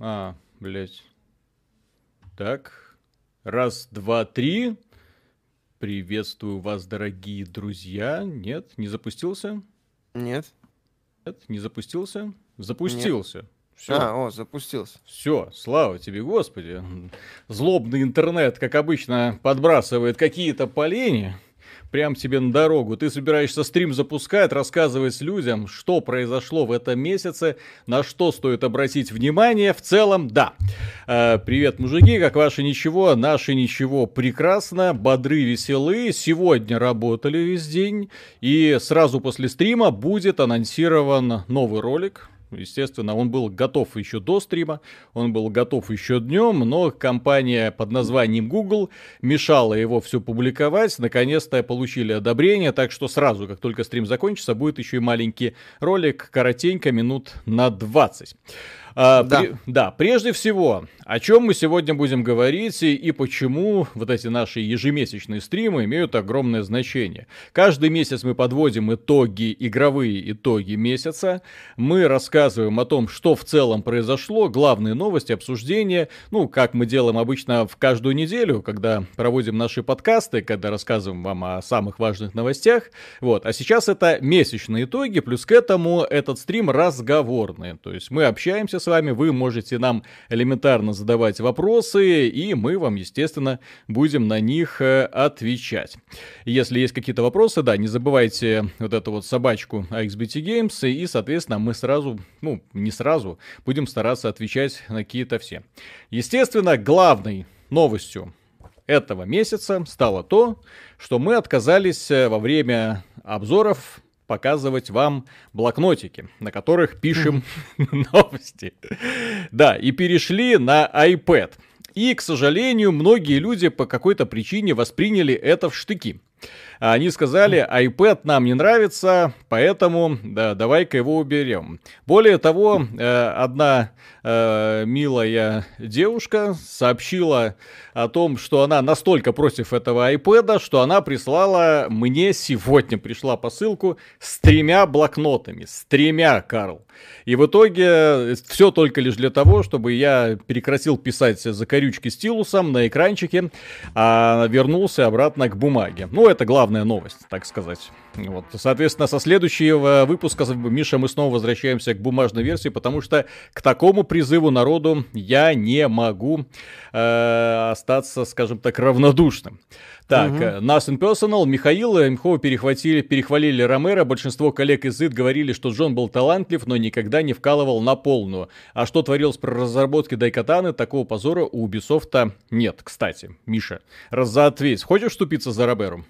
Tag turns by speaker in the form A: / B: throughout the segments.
A: А, блядь. Так. Раз, два, три. Приветствую вас, дорогие друзья. Нет, не запустился?
B: Нет.
A: Нет, не запустился? Запустился.
B: Все. А, о, запустился.
A: Все, слава тебе, Господи. Злобный интернет, как обычно, подбрасывает какие-то поленья прям тебе на дорогу. Ты собираешься стрим запускать, рассказывать людям, что произошло в этом месяце, на что стоит обратить внимание. В целом, да. Э, привет, мужики, как ваши ничего? Наши ничего прекрасно, бодры, веселы. Сегодня работали весь день. И сразу после стрима будет анонсирован новый ролик Естественно, он был готов еще до стрима, он был готов еще днем, но компания под названием Google мешала его все публиковать. Наконец-то получили одобрение, так что сразу, как только стрим закончится, будет еще и маленький ролик, коротенько, минут на 20. А, да. При, да, прежде всего, о чем мы сегодня будем говорить и, и почему вот эти наши ежемесячные стримы имеют огромное значение. Каждый месяц мы подводим итоги, игровые итоги месяца. Мы рассказываем о том, что в целом произошло, главные новости, обсуждения. Ну, как мы делаем обычно в каждую неделю, когда проводим наши подкасты, когда рассказываем вам о самых важных новостях. Вот. А сейчас это месячные итоги, плюс к этому этот стрим разговорный. То есть мы общаемся с вами, вы можете нам элементарно задавать вопросы, и мы вам, естественно, будем на них э, отвечать. Если есть какие-то вопросы, да, не забывайте вот эту вот собачку XBT Games, и, соответственно, мы сразу, ну, не сразу, будем стараться отвечать на какие-то все. Естественно, главной новостью этого месяца стало то, что мы отказались э, во время обзоров показывать вам блокнотики, на которых пишем новости. Да, и перешли на iPad. И, к сожалению, многие люди по какой-то причине восприняли это в штыки. Они сказали, iPad нам не нравится, поэтому да, давай-ка его уберем. Более того, э, одна э, милая девушка сообщила о том, что она настолько против этого iPad, что она прислала мне сегодня, пришла посылку с тремя блокнотами, с тремя, Карл. И в итоге все только лишь для того, чтобы я прекратил писать закорючки стилусом на экранчике, а вернулся обратно к бумаге. Ну, это главная новость, так сказать. Вот. Соответственно, со следующего выпуска, Миша, мы снова возвращаемся к бумажной версии, потому что к такому призыву народу я не могу э, остаться, скажем так, равнодушным. Так, угу. Нас in Personal, Михаил и Мхова перехватили, перехвалили Ромера. Большинство коллег из ИД говорили, что Джон был талантлив, но никогда не вкалывал на полную. А что творилось при разработке Дайкатаны, такого позора у Ubisoft нет. Кстати, Миша, разоответь, хочешь вступиться за Ромером?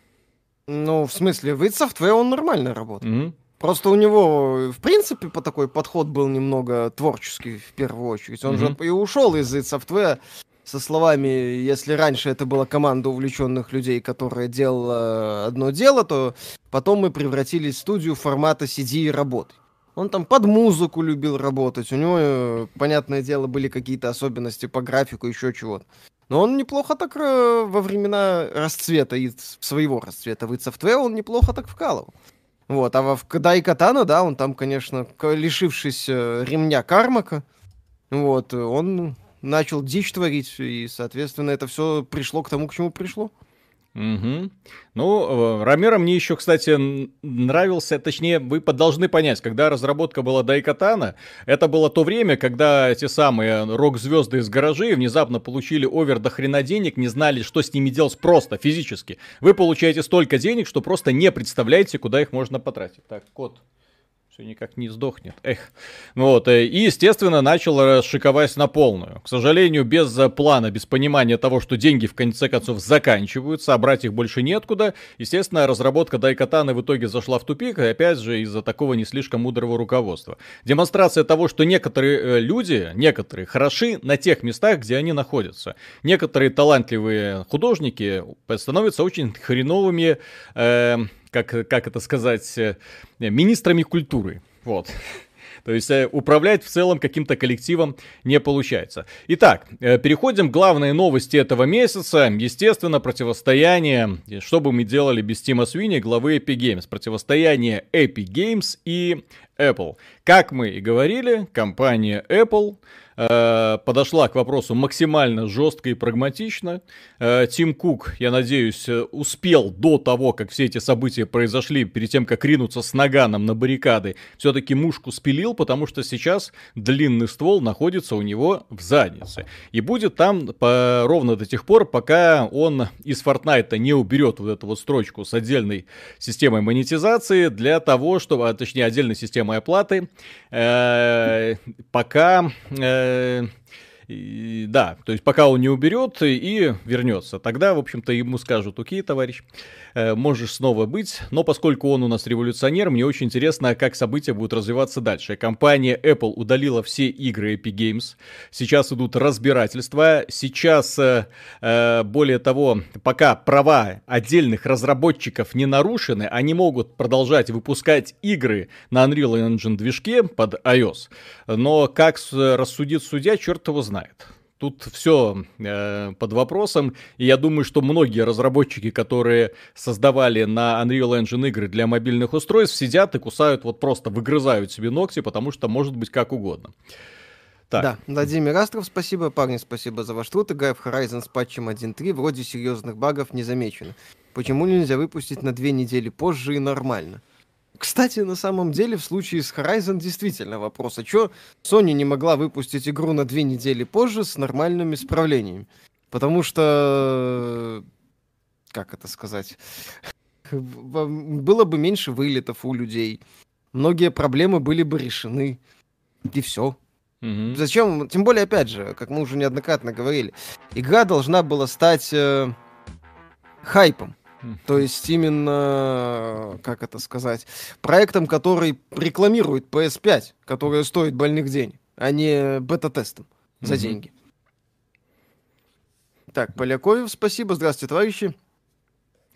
B: Ну, в смысле, в id Software он нормально работает. Mm-hmm. Просто у него, в принципе, по такой подход был немного творческий в первую очередь. Он mm-hmm. же и ушел из id Software со словами, если раньше это была команда увлеченных людей, которая делала одно дело, то потом мы превратились в студию формата CD и работы. Он там под музыку любил работать, у него, понятное дело, были какие-то особенности по графику, еще чего-то. Но он неплохо так э, во времена расцвета, и своего расцвета в Software он неплохо так вкалывал. Вот, а в Кадай Катана, да, он там, конечно, лишившись э, ремня Кармака, вот, он начал дичь творить, и, соответственно, это все пришло к тому, к чему пришло.
A: Угу. Ну, э, Ромеро мне еще, кстати, нравился, точнее, вы должны понять, когда разработка была Дайкатана, это было то время, когда те самые рок-звезды из гаражей внезапно получили овер до хрена денег, не знали, что с ними делать просто, физически. Вы получаете столько денег, что просто не представляете, куда их можно потратить. Так, кот все никак не сдохнет. Эх. Вот, э, и, естественно, начал расшиковать на полную. К сожалению, без плана, без понимания того, что деньги в конце концов заканчиваются, а брать их больше неоткуда, естественно, разработка Дайкатаны в итоге зашла в тупик, и опять же из-за такого не слишком мудрого руководства. Демонстрация того, что некоторые э, люди, некоторые хороши на тех местах, где они находятся. Некоторые талантливые художники становятся очень хреновыми э, как, как это сказать, э, министрами культуры. Вот. То есть э, управлять в целом каким-то коллективом не получается. Итак, э, переходим к главной новости этого месяца. Естественно, противостояние, что бы мы делали без Тима Свини, главы Epic Games. Противостояние Epic Games и Apple. Как мы и говорили, компания Apple э, подошла к вопросу максимально жестко и прагматично. Э, Тим Кук, я надеюсь, э, успел до того, как все эти события произошли, перед тем, как ринуться с наганом на баррикады, все-таки мушку спилил, потому что сейчас длинный ствол находится у него в заднице. И будет там по, ровно до тех пор, пока он из Fortnite не уберет вот эту вот строчку с отдельной системой монетизации для того, чтобы, а, точнее, отдельной системой оплаты, пока... ale да, то есть пока он не уберет и вернется, тогда, в общем-то, ему скажут, окей, товарищ, э, можешь снова быть, но поскольку он у нас революционер, мне очень интересно, как события будут развиваться дальше. Компания Apple удалила все игры Epic Games, сейчас идут разбирательства, сейчас, э, э, более того, пока права отдельных разработчиков не нарушены, они могут продолжать выпускать игры на Unreal Engine движке под iOS, но как рассудит судья, черт его знает знает. Тут все э, под вопросом, и я думаю, что многие разработчики, которые создавали на Unreal Engine игры для мобильных устройств, сидят и кусают, вот просто выгрызают себе ногти, потому что может быть как угодно.
B: Так. Да, Владимир Астров, спасибо. Парни, спасибо за ваш труд. Играя в Horizon с патчем 1.3, вроде серьезных багов не замечено. Почему нельзя выпустить на две недели позже и нормально? Кстати, на самом деле, в случае с Horizon действительно вопрос, а что Sony не могла выпустить игру на две недели позже с нормальными исправлениями? Потому что, как это сказать, было бы меньше вылетов у людей, многие проблемы были бы решены, и все. Mm-hmm. Зачем? Тем более, опять же, как мы уже неоднократно говорили, игра должна была стать э, хайпом. То есть именно, как это сказать, проектом, который рекламирует PS5, который стоит больных денег, а не бета-тестом за деньги. Так, Поляковев, спасибо. Здравствуйте, товарищи.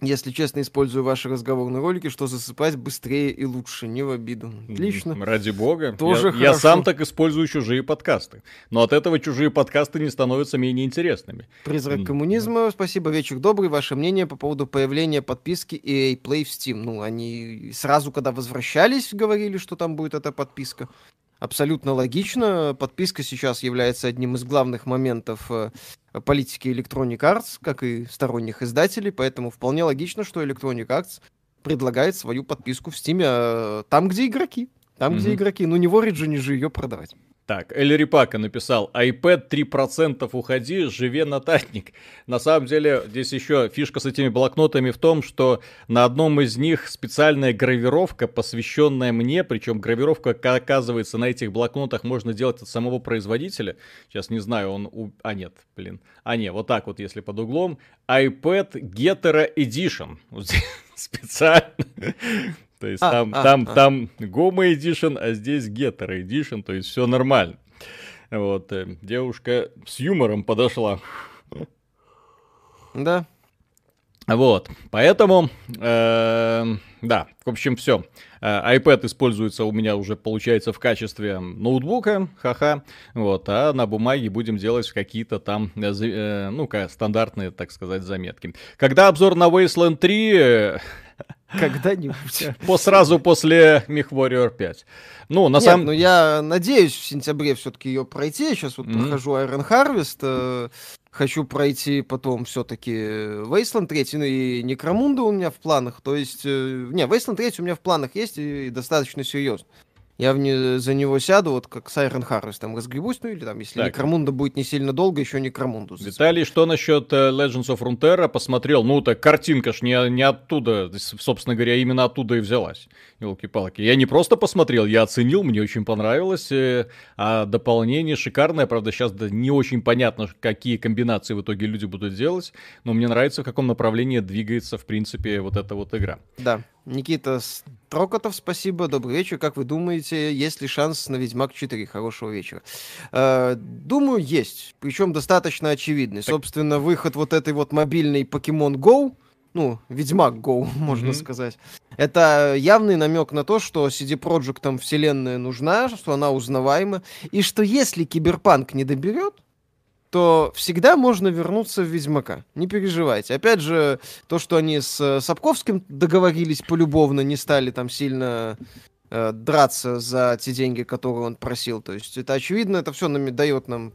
B: Если честно, использую ваши разговорные ролики, что засыпать быстрее и лучше, не в обиду. Отлично.
A: Ради бога. Тоже я, я сам так использую чужие подкасты. Но от этого чужие подкасты не становятся менее интересными.
B: Призрак коммунизма, спасибо, вечер добрый. Ваше мнение по поводу появления подписки EA Play в Steam? Ну, они сразу, когда возвращались, говорили, что там будет эта подписка абсолютно логично. Подписка сейчас является одним из главных моментов э, политики Electronic Arts, как и сторонних издателей, поэтому вполне логично, что Electronic Arts предлагает свою подписку в Steam э, там, где игроки. Там, mm-hmm. где игроки. Ну, не в Origin же ее продавать.
A: Так, Эль Пака написал, iPad 3% уходи, живе нататник. На самом деле, здесь еще фишка с этими блокнотами в том, что на одном из них специальная гравировка, посвященная мне, причем гравировка, оказывается, на этих блокнотах можно делать от самого производителя. Сейчас не знаю, он... У... А, нет, блин. А, нет, вот так вот, если под углом. iPad Getera Edition. Специально то есть а, там, а, там, а. там Гома Edition, а здесь Гетера Edition, то есть все нормально. Вот, э, девушка с юмором подошла.
B: Да.
A: Вот, поэтому, э, да, в общем, все. Э, iPad используется у меня уже, получается, в качестве ноутбука, ха-ха, вот, а на бумаге будем делать какие-то там, э, э ну, стандартные, так сказать, заметки. Когда обзор на Wasteland 3
B: когда-нибудь.
A: По сразу после MechWarrior 5.
B: Ну, на самом... ну я надеюсь в сентябре все-таки ее пройти. Я сейчас вот mm-hmm. прохожу Iron Harvest. Э, хочу пройти потом все-таки Wasteland 3, ну и Некромунда у меня в планах. То есть, э, не, Wasteland 3 у меня в планах есть и, и достаточно серьезно я в не, за него сяду, вот как Сайрен Харрис, там разгребусь, ну или там, если так. Некромунда будет не сильно долго, еще Некромунду.
A: Виталий, что насчет uh, Legends of Runeterra? Посмотрел, ну так картинка ж не, не оттуда, собственно говоря, именно оттуда и взялась. Елки-палки. Я не просто посмотрел, я оценил, мне очень понравилось. Э, а дополнение шикарное, правда, сейчас не очень понятно, какие комбинации в итоге люди будут делать, но мне нравится, в каком направлении двигается, в принципе, вот эта вот игра.
B: Да. Никита Строкотов, спасибо, добрый вечер. Как вы думаете, есть ли шанс на Ведьмак 4? Хорошего вечера. Э, думаю, есть. Причем достаточно очевидный. Собственно, выход вот этой вот мобильной Pokemon Go, ну, Ведьмак Go, можно mm-hmm. сказать. Это явный намек на то, что CD Projekt там вселенная нужна, что она узнаваема, и что если Киберпанк не доберет, то всегда можно вернуться в Ведьмака. Не переживайте. Опять же, то, что они с Сапковским договорились полюбовно, не стали там сильно э, драться за те деньги, которые он просил. То есть это очевидно, это все нам, дает нам,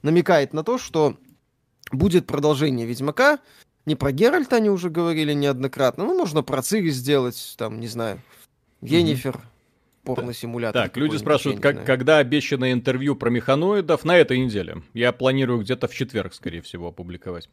B: намекает на то, что будет продолжение Ведьмака. Не про Геральта они уже говорили неоднократно. Ну, можно про Цири сделать, там, не знаю, Енифер. Mm-hmm порно-симулятор.
A: Так, люди спрашивают, как, когда обещанное интервью про механоидов на этой неделе. Я планирую где-то в четверг, скорее всего, опубликовать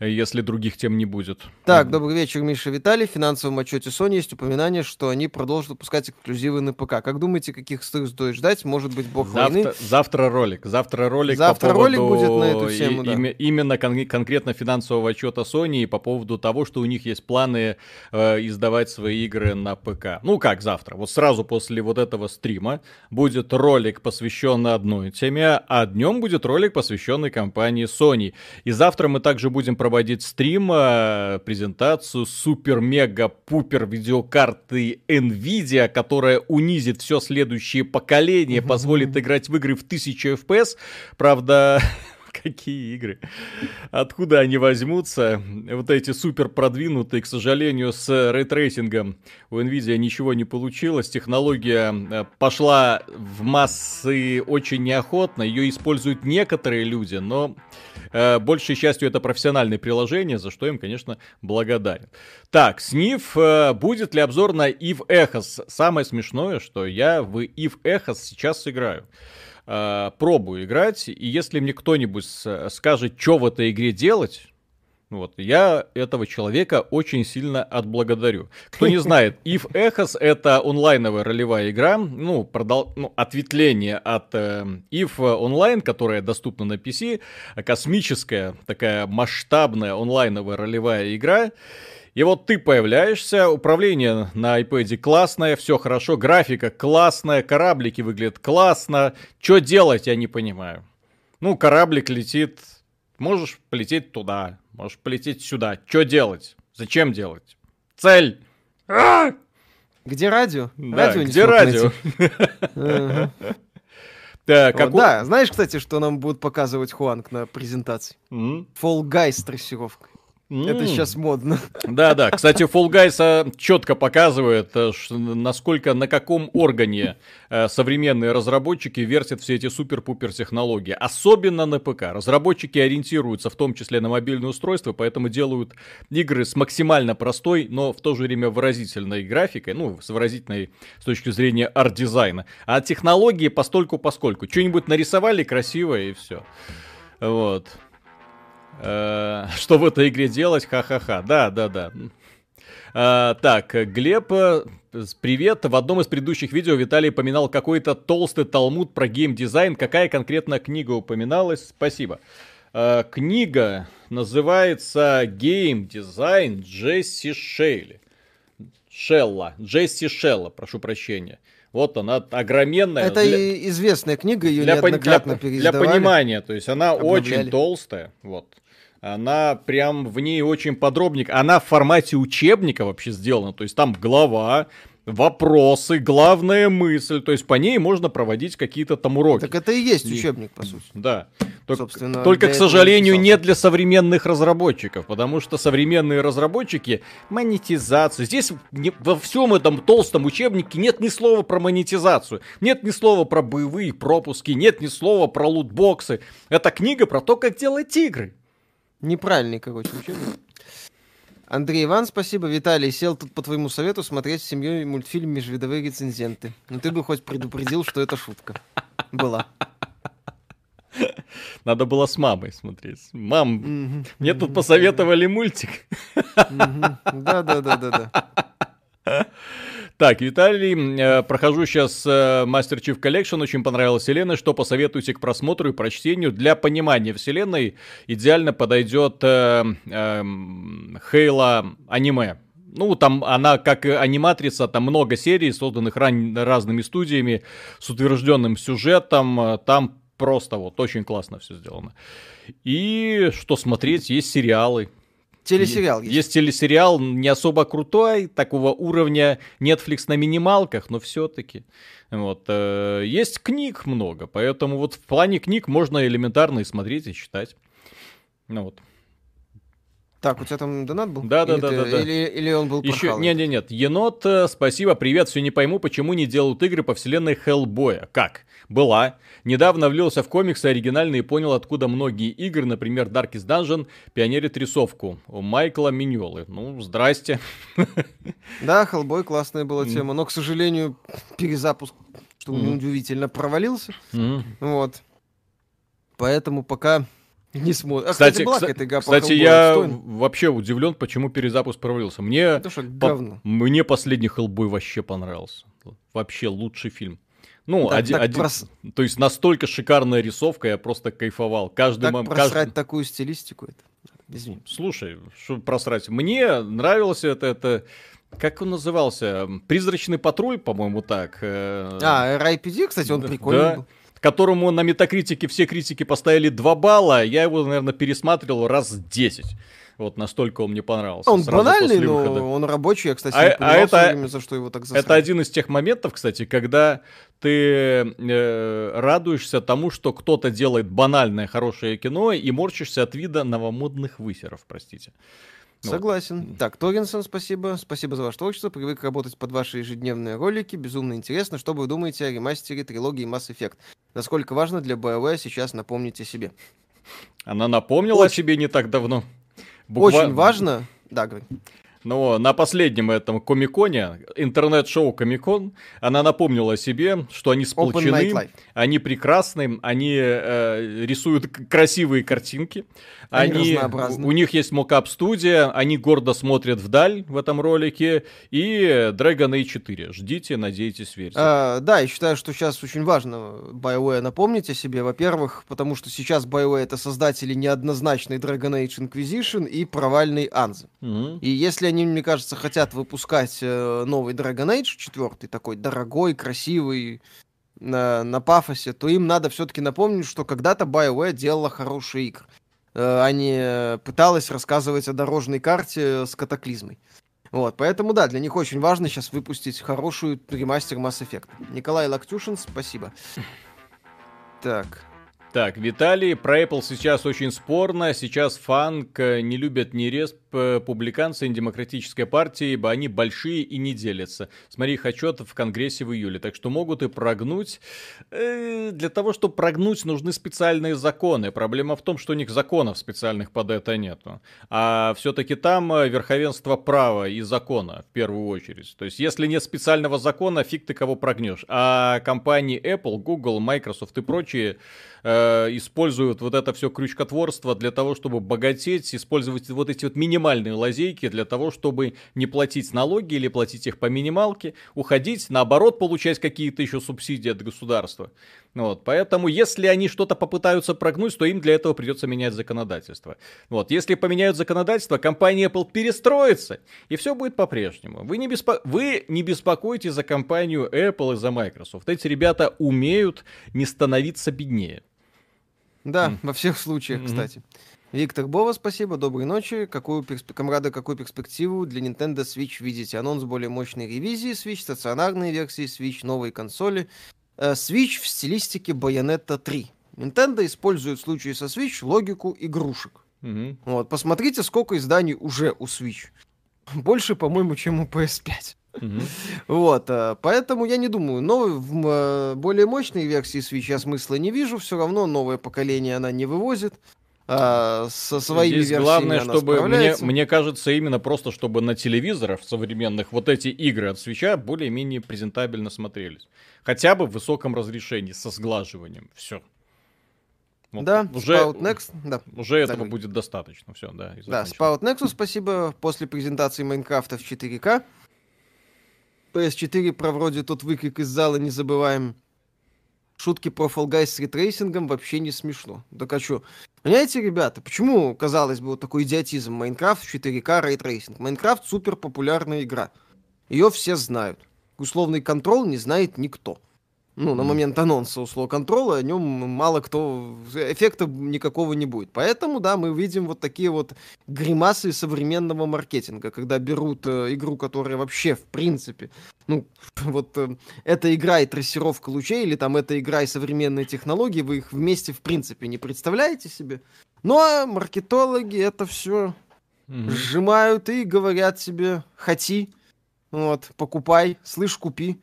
A: если других тем не будет.
B: Так, добрый вечер, Миша Виталий. В финансовом отчете Sony есть упоминание, что они продолжат выпускать эксклюзивы на ПК. Как думаете, каких стоит ждать? Может быть, бог
A: завтра,
B: войны?
A: Завтра ролик. Завтра ролик
B: завтра
A: по поводу...
B: ролик будет на эту тему, да.
A: Именно кон- конкретно финансового отчета Sony и по поводу того, что у них есть планы э, издавать свои игры на ПК. Ну как завтра? Вот сразу после вот этого стрима будет ролик, посвященный одной теме, а днем будет ролик, посвященный компании Sony. И завтра мы также будем проводить проводить стрим, э, презентацию супер-мега-пупер видеокарты NVIDIA, которая унизит все следующее поколение, позволит играть в игры в 1000 FPS. Правда, Какие игры? Откуда они возьмутся? Вот эти супер продвинутые, к сожалению, с ray tracing ом у Nvidia ничего не получилось. Технология э, пошла в массы очень неохотно. Ее используют некоторые люди, но большей частью это профессиональные приложения, за что им, конечно, благодарен. Так, сниф, э, будет ли обзор на EVE Echoes? Самое смешное, что я в EVE Echoes сейчас играю э, пробую играть, и если мне кто-нибудь скажет, что в этой игре делать, вот, я этого человека очень сильно отблагодарю. Кто не знает, If Echos — это онлайновая ролевая игра, ну, продол... ну ответвление от э, If Online, которая доступна на PC, космическая, такая масштабная онлайновая ролевая игра, и вот ты появляешься, управление на iPad классное, все хорошо, графика классная, кораблики выглядят классно. Что делать, я не понимаю. Ну, кораблик летит, можешь полететь туда, можешь полететь сюда. Что делать? Зачем делать? Цель! А!
B: Где радио?
A: Да, радио где радио?
B: Так, как... Да, знаешь, кстати, что нам будут показывать Хуанг на презентации? Fall Guys с трассировкой. Mm. Это сейчас модно.
A: Да, да. Кстати, Fall Guys четко показывает, э, насколько на каком органе э, современные разработчики вертят все эти супер-пупер технологии. Особенно на ПК. Разработчики ориентируются в том числе на мобильные устройства, поэтому делают игры с максимально простой, но в то же время выразительной графикой, ну, с выразительной с точки зрения арт-дизайна. А технологии постольку поскольку. Что-нибудь нарисовали красиво и все. Вот. Э, что в этой игре делать? Ха-ха-ха. Да, да, да. А, так, Глеб, э, привет. В одном из предыдущих видео Виталий упоминал какой-то толстый талмуд про геймдизайн. Какая конкретно книга упоминалась? Спасибо. А, книга называется «Геймдизайн Джесси Шейли». Шелла. Джесси Шелла, прошу прощения. Вот она огроменная.
B: Это для... известная книга, ее для неоднократно
A: пон... для, для понимания, то есть она обновляли. очень толстая. Вот. Она прям в ней очень подробник. Она в формате учебника вообще сделана. То есть там глава, вопросы, главная мысль. То есть по ней можно проводить какие-то там уроки.
B: Так это и есть и... учебник, по сути.
A: Да. Только, Собственно, только к сожалению, не для современных разработчиков, потому что современные разработчики монетизацию. Здесь не, во всем этом толстом учебнике нет ни слова про монетизацию, нет ни слова про боевые пропуски, нет ни слова про лутбоксы. Это книга про то, как делать игры.
B: Неправильный, короче, учебник. Андрей Иван, спасибо. Виталий, сел тут по твоему совету смотреть с семьей мультфильм «Межвидовые рецензенты». Но ты бы хоть предупредил, что это шутка. Была.
A: Надо было с мамой смотреть. Мам, мне тут посоветовали мультик.
B: Да-да-да-да-да.
A: Так, Виталий, э, прохожу сейчас э, Master Chief Collection, очень понравилась вселенная, что посоветуете к просмотру и прочтению. Для понимания вселенной идеально подойдет э, э, Хейла аниме. Ну, там она как аниматрица, там много серий, созданных ран- разными студиями, с утвержденным сюжетом. Там просто вот очень классно все сделано. И что смотреть, есть сериалы.
B: Телесериал есть.
A: Есть телесериал, не особо крутой, такого уровня Netflix на минималках, но все-таки. Вот, э, есть книг много, поэтому вот в плане книг можно элементарно и смотреть, и читать. Ну вот.
B: Так, у тебя там донат был?
A: Да, да, да, да, да.
B: Или, или он был
A: Еще, нет, нет, нет. Енот, э, спасибо, привет. Все не пойму, почему не делают игры по вселенной Хеллбоя. Как? Была. Недавно влился в комиксы оригинальный и понял, откуда многие игры, например, Darkest Dungeon, пионерит рисовку. У Майкла Миньолы. Ну, здрасте.
B: Да, Хеллбой классная была тема, но, к сожалению, перезапуск, что неудивительно, провалился. Вот. Поэтому пока не смотрит. А,
A: кстати, кстати, кстати, кстати я вообще удивлен, почему перезапуск провалился. Мне, по, мне последний Хеллбой вообще понравился. Вообще лучший фильм. Ну, да, один, один, прос... то есть настолько шикарная рисовка, я просто кайфовал. Каждый
B: так просрать каждый... такую стилистику, это...
A: Извини. Слушай, что просрать? Мне нравился это, это как он назывался? Призрачный патруль, по-моему, так.
B: Э, а, RIPD, кстати, он прикольный да. был
A: которому на метакритике все критики поставили 2 балла, я его, наверное, пересматривал раз 10. Вот настолько он мне понравился.
B: Он банальный, но выхода. он рабочий. Я, кстати, а, не а это, время, за что его так засрали.
A: Это один из тех моментов, кстати, когда ты э, радуешься тому, что кто-то делает банальное хорошее кино и морчишься от вида новомодных высеров, простите.
B: Согласен. Вот. Так, Торинсон, спасибо. Спасибо за ваше творчество. Привык работать под ваши ежедневные ролики. Безумно интересно. Что вы думаете о ремастере трилогии Mass Effect? Насколько важно для BioWare сейчас напомнить о себе?
A: Она напомнила Очень... о себе не так давно.
B: Буква... Очень важно. Да, говори.
A: Но на последнем этом комиконе, интернет-шоу Комикон, она напомнила себе, что они сплочены, они прекрасны, они э, рисуют красивые картинки, они, они у них есть мокап студия, они гордо смотрят вдаль в этом ролике, и Dragon Age 4. Ждите, надейтесь, верьте.
B: А, да, я считаю, что сейчас очень важно BioWare напомнить о себе, во-первых, потому что сейчас BioWare это создатели неоднозначной Dragon Age Inquisition и провальный Анзы. Угу. И если они, мне кажется, хотят выпускать э, новый Dragon Age 4, такой дорогой, красивый, на, на пафосе, то им надо все-таки напомнить, что когда-то BioWare делала хорошие игры. Э, а не пыталась рассказывать о дорожной карте с катаклизмой. Вот, поэтому да, для них очень важно сейчас выпустить хорошую ремастер Mass Effect. Николай Лактюшин, спасибо. Так.
A: Так, Виталий, про Apple сейчас очень спорно. Сейчас фанк э, не любят ни респ публиканцы демократической партии, ибо они большие и не делятся. Смотри их отчет в Конгрессе в июле. Так что могут и прогнуть. Э, для того, чтобы прогнуть, нужны специальные законы. Проблема в том, что у них законов специальных под это нету. А все-таки там э, верховенство права и закона в первую очередь. То есть, если нет специального закона, фиг ты кого прогнешь. А компании Apple, Google, Microsoft и прочие э, используют вот это все крючкотворство для того, чтобы богатеть, использовать вот эти вот минимальные лазейки для того, чтобы не платить налоги или платить их по минималке, уходить, наоборот, получать какие-то еще субсидии от государства. Вот, поэтому, если они что-то попытаются прогнуть, то им для этого придется менять законодательство. Вот, если поменяют законодательство, компания Apple перестроится, и все будет по-прежнему. Вы не, беспо... Вы не беспокойтесь за компанию Apple и за Microsoft. Эти ребята умеют не становиться беднее.
B: Да, mm. во всех случаях, mm-hmm. кстати. Виктор Бова, спасибо, доброй ночи. Какую персп... Комрада, какую перспективу для Nintendo Switch видите? Анонс более мощной ревизии Switch, стационарные версии Switch, новые консоли. Э, Switch в стилистике Bayonetta 3. Nintendo использует в случае со Switch логику игрушек. Mm-hmm. Вот, посмотрите, сколько изданий уже у Switch. Больше, по-моему, чем у PS5. Mm-hmm. Вот, э, поэтому я не думаю, новый, в э, более мощной версии Switch я смысла не вижу, все равно новое поколение она не вывозит. А, со своими Здесь версиями
A: главное, чтобы мне, мне кажется, именно просто чтобы на телевизорах современных вот эти игры от свеча более-менее презентабельно смотрелись. Хотя бы в высоком разрешении, со сглаживанием. Все.
B: Вот да, уже, Spout Next, да.
A: Уже этого так. будет достаточно, все, да.
B: Да, Spout Nexus, спасибо. После презентации Майнкрафта в 4К PS4 Pro вроде тот выкрик из зала не забываем. Шутки про Fall Guys с ray tracing ом вообще не смешно. Что? Понимаете, ребята, почему, казалось бы, вот такой идиотизм Майнкрафт 4К ray tracing? Майнкрафт супер популярная игра. Ее все знают. Условный Control не знает никто ну, на момент анонса условного Control а, о нем мало кто, эффекта никакого не будет. Поэтому, да, мы видим вот такие вот гримасы современного маркетинга, когда берут э, игру, которая вообще, в принципе, ну, вот э, эта игра и трассировка лучей, или там эта игра и современные технологии, вы их вместе, в принципе, не представляете себе. Ну, а маркетологи это все угу. сжимают и говорят тебе «хоти», вот, покупай, слышь, купи.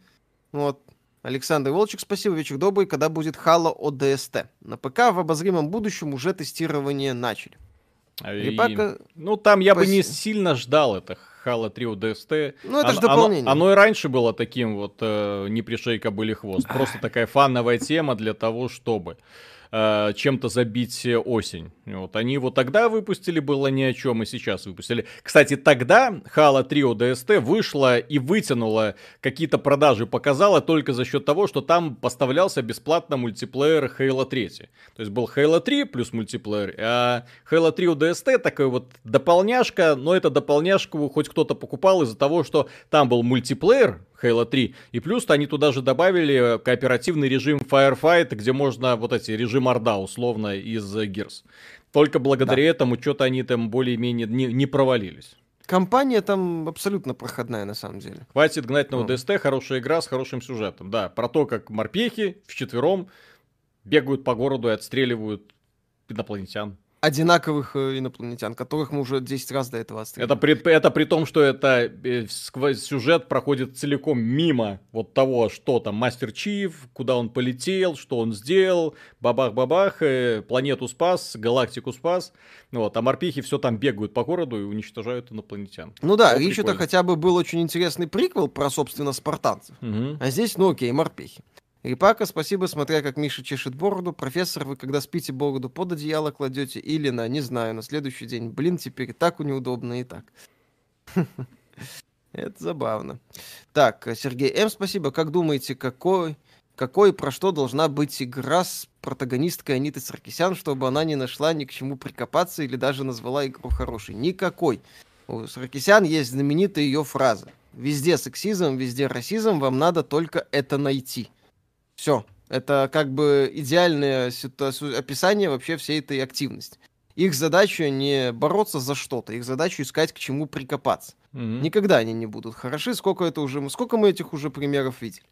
B: Вот, Александр Волчек, спасибо, вечер добрый. Когда будет Halo ОДСТ? На ПК в обозримом будущем уже тестирование начали.
A: И, Репака... Ну, там я Пос... бы не сильно ждал это Halo 3 ODST.
B: Ну, это же дополнение.
A: Оно, оно и раньше было таким вот э, «не пришей кобыли хвост». Просто такая фановая тема для того, чтобы э, чем-то забить осень. Вот они его тогда выпустили, было ни о чем, и сейчас выпустили. Кстати, тогда Halo 3 ODST вышла и вытянула какие-то продажи, показала только за счет того, что там поставлялся бесплатно мультиплеер Halo 3. То есть был Halo 3 плюс мультиплеер, а Halo 3 ODST такой вот дополняшка, но это дополняшку хоть кто-то покупал из-за того, что там был мультиплеер, Halo 3. И плюс они туда же добавили кооперативный режим Firefight, где можно вот эти режим Орда условно из Gears. Только благодаря да. этому что-то они там более-менее не, не провалились.
B: Компания там абсолютно проходная на самом деле.
A: Хватит гнать на ОДСТ, ну. хорошая игра с хорошим сюжетом. Да, про то, как морпехи вчетвером бегают по городу и отстреливают инопланетян
B: одинаковых э, инопланетян, которых мы уже 10 раз до этого
A: отстреляли. Это при, это при том, что это э, сквозь сюжет проходит целиком мимо вот того, что там Мастер Чиф, куда он полетел, что он сделал, бабах-бабах, э, планету спас, галактику спас. Вот, а морпехи все там бегают по городу и уничтожают инопланетян.
B: Ну да, Ричу-то хотя бы был очень интересный приквел про, собственно, спартанцев. Угу. А здесь, ну окей, морпехи. Рипака, спасибо, смотря как Миша чешет бороду. Профессор, вы когда спите бороду под одеяло кладете или на, не знаю, на следующий день. Блин, теперь так неудобно и так. Это забавно. Так, Сергей М, спасибо. Как думаете, какой, какой про что должна быть игра с протагонисткой Аниты Саркисян, чтобы она не нашла ни к чему прикопаться или даже назвала игру хорошей? Никакой. У Саркисян есть знаменитая ее фраза. Везде сексизм, везде расизм, вам надо только это найти. Все. Это как бы идеальное описание вообще всей этой активности. Их задача не бороться за что-то, их задача искать к чему прикопаться. Mm-hmm. Никогда они не будут хороши. Сколько это уже, сколько мы этих уже примеров видели?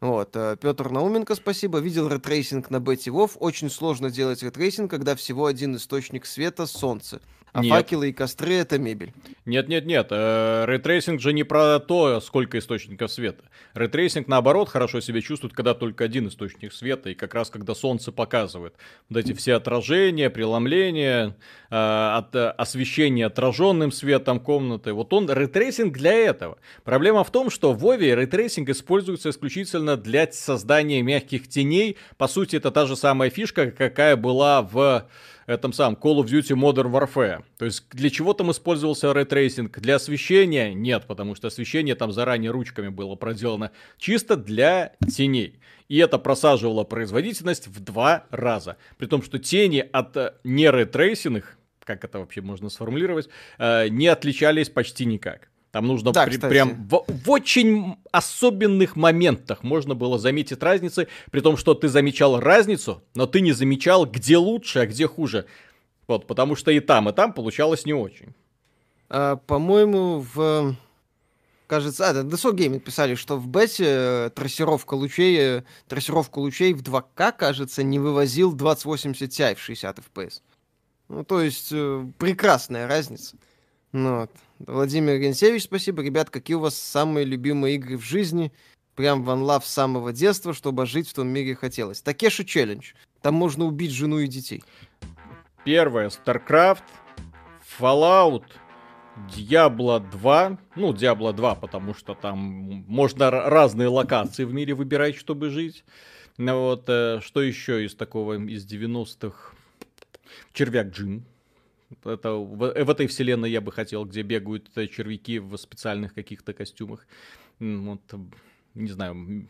B: Вот, э, Петр Науменко, спасибо. Видел ray tracing на Бетти Вов. Очень сложно делать ray tracing, когда всего один источник света — солнце. А нет. факелы и костры — это мебель.
A: Нет-нет-нет, э, ray tracing же не про то, сколько источников света. Ray tracing, наоборот, хорошо себя чувствует, когда только один источник света, и как раз когда солнце показывает. Вот эти все отражения, преломления, э, от, э, освещение отраженным светом комнаты. Вот он, ray tracing для этого. Проблема в том, что в WoW е ray tracing используется исключительно для создания мягких теней. По сути, это та же самая фишка, какая была в этом самом Call of Duty Modern Warfare. То есть для чего там использовался ray tracing? Для освещения? Нет, потому что освещение там заранее ручками было проделано. Чисто для теней. И это просаживало производительность в два раза. При том, что тени от э, нерейтрейсинных, как это вообще можно сформулировать, э, не отличались почти никак. Там нужно да, при, прям в, в очень особенных моментах можно было заметить разницы, при том, что ты замечал разницу, но ты не замечал, где лучше, а где хуже. Вот, потому что и там, и там получалось не очень.
B: А, по-моему, в... Кажется, а, DSO Gaming писали, что в бете э, трассировка лучей, э, трассировку лучей в 2К, кажется, не вывозил 2080 Ti в 60 FPS. Ну, то есть, э, прекрасная разница. Ну, вот. Владимир Генсевич, спасибо. Ребят, какие у вас самые любимые игры в жизни? Прям ван лав с самого детства, чтобы жить в том мире хотелось. Такеши челлендж. Там можно убить жену и детей.
A: Первое, StarCraft, Fallout, Diablo 2. Ну, Diablo 2, потому что там можно разные локации в мире выбирать, чтобы жить. Ну вот, э, что еще из такого, из 90-х? Червяк Джин. Это в, в этой вселенной я бы хотел, где бегают э, червяки в специальных каких-то костюмах. Вот, не знаю,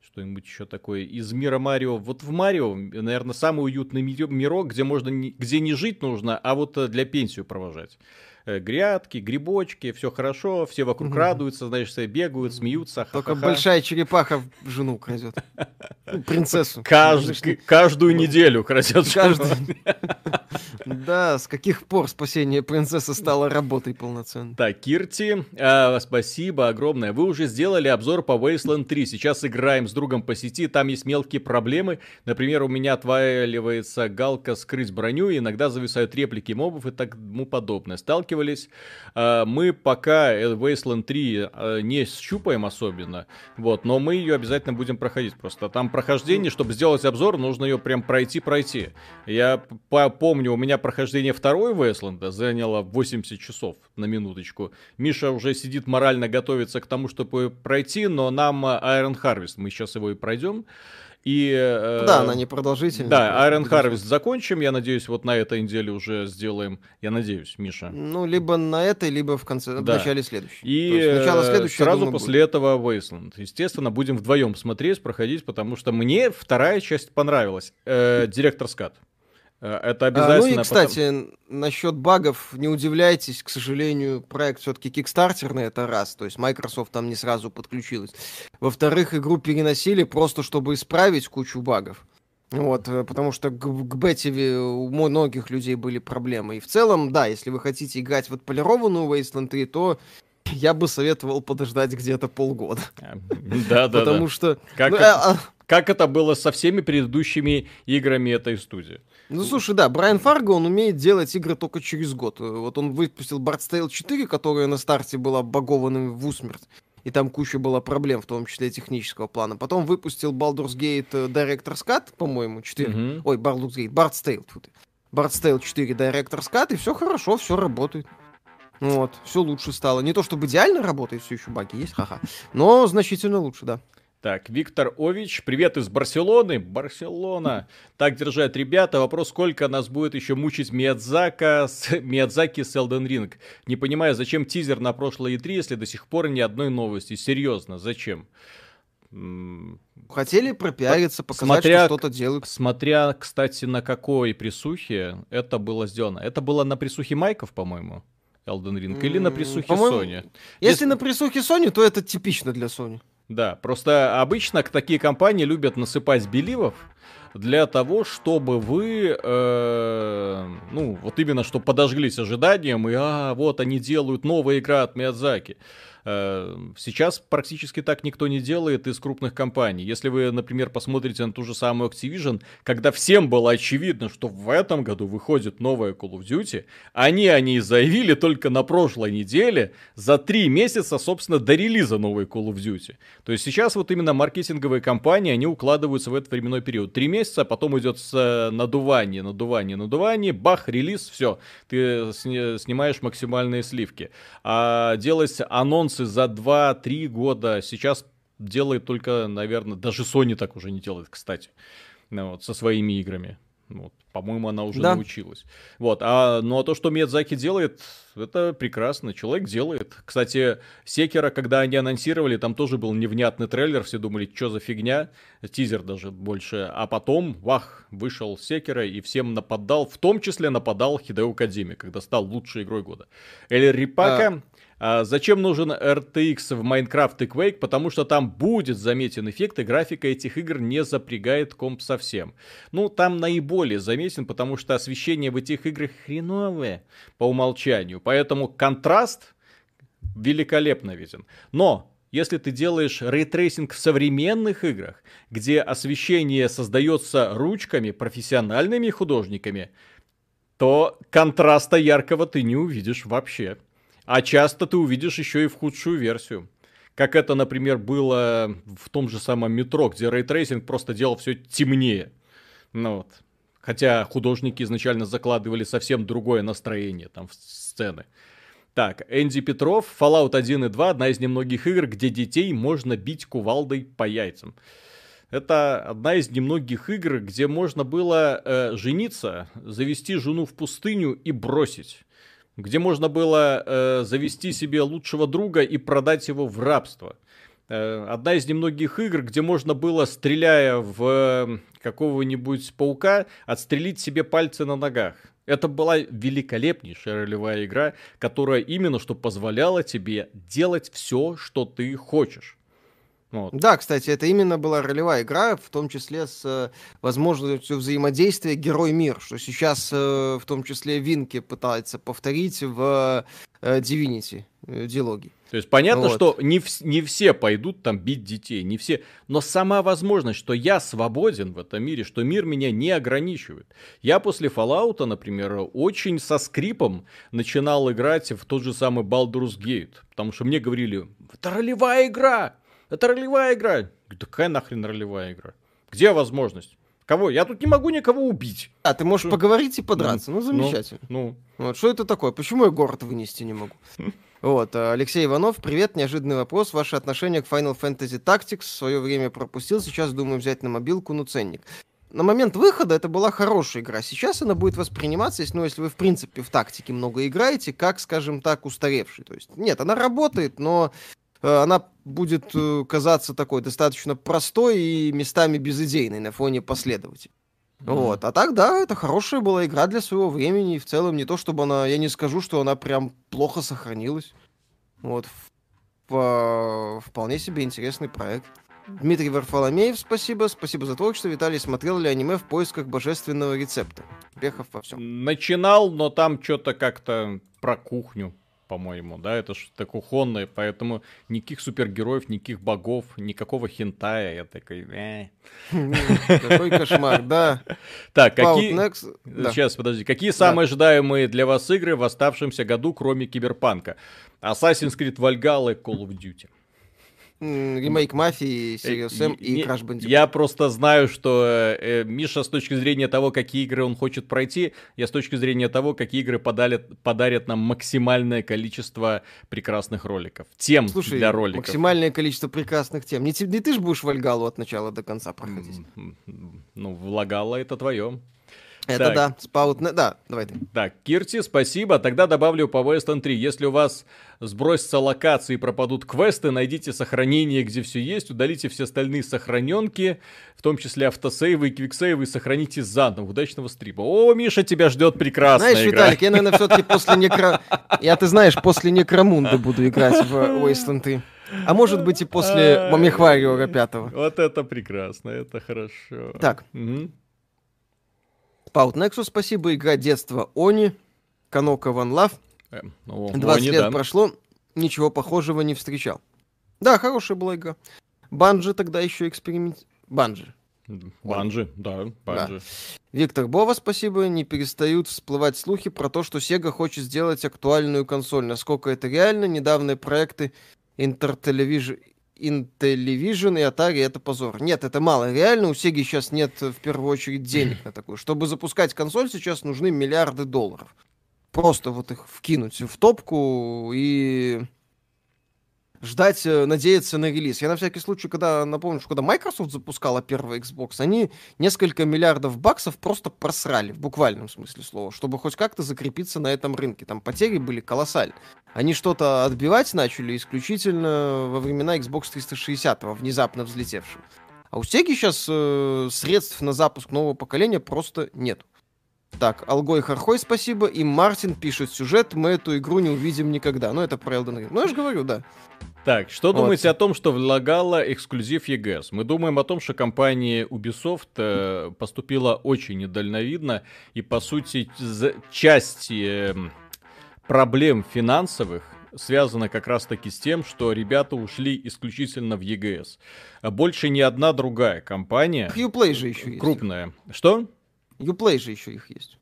A: что-нибудь еще такое из мира Марио. Вот в Марио, наверное, самый уютный мирок, где можно, где не жить нужно, а вот э, для пенсию провожать. Э, грядки, грибочки, все хорошо, все вокруг угу. радуются, знаешь, все бегают, смеются.
B: Только большая черепаха жену крадет. Ну, принцессу.
A: Каждую неделю крадет
B: Каждую. Да, с каких пор спасение принцессы стало работой полноценной.
A: Так, Кирти, э, спасибо огромное. Вы уже сделали обзор по Wasteland 3. Сейчас играем с другом по сети, там есть мелкие проблемы. Например, у меня отваливается галка скрыть броню, иногда зависают реплики мобов и тому подобное. Сталкивались. Э, мы пока Wasteland 3 э, не щупаем особенно, вот, но мы ее обязательно будем проходить просто. Там прохождение, чтобы сделать обзор, нужно ее прям пройти-пройти. Я помню, у меня прохождение второй Wasteland заняло 80 часов на минуточку. Миша уже сидит морально готовится к тому, чтобы пройти, но нам Iron Harvest, мы сейчас его и пройдем. И,
B: э, да, она непродолжительная.
A: Да, Iron Harvest закончим, я надеюсь, вот на этой неделе уже сделаем, я надеюсь, Миша.
B: Ну, либо на этой, либо в конце, да. в начале следующей.
A: И начало следующего, сразу думаю, после будет. этого Wasteland. Естественно, будем вдвоем смотреть, проходить, потому что мне вторая часть понравилась. Э, директор Скат. Э, это обязательно.
B: А, ну и, кстати, потом... насчет багов, не удивляйтесь, к сожалению, проект все-таки кикстартерный, это раз, то есть Microsoft там не сразу подключилась. Во-вторых, игру переносили просто, чтобы исправить кучу багов. Вот, э, потому что к, к бете у многих людей были проблемы. И в целом, да, если вы хотите играть в отполированную Wasteland 3, то я бы советовал подождать где-то полгода.
A: Да, да,
B: Потому что...
A: Ну, это, а... как это было со всеми предыдущими играми этой студии?
B: Ну, слушай, да, Брайан Фарго, он умеет делать игры только через год. Вот он выпустил Bard's Tale 4, которая на старте была багованным в усмерть. И там куча была проблем, в том числе технического плана. Потом выпустил Baldur's Gate э, Director's Cut, по-моему, 4. Mm-hmm. Ой, Baldur's Gate, Bard's Tale. Тут. Bard's Tale 4 Director's Cut, и все хорошо, все работает. Вот, все лучше стало. Не то чтобы идеально работает, все еще баги есть, ха-ха. Но значительно лучше, да.
A: Так, Виктор Ович, привет из Барселоны. Барселона. Так держать, ребята. Вопрос, сколько нас будет еще мучить Миядзака с, Миядзаки с Elden Ring. Не понимаю, зачем тизер на прошлой E3, если до сих пор ни одной новости. Серьезно, зачем?
B: Хотели пропиариться, показать, смотря, что что-то делают.
A: Смотря, кстати, на какой присухе это было сделано. Это было на присухе Майков, по-моему, Elden Ring, или на присухе Sony?
B: Если, если на присухе Sony, то это типично для Sony.
A: Да, просто обычно такие компании любят насыпать беливов для того, чтобы вы, э, ну, вот именно, что подожглись ожиданием, и, а, вот они делают новая игра от Миядзаки. Э, сейчас практически так никто не делает из крупных компаний. Если вы, например, посмотрите на ту же самую Activision, когда всем было очевидно, что в этом году выходит новая Call of Duty, они о ней заявили только на прошлой неделе, за три месяца, собственно, до релиза новой Call of Duty. То есть сейчас вот именно маркетинговые компании, они укладываются в этот временной период. Три месяца, а потом идет надувание, надувание, надувание, бах, релиз, все. Ты снимаешь максимальные сливки. А делать анонс анонсы за 2-3 года сейчас делает только, наверное, даже Sony так уже не делает, кстати, ну, вот, со своими играми. Вот, по-моему, она уже да. научилась. Вот, а, ну а то, что Миядзаки делает, это прекрасно. Человек делает. Кстати, Секера, когда они анонсировали, там тоже был невнятный трейлер. Все думали, что за фигня. Тизер даже больше. А потом, вах, вышел Секера и всем нападал. В том числе нападал Хидео Кадзими, когда стал лучшей игрой года. Эль Рипака... А а зачем нужен RTX в Minecraft и Quake? Потому что там будет заметен эффект, и графика этих игр не запрягает комп совсем. Ну, там наиболее заметен, потому что освещение в этих играх хреновое по умолчанию. Поэтому контраст великолепно виден. Но если ты делаешь ray tracing в современных играх, где освещение создается ручками, профессиональными художниками, то контраста яркого ты не увидишь вообще. А часто ты увидишь еще и в худшую версию. Как это, например, было в том же самом метро, где ray tracing просто делал все темнее. Ну вот. Хотя художники изначально закладывали совсем другое настроение там в сцены. Так, Энди Петров, Fallout 1 и 2, одна из немногих игр, где детей можно бить кувалдой по яйцам. Это одна из немногих игр, где можно было э, жениться, завести жену в пустыню и бросить где можно было э, завести себе лучшего друга и продать его в рабство. Э, одна из немногих игр, где можно было, стреляя в какого-нибудь паука, отстрелить себе пальцы на ногах. Это была великолепнейшая ролевая игра, которая именно что позволяла тебе делать все, что ты хочешь.
B: Вот. Да, кстати, это именно была ролевая игра, в том числе с э, возможностью взаимодействия герой-мир, что сейчас э, в том числе Винки пытается повторить в э, Divinity э, диалоги.
A: То есть понятно, вот. что не, в, не все пойдут там бить детей, не все. Но сама возможность, что я свободен в этом мире, что мир меня не ограничивает. Я после Fallout, например, очень со скрипом начинал играть в тот же самый Baldur's Gate. Потому что мне говорили, это ролевая игра, это ролевая игра. Да какая нахрен ролевая игра? Где возможность? Кого? Я тут не могу никого убить.
B: А, ты можешь что? поговорить и подраться. Ну, ну замечательно. Ну, ну. Вот, что это такое? Почему я город вынести не могу? Вот, э, Алексей Иванов, привет, неожиданный вопрос. Ваше отношение к Final Fantasy Tactics в свое время пропустил, сейчас думаю взять на мобилку, ну ценник. На момент выхода это была хорошая игра. Сейчас она будет восприниматься, если, ну, если вы, в принципе, в тактике много играете, как, скажем так, устаревший. То есть, нет, она работает, но она будет э, казаться такой достаточно простой и местами безыдейной на фоне последователей. Mm-hmm. Вот. А так, да, это хорошая была игра для своего времени. И в целом не то, чтобы она... Я не скажу, что она прям плохо сохранилась. Вот. Вполне себе интересный проект. Дмитрий Варфоломеев, спасибо. Спасибо за творчество. Виталий, смотрел ли аниме в поисках божественного рецепта? Успехов во всем.
A: Начинал, но там что-то как-то про кухню по-моему, да, это что-то кухонное, поэтому никаких супергероев, никаких богов, никакого хентая, я такой, э.
B: Какой кошмар, да.
A: Так, какие... Сейчас, подожди, какие самые ожидаемые для вас игры в оставшемся году, кроме Киберпанка? Assassin's Creed Valhalla и Call of Duty
B: ремейк Мафии, Serious Sam и Crash Bandicoot.
A: Я просто знаю, что э, Миша с точки зрения того, какие игры он хочет пройти, я с точки зрения того, какие игры подарят, подарят нам максимальное количество прекрасных роликов. Тем Слушай, для роликов.
B: максимальное количество прекрасных тем. Не, не ты же будешь Вальгалу от начала до конца проходить.
A: Ну, Влагала это твое.
B: Это так. да, спаут, да, давай ты.
A: Так, Кирти, спасибо. Тогда добавлю по Western 3. Если у вас сбросятся локации и пропадут квесты, найдите сохранение, где все есть, удалите все остальные сохраненки, в том числе автосейвы и квиксейвы, и сохраните заново. Удачного стрима. О, Миша, тебя ждет прекрасная
B: знаешь,
A: игра.
B: Виталик, я, наверное, все-таки после некро... Я, ты знаешь, после Некромунда буду играть в Wasteland 3. А может быть и после Мамихвариора 5.
A: Вот это прекрасно, это хорошо.
B: Так, угу. Спаут Nexus, спасибо. Игра детства Они. Канока Ван Лав. 20 лет да. прошло, ничего похожего не встречал. Да, хорошая была игра. Банжи тогда еще эксперимент... Банжи.
A: Банжи, да, Банжи. Да.
B: Виктор Бова, спасибо. Не перестают всплывать слухи про то, что Sega хочет сделать актуальную консоль. Насколько это реально? Недавние проекты Intertelevision Intellivision и Atari это позор. Нет, это мало. Реально у Sega сейчас нет в первую очередь денег на такую. Чтобы запускать консоль, сейчас нужны миллиарды долларов. Просто вот их вкинуть в топку и ждать, э, надеяться на релиз. Я на всякий случай, когда напомню, что когда Microsoft запускала первый Xbox, они несколько миллиардов баксов просто просрали, в буквальном смысле слова, чтобы хоть как-то закрепиться на этом рынке. Там потери были колоссальные. Они что-то отбивать начали исключительно во времена Xbox 360, внезапно взлетевшего. А у Sega сейчас э, средств на запуск нового поколения просто нет. Так, Алгой Хархой, спасибо. И Мартин пишет сюжет, мы эту игру не увидим никогда. Ну, это про Elden Ring. Ну, я же говорю, да.
A: Так, что вот. думаете о том, что влагала эксклюзив EGS? Мы думаем о том, что компания Ubisoft э, поступила очень недальновидно, и, по сути, часть э, проблем финансовых связана как раз-таки с тем, что ребята ушли исключительно в EGS. Больше ни одна другая компания...
B: Uplay же еще
A: крупная. есть. Что?
B: Uplay же еще их есть.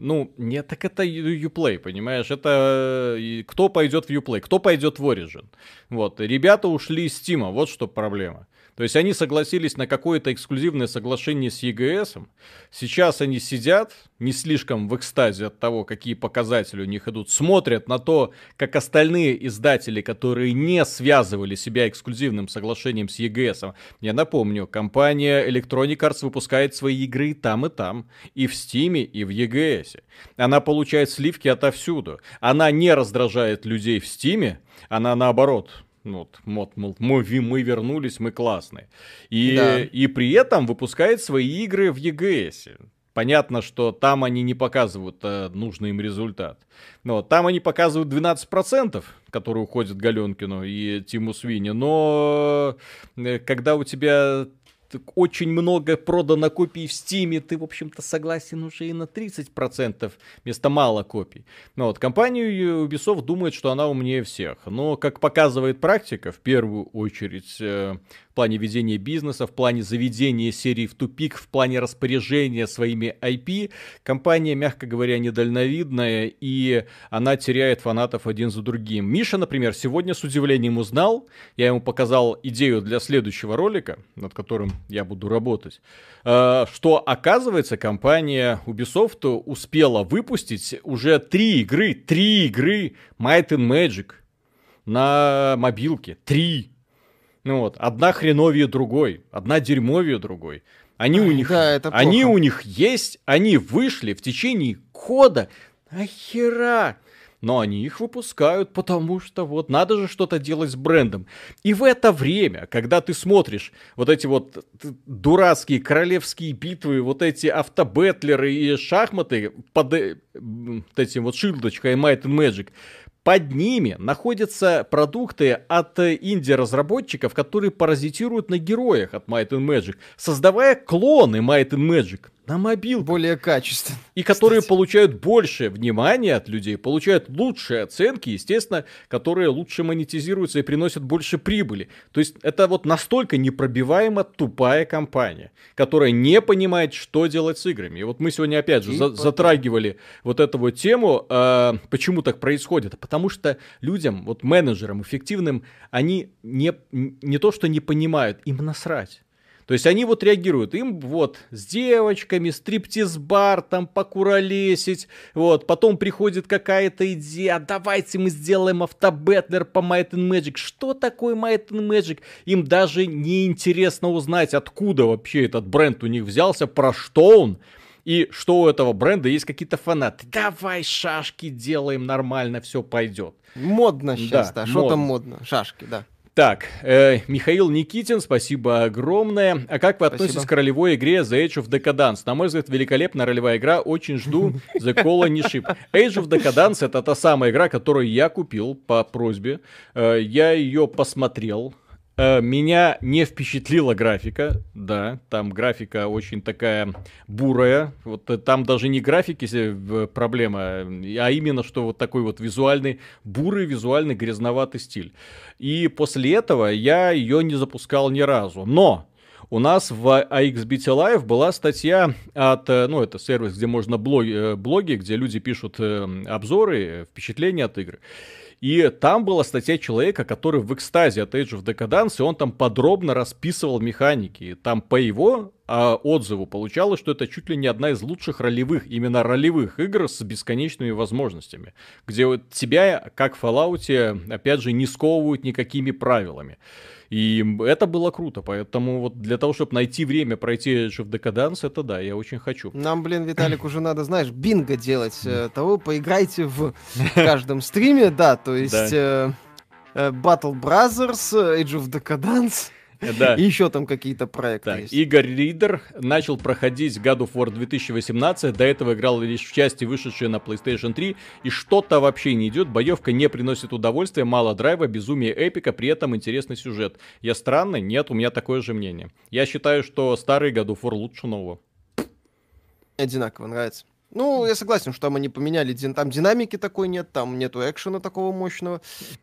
A: Ну, нет, так это Uplay, понимаешь? Это кто пойдет в Uplay, кто пойдет в Origin. Вот, ребята ушли из Steam, вот что проблема. То есть они согласились на какое-то эксклюзивное соглашение с EGS. Сейчас они сидят, не слишком в экстазе от того, какие показатели у них идут, смотрят на то, как остальные издатели, которые не связывали себя эксклюзивным соглашением с EGS. Я напомню, компания Electronic Arts выпускает свои игры там и там, и в Steam, и в EGS. Она получает сливки отовсюду. Она не раздражает людей в Steam, она наоборот вот, мод, мол, мы, мы вернулись, мы классные. И, да. и при этом выпускает свои игры в EGS. понятно, что там они не показывают э, нужный им результат. Но там они показывают 12%, которые уходят Галенкину и Тиму Свини. Но э, когда у тебя очень много продано копий в Стиме, ты, в общем-то, согласен уже и на 30% вместо мало копий. Но вот компания Ubisoft думает, что она умнее всех. Но, как показывает практика, в первую очередь, э, в плане ведения бизнеса, в плане заведения серии в тупик, в плане распоряжения своими IP, компания, мягко говоря, недальновидная, и она теряет фанатов один за другим. Миша, например, сегодня с удивлением узнал, я ему показал идею для следующего ролика, над которым я буду работать, э, что, оказывается, компания Ubisoft успела выпустить уже три игры, три игры Might and Magic на мобилке. Три. Ну вот, одна хреновее другой, одна дерьмовее другой. Они у них, да, это они у них есть, они вышли в течение года. Нахера? но они их выпускают, потому что вот надо же что-то делать с брендом. И в это время, когда ты смотришь вот эти вот дурацкие королевские битвы, вот эти автобетлеры и шахматы под э, вот этим вот шилдочкой Might and Magic, под ними находятся продукты от инди-разработчиков, которые паразитируют на героях от Might and Magic, создавая клоны Might and Magic на мобил.
B: Более качественно.
A: И которые кстати. получают больше внимания от людей, получают лучшие оценки, естественно, которые лучше монетизируются и приносят больше прибыли. То есть это вот настолько непробиваемо тупая компания, которая не понимает, что делать с играми. И вот мы сегодня опять же за- затрагивали вот эту вот тему, э, почему так происходит. Потому что людям, вот менеджерам эффективным, они не, не то что не понимают, им насрать. То есть они вот реагируют, им вот с девочками, стриптиз-бар, там покуролесить, вот, потом приходит какая-то идея, «А давайте мы сделаем автобетлер по Might and Magic. Что такое Might and Magic? Им даже не интересно узнать, откуда вообще этот бренд у них взялся, про что он, и что у этого бренда есть какие-то фанаты. Давай шашки делаем нормально, все пойдет.
B: Модно сейчас, да. Что там модно? Шашки, да.
A: Так, э, Михаил Никитин, спасибо огромное. А как вы относитесь спасибо. к ролевой игре The Age of Decadence? На мой взгляд, великолепная ролевая игра. Очень жду The Cola не шип. Age of Decadence это та самая игра, которую я купил по просьбе. Э, я ее посмотрел. Э, меня не впечатлила графика, да, там графика очень такая бурая, вот э, там даже не графики проблема, а именно что вот такой вот визуальный, бурый визуальный грязноватый стиль. И после этого я ее не запускал ни разу, но у нас в AXBT Live была статья от, э, ну, это сервис, где можно блоги, блоги где люди пишут обзоры, впечатления от игры. И там была статья человека, который в экстазе от Age of Decadence, и он там подробно расписывал механики. И там по его а, отзыву получалось, что это чуть ли не одна из лучших ролевых, именно ролевых игр с бесконечными возможностями. Где вот тебя, как в Fallout, опять же, не сковывают никакими правилами. И это было круто, поэтому вот для того, чтобы найти время пройти Age of Decadence, это да, я очень хочу.
B: Нам, блин, Виталик, уже надо, знаешь, бинго делать э, того, поиграйте в каждом стриме, да, то есть... Э, э, Battle Brothers, Age of Decadence. Да. И еще там какие-то проекты так, есть.
A: Игорь Ридер начал проходить God of War 2018. До этого играл лишь в части, вышедшие на PlayStation 3. И что-то вообще не идет. Боевка не приносит удовольствия, мало драйва, безумие эпика, при этом интересный сюжет. Я странный? Нет, у меня такое же мнение. Я считаю, что старый God of War лучше нового.
B: Одинаково нравится. Ну, я согласен, что там они поменяли, там динамики такой нет, там нету экшена такого мощного.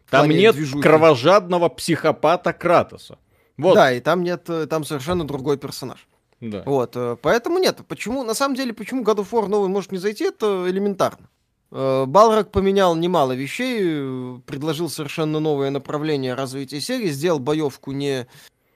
A: Там нет движухи. кровожадного психопата Кратоса.
B: Вот. Да, и там нет, э, там совершенно другой персонаж. Да. Вот, э, поэтому нет. Почему, на самом деле, почему God of War новый может не зайти, это элементарно. Э, Балрак поменял немало вещей, предложил совершенно новое направление развития серии, сделал боевку не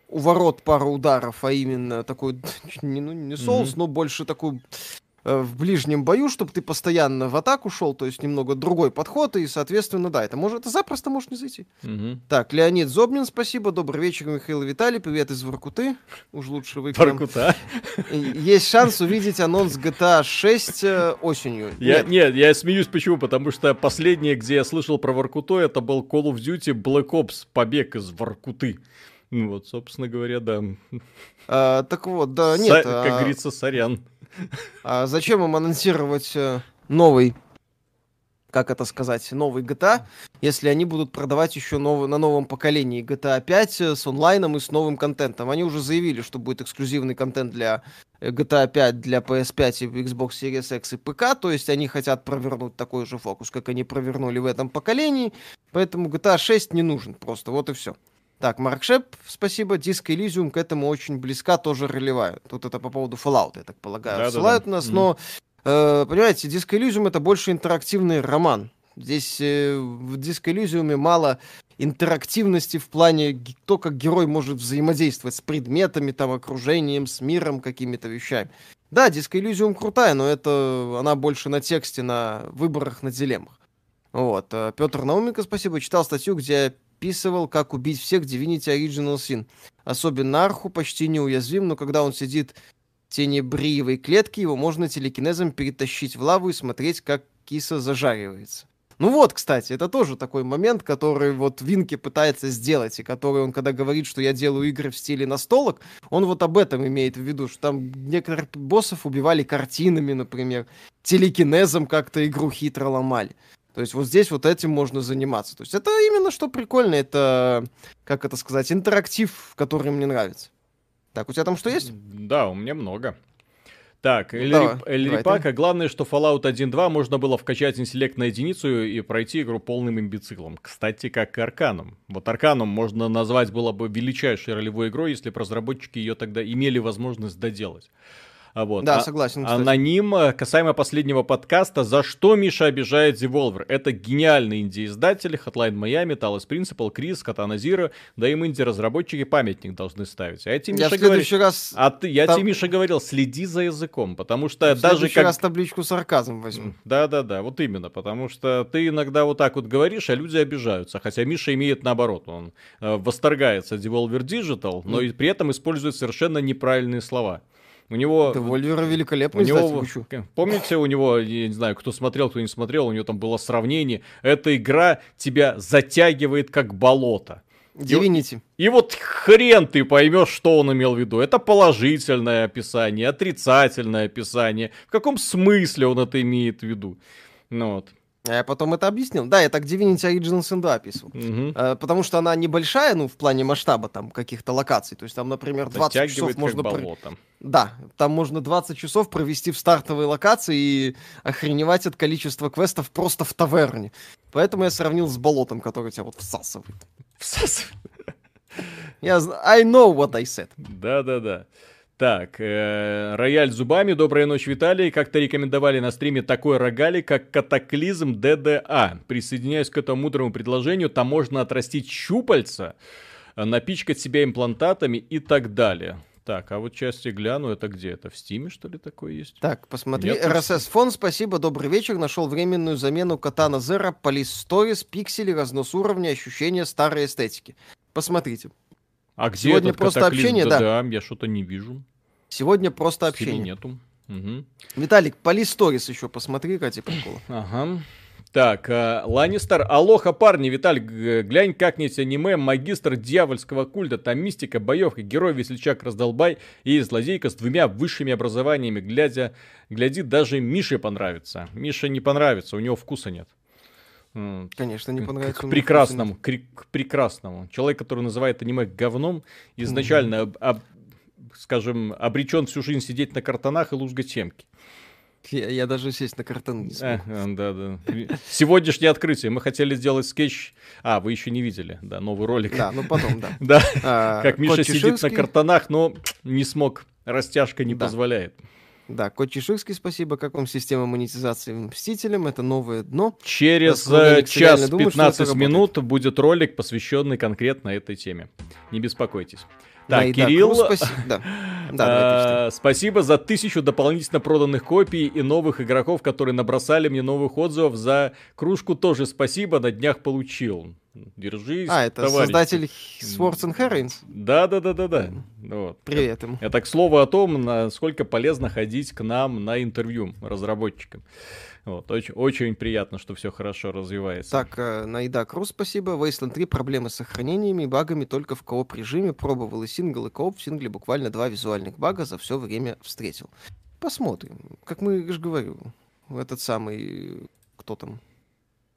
B: у ворот пару ударов, а именно такой, не, ну, не соус, mm-hmm. но больше такой Э, в ближнем бою, чтобы ты постоянно в атаку шел, то есть немного другой подход, и, соответственно, да, это может, это запросто может не зайти. Угу. Так, Леонид Зобнин, спасибо, добрый вечер, Михаил Виталий, привет из Воркуты, уж лучше вы.
A: Воркута?
B: Есть шанс увидеть анонс GTA 6 э, осенью.
A: Я, нет. нет, я смеюсь, почему, потому что последнее, где я слышал про Воркуту, это был Call of Duty Black Ops, побег из Воркуты. Ну вот, собственно говоря, да.
B: А, так вот, да, нет. Са,
A: как а... говорится, сорян.
B: А зачем им анонсировать э, новый как это сказать, новый GTA, если они будут продавать еще нов... на новом поколении GTA 5 с онлайном и с новым контентом. Они уже заявили, что будет эксклюзивный контент для э, GTA 5 для PS5 и Xbox Series X и ПК, то есть они хотят провернуть такой же фокус, как они провернули в этом поколении, поэтому GTA 6 не нужен просто, вот и все. Так, Марк Шеп, спасибо. Диск Elysium к этому очень близка, тоже ролевая. Тут это по поводу Fallout, я так полагаю. Да, Ссылают да, да. нас, mm. но Э, понимаете, Disco Elysium это больше интерактивный роман. Здесь э, в Disco Elysium мало интерактивности в плане то, как герой может взаимодействовать с предметами, там, окружением, с миром, какими-то вещами. Да, Disco Elysium крутая, но это она больше на тексте, на выборах, на дилеммах. Вот. Э, Петр Науменко, спасибо, читал статью, где описывал, как убить всех Divinity Original Sin. Особенно Арху почти неуязвим, но когда он сидит тенебриевой клетки, его можно телекинезом перетащить в лаву и смотреть, как киса зажаривается. Ну вот, кстати, это тоже такой момент, который вот Винки пытается сделать, и который он, когда говорит, что я делаю игры в стиле настолок, он вот об этом имеет в виду, что там некоторых боссов убивали картинами, например, телекинезом как-то игру хитро ломали. То есть вот здесь вот этим можно заниматься. То есть это именно что прикольно, это, как это сказать, интерактив, который мне нравится. Так, у тебя там что есть?
A: Да, у меня много. Так, Эльрипака, главное, что Fallout 1.2 можно было вкачать интеллект на единицу и пройти игру полным имбецилом. Кстати, как и Арканом. Вот Арканом можно назвать было бы величайшей ролевой игрой, если бы разработчики ее тогда имели возможность доделать.
B: А вот. Да, а, согласен.
A: Кстати. Аноним, э, касаемо последнего подкаста, за что Миша обижает Devolver? Это гениальные инди-издатели, Hotline Miami, Talos Principal, Крис, Katana Zero, да им инди-разработчики памятник должны ставить. А я тебе, Миша, говорил... раз... А ты, я Там... тебе, Миша, говорил, следи за языком, потому что
B: я
A: даже
B: как... раз табличку сарказм возьму.
A: Да-да-да, вот именно, потому что ты иногда вот так вот говоришь, а люди обижаются, хотя Миша имеет наоборот, он э, восторгается Devolver Digital, но и при этом использует совершенно неправильные слова. У него...
B: Вольвера великолепный у него,
A: Помните, у него, я не знаю, кто смотрел, кто не смотрел, у него там было сравнение. Эта игра тебя затягивает как болото.
B: Divinity.
A: И, и вот хрен ты поймешь, что он имел в виду. Это положительное описание, отрицательное описание. В каком смысле он это имеет в виду? Ну вот.
B: А я потом это объяснил. Да, я так Divinity Original Sin 2 описывал. Угу. Потому что она небольшая, ну, в плане масштаба там каких-то локаций. То есть там, например, 20 часов можно...
A: Болото.
B: Да, там можно 20 часов провести в стартовой локации и охреневать от количества квестов просто в таверне. Поэтому я сравнил с болотом, который тебя вот всасывает.
A: Всасывает.
B: Я I know what I said.
A: Да-да-да. Так, э, рояль зубами, добрая ночь, Виталий. Как-то рекомендовали на стриме такой рогали, как катаклизм ДДА. Присоединяюсь к этому мудрому предложению, там можно отрастить щупальца, напичкать себя имплантатами и так далее. Так, а вот части гляну, это где? Это в Стиме, что ли, такое есть?
B: Так, посмотри. RSS фон, спасибо, добрый вечер. Нашел временную замену Катана Zero, Police Stories, пиксели, разнос уровня, ощущение старой эстетики. Посмотрите.
A: А где Сегодня этот просто общение, да. Я что-то не вижу.
B: Сегодня просто общение.
A: нету. Угу.
B: Виталик, Поли Сторис еще посмотри, какие приколы.
A: Ага. Так, э, Ланнистер, алоха, парни, Виталь, глянь как-нибудь аниме «Магистр дьявольского культа», там мистика, боевка, герой, весельчак, раздолбай и злодейка с двумя высшими образованиями, глядя, гляди, даже Мише понравится. Мише не понравится, у него вкуса нет.
B: Конечно, не понравится.
A: К, прекрасному, к, к прекрасному. Человек, который называет аниме говном, изначально, mm-hmm. об, скажем, обречен всю жизнь сидеть на картонах и лузгать семки.
B: Я, я даже сесть на картон не смог.
A: А, да, да. Сегодняшнее открытие. Мы хотели сделать скетч. А, вы еще не видели, да, новый ролик.
B: Да, ну потом, да.
A: Да, а, как Миша сидит на картонах, но не смог. Растяжка не позволяет.
B: Да, Кот Чеширский, спасибо. Как вам система монетизации Мстителям? Это новое дно.
A: Через э, час 15 минут будет ролик, посвященный конкретно этой теме. Не беспокойтесь. Так, да, Кирилл, да, спаси... да. Да, а, спасибо за тысячу дополнительно проданных копий и новых игроков, которые набросали мне новых отзывов. За кружку тоже спасибо, на днях получил. Держись,
B: А, это товарищ. создатель Swords and Herrings?
A: Да, да, да, да, да.
B: Вот. Привет ему.
A: Это к слову о том, насколько полезно ходить к нам на интервью разработчикам. Вот, очень, очень приятно, что все хорошо развивается.
B: Так, э, Найда Круз, спасибо. Wasteland 3 проблемы с сохранениями и багами только в кооп режиме. Пробовал и сингл, и кооп. В сингле буквально два визуальных бага за все время встретил. посмотрим. Как мы же говорю, этот самый, кто там,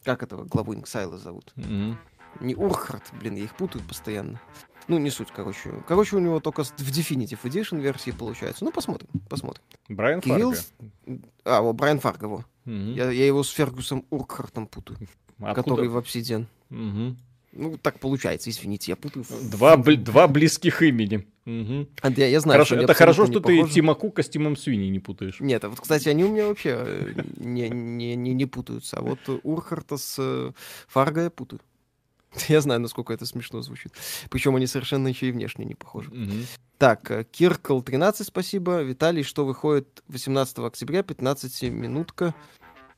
B: как этого главу Инксайла зовут? Mm-hmm. Не Урхард, блин, я их путаю постоянно. Ну, не суть, короче. Короче, у него только в Definitive Edition версии получается. Ну, посмотрим, посмотрим.
A: Брайан Кирилл...
B: Фарго. А, вот Брайан Фарго, во. Угу. Я, я его с Фергусом Уркхартом путаю. Откуда? Который в Obsidian. Угу. Ну, так получается, извините, я путаю.
A: Два, бл- два близких имени. Угу.
B: А, я, я знаю,
A: хорошо, это хорошо, что ты Тима Кука с Тимом Свини не путаешь.
B: Нет, а вот, кстати, они у меня вообще э, не, не, не, не путаются. А вот Урхарта с э, Фарго я путаю. Я знаю, насколько это смешно звучит. Причем они совершенно еще и внешне не похожи. Mm-hmm. Так, э, Киркл 13, спасибо. Виталий, что выходит 18 октября, 15 минутка.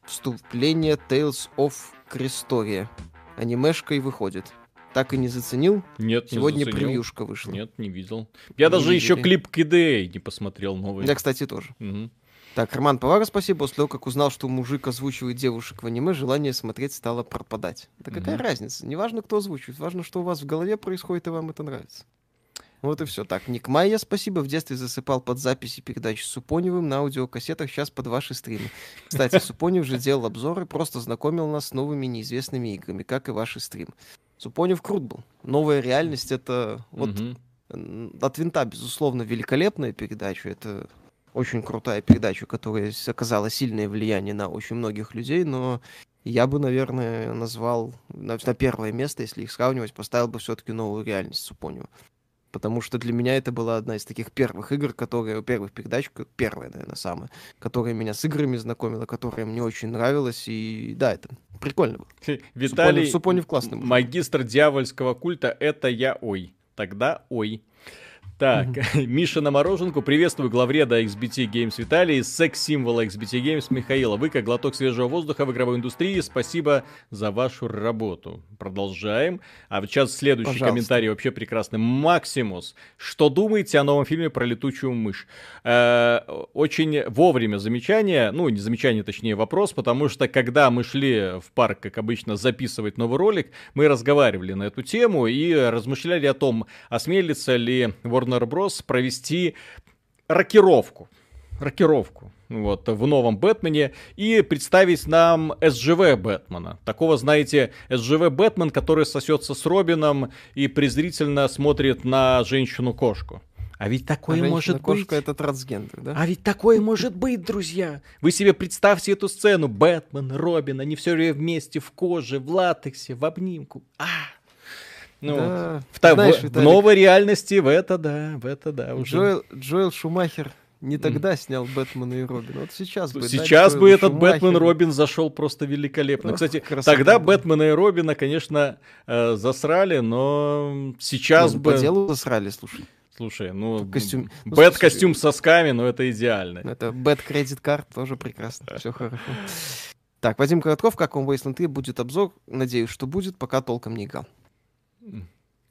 B: Вступление Tales of Crestoria. Анимешкой выходит. Так и не заценил?
A: Нет,
B: Сегодня
A: не заценил.
B: превьюшка вышла.
A: Нет, не видел. Я не даже видели. еще клип KDA не посмотрел новый.
B: Я, кстати, тоже. Угу. Так, Роман Повара, спасибо. После того, как узнал, что мужик озвучивает девушек в аниме, желание смотреть стало пропадать. Да какая mm-hmm. разница? Неважно, кто озвучивает. Важно, что у вас в голове происходит, и вам это нравится. Вот и все. Так, Ник Майя, спасибо. В детстве засыпал под записи передач с Супоневым на аудиокассетах, сейчас под ваши стримы. Кстати, Супонев же делал обзоры, просто знакомил нас с новыми неизвестными играми, как и ваши стримы. Супонев крут был. Новая реальность — это вот от винта, безусловно, великолепная передача. Это очень крутая передача, которая оказала сильное влияние на очень многих людей, но я бы, наверное, назвал на, на первое место, если их сравнивать, поставил бы все-таки новую реальность Супонева. Потому что для меня это была одна из таких первых игр, которые, первых передач, первая, наверное, самая, которая меня с играми знакомила, которая мне очень нравилась. И да, это прикольно было.
A: Виталий,
B: Супонев, Супонев классный был.
A: магистр дьявольского культа, это я ой. Тогда ой. Так, Миша на мороженку. Приветствую главреда XBT Games Виталий, секс-символа XBT Games Михаила. Вы, как глоток свежего воздуха в игровой индустрии, спасибо за вашу работу. Продолжаем. А сейчас следующий Пожалуйста. комментарий вообще прекрасный. Максимус. Что думаете о новом фильме про летучую мышь? Э, очень вовремя замечание, ну, не замечание, точнее вопрос, потому что когда мы шли в парк, как обычно, записывать новый ролик, мы разговаривали на эту тему и размышляли о том, осмелится ли Warner Warner Bros. провести рокировку. Рокировку вот, в новом Бэтмене и представить нам СЖВ Бэтмена. Такого, знаете, СЖВ Бэтмен, который сосется с Робином и презрительно смотрит на женщину-кошку. А ведь такое а может быть...
B: это трансгендер, да?
A: А ведь такое может быть, друзья. Вы себе представьте эту сцену. Бэтмен, Робин, они все время вместе в коже, в латексе, в обнимку. А, ну, да. в, Знаешь, в, в новой реальности в это да, в это да.
B: Уже. Джоэл, Джоэл Шумахер не тогда mm. снял Бэтмена и Робин. Вот сейчас бы.
A: Сейчас бы этот Шумахер... Бэтмен Робин зашел просто великолепно. Ох, Кстати, красота, тогда да. Бэтмена и Робина, конечно, э, засрали, но сейчас ну, бы.
B: По делу засрали, слушай.
A: Слушай, ну, костюм... Бэт костюм с сосками, но это идеально.
B: Это Bat credit card тоже прекрасно, все хорошо. Так, Вадим Коротков, как он Wasteland 3, будет обзор. Надеюсь, что будет, пока толком не играл.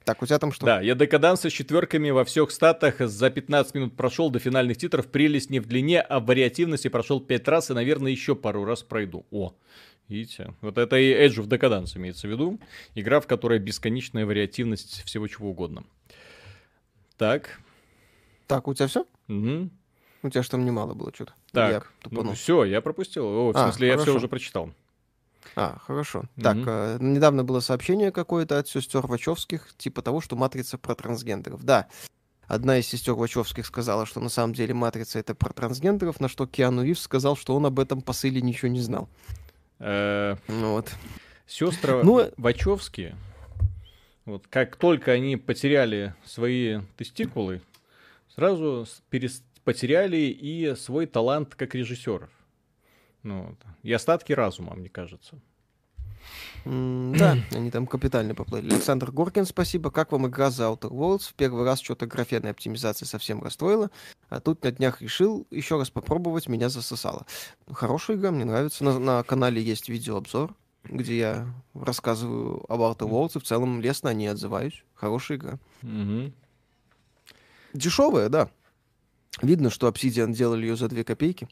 B: Так, у тебя там что?
A: Да, я декаданса с четверками во всех статах за 15 минут прошел до финальных титров. Прелесть не в длине, а в вариативности прошел 5 раз и, наверное, еще пару раз пройду. О, видите? Вот это и Edge of Decadence имеется в виду. Игра, в которой бесконечная вариативность всего чего угодно. Так.
B: Так, у тебя все? Угу. У тебя что там немало было что-то.
A: Так, ну, все, я пропустил. О, в а, смысле, хорошо. я все уже прочитал.
B: А, хорошо. Mm-hmm. Так, э, недавно было сообщение какое-то от сестер Вачовских, типа того, что матрица про трансгендеров. Да, одна из сестер Вачовских сказала, что на самом деле матрица это про трансгендеров, на что Киану Ривз сказал, что он об этом посыле ничего не знал.
A: Э, ну вот. Сестры ну, Вачовские, вот как только они потеряли свои тестикулы, сразу перес... потеряли и свой талант как режиссеров. Ну, и остатки разума, мне кажется.
B: Mm, да, они там капитально поплыли. Александр Горкин, спасибо. Как вам игра за Outer Worlds? В первый раз что-то графенная оптимизация совсем расстроила, а тут на днях решил еще раз попробовать, меня засосало. Хорошая игра, мне нравится. На, на канале есть видеообзор, где я рассказываю об Outer Worlds, и в целом лестно не отзываюсь. Хорошая игра. Mm-hmm. Дешевая, да. Видно, что Obsidian делали ее за 2 копейки.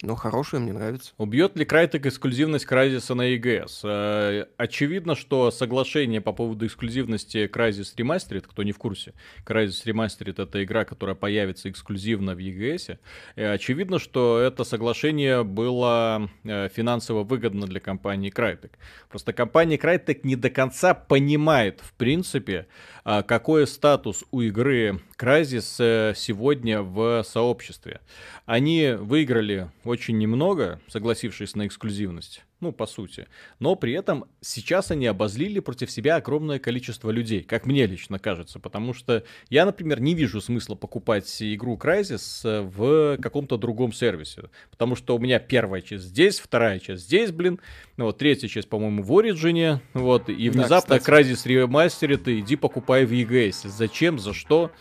B: Ну, хорошая, мне нравится.
A: Убьет ли Крайтек эксклюзивность Crysis на EGS? Э, очевидно, что соглашение по поводу эксклюзивности Crysis Remastered, кто не в курсе, Crysis Remastered — это игра, которая появится эксклюзивно в EGS. Э, очевидно, что это соглашение было э, финансово выгодно для компании Crytek. Просто компания Crytek не до конца понимает, в принципе, какой статус у игры Crysis сегодня в сообществе. Они выиграли очень немного, согласившись на эксклюзивность ну, по сути. Но при этом сейчас они обозлили против себя огромное количество людей, как мне лично кажется, потому что я, например, не вижу смысла покупать игру Crysis э, в каком-то другом сервисе, потому что у меня первая часть здесь, вторая часть здесь, блин, ну, вот третья часть, по-моему, в Origin, вот, и внезапно да, Crysis ремастерит, и иди покупай в EGS. Зачем, за что?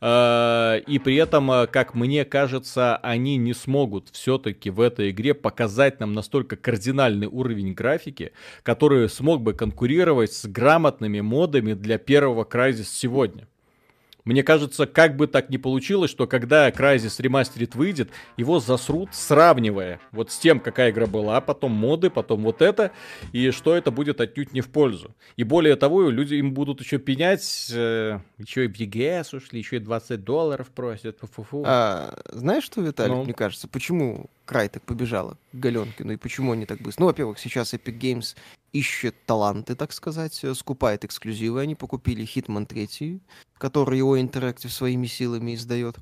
A: Э, и при этом, э, как мне кажется, они не смогут все-таки в этой игре показать нам настолько кардинальный уровень графики, который смог бы конкурировать с грамотными модами для первого Crysis сегодня. Мне кажется, как бы так ни получилось, что когда Crysis Remastered выйдет, его засрут, сравнивая вот с тем, какая игра была, потом моды, потом вот это, и что это будет отнюдь не в пользу. И более того, люди им будут еще пенять, э, еще и в EGS ушли, еще и 20 долларов просят. Фу -фу -фу.
B: А, знаешь что, Виталик, ну? мне кажется, почему Край так побежала к Галенкину, и почему они так быстро? Ну, во-первых, сейчас Epic Games ищет таланты, так сказать, э, скупает эксклюзивы. Они покупили Hitman 3, который его Interactive своими силами издает.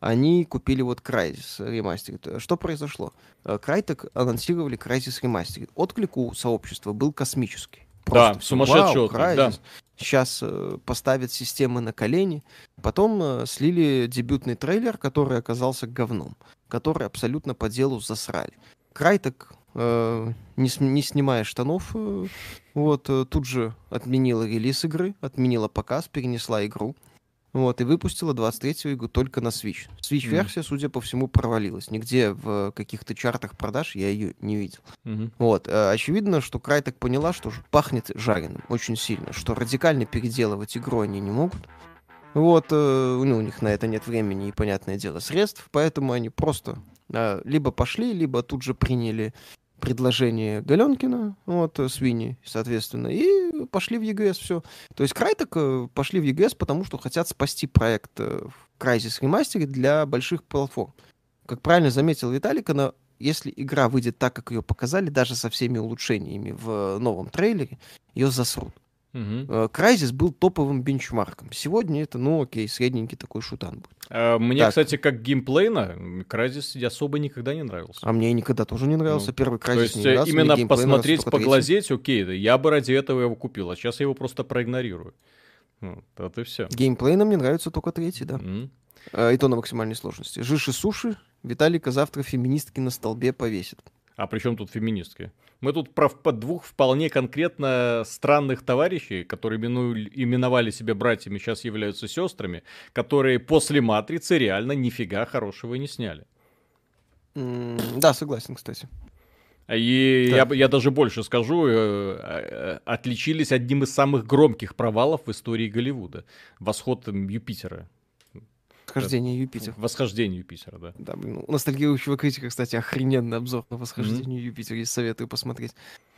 B: Они купили вот Crysis Remastered. Что произошло? Crytek э, анонсировали Crysis Remastered. Отклик у сообщества был космический.
A: Просто да, сумасшедший отклик, да.
B: Сейчас э, поставят системы на колени. Потом э, слили дебютный трейлер, который оказался говном которые абсолютно по делу засрали. Крайтек, э, не, не снимая штанов, э, вот, э, тут же отменила релиз игры, отменила показ, перенесла игру. Вот, и выпустила 23-ю игру только на Switch. Switch-версия, mm-hmm. судя по всему, провалилась. Нигде в каких-то чартах продаж я ее не видел. Mm-hmm. Вот, очевидно, что Крайтек поняла, что пахнет жареным очень сильно, что радикально переделывать игру они не могут. Вот, э, ну, у них на это нет времени и, понятное дело, средств, поэтому они просто э, либо пошли, либо тут же приняли предложение Галенкина, вот, э, Свини, соответственно, и пошли в ЕГС, все. То есть Крайтек э, пошли в ЕГС, потому что хотят спасти проект э, Crysis Remastered для больших платформ. Как правильно заметил Виталик, она, если игра выйдет так, как ее показали, даже со всеми улучшениями в новом трейлере, ее засрут. Угу. был топовым бенчмарком. Сегодня это, ну окей, средненький такой шутан будет.
A: А, мне, так. кстати, как геймплейно, Крайзис особо никогда не нравился.
B: А мне никогда тоже не нравился. Ну, Первый Крайзис
A: не нравился. именно посмотреть, поглазеть, окей, да, я бы ради этого его купил, а сейчас я его просто проигнорирую. Вот, вот и все.
B: Геймплейно мне нравится только третий, да. Mm. И то на максимальной сложности. Жиши суши, Виталика завтра феминистки на столбе повесит.
A: А при чем тут феминистки? Мы тут про двух вполне конкретно странных товарищей, которые именовали себя братьями, сейчас являются сестрами, которые после «Матрицы» реально нифига хорошего не сняли.
B: Mm, да, согласен, кстати.
A: И я, я даже больше скажу, э, э, отличились одним из самых громких провалов в истории Голливуда. Восход Юпитера.
B: Восхождение Юпитера.
A: Восхождение Юпитера, да.
B: Да, блин, у ностальгирующего критика, кстати, охрененный обзор на восхождение mm-hmm. Юпитера, и советую посмотреть.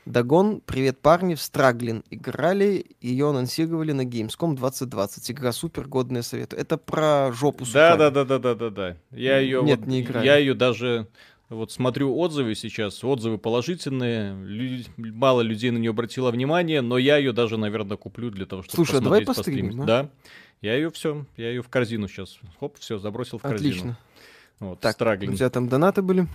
B: Дагон, привет, парни, в Страглин играли, ее анонсировали на Gamescom 2020. Игра супер, годная советую. Это про жопу
A: Да, да, да, да, да, да, да. Я ее, Нет, вот, не играю. Я ее даже вот смотрю отзывы сейчас, отзывы положительные, люди, мало людей на нее обратило внимание, но я ее даже, наверное, куплю для того, чтобы
B: Слушай, а давай постримим,
A: а? Да. Я ее все, я ее в корзину сейчас. Хоп, все, забросил в корзину.
B: Отлично. Вот, так, страглинг. у тебя там донаты были?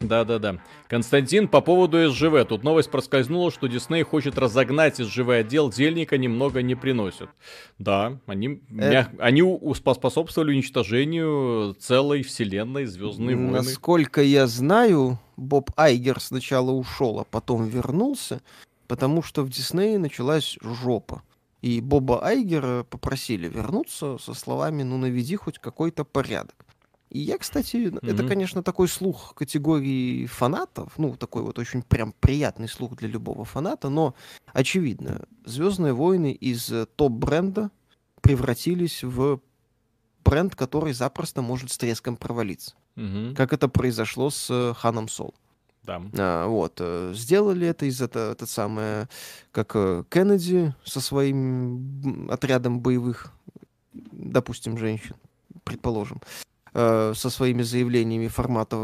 A: Да-да-да. Константин, по поводу СЖВ. Тут новость проскользнула, что Дисней хочет разогнать СЖВ отдел, дельника немного не приносит. Да, они, э... мяг... они способствовали уничтожению целой вселенной Звездные войны.
B: Насколько я знаю, Боб Айгер сначала ушел, а потом вернулся, потому что в Диснее началась жопа. И Боба Айгера попросили вернуться со словами «ну наведи хоть какой-то порядок». И я, кстати, mm-hmm. это, конечно, такой слух категории фанатов, ну, такой вот очень прям приятный слух для любого фаната, но, очевидно, «Звездные войны» из топ-бренда превратились в бренд, который запросто может с треском провалиться. Угу. Как это произошло с Ханом Сол.
A: Да.
B: А, вот. Э, сделали это из это, это самое, как э, Кеннеди со своим отрядом боевых, допустим, женщин, предположим, со своими заявлениями формата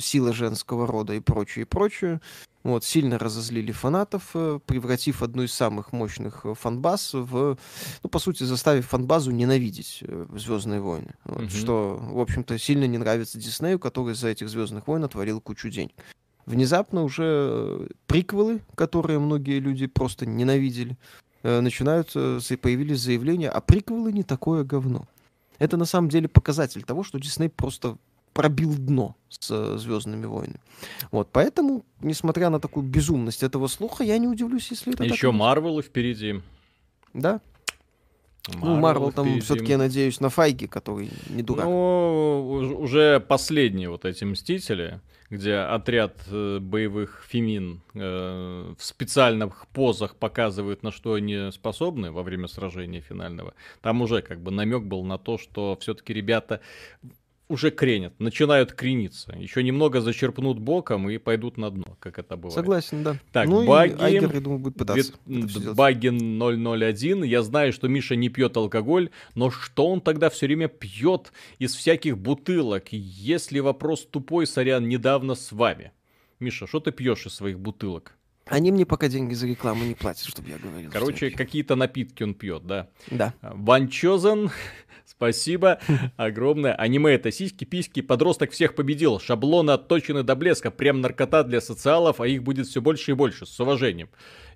B: силы женского рода и прочее, и прочее. Вот, сильно разозлили фанатов, э, превратив одну из самых мощных э, фанбаз в, ну, по сути, заставив фанбазу ненавидеть э, Звездные войны. Вот, mm-hmm. Что, в общем-то, сильно не нравится Диснею, который за этих Звездных войн отворил кучу денег. Внезапно уже приквелы, которые многие люди просто ненавидели, начинают, появились заявления, а приквелы не такое говно. Это на самом деле показатель того, что Дисней просто пробил дно с э, Звездными войнами. Вот, поэтому, несмотря на такую безумность этого слуха, я не удивлюсь, если это
A: Еще Марвелы впереди.
B: Да. Marvel ну, Марвел там все-таки, я надеюсь, на Файге, который не дурак.
A: Ну, уже последние вот эти Мстители, где отряд э, боевых фемин э, в специальных позах показывают, на что они способны во время сражения финального. Там уже как бы намек был на то, что все-таки ребята уже кренят, начинают крениться. Еще немного зачерпнут боком и пойдут на дно, как это бывает.
B: Согласен, да.
A: Так, ну баги, Айгер, я думаю, будет пытаться. Багин 001. Я знаю, что Миша не пьет алкоголь, но что он тогда все время пьет из всяких бутылок? Если вопрос тупой, сорян, недавно с вами. Миша, что ты пьешь из своих бутылок?
B: Они мне пока деньги за рекламу не платят, чтобы я говорил.
A: Короче, какие-то напитки он пьет, да?
B: Да.
A: Ванчозен Спасибо огромное. Аниме это сиськи, письки, подросток всех победил. Шаблоны отточены до блеска. Прям наркота для социалов, а их будет все больше и больше. С уважением.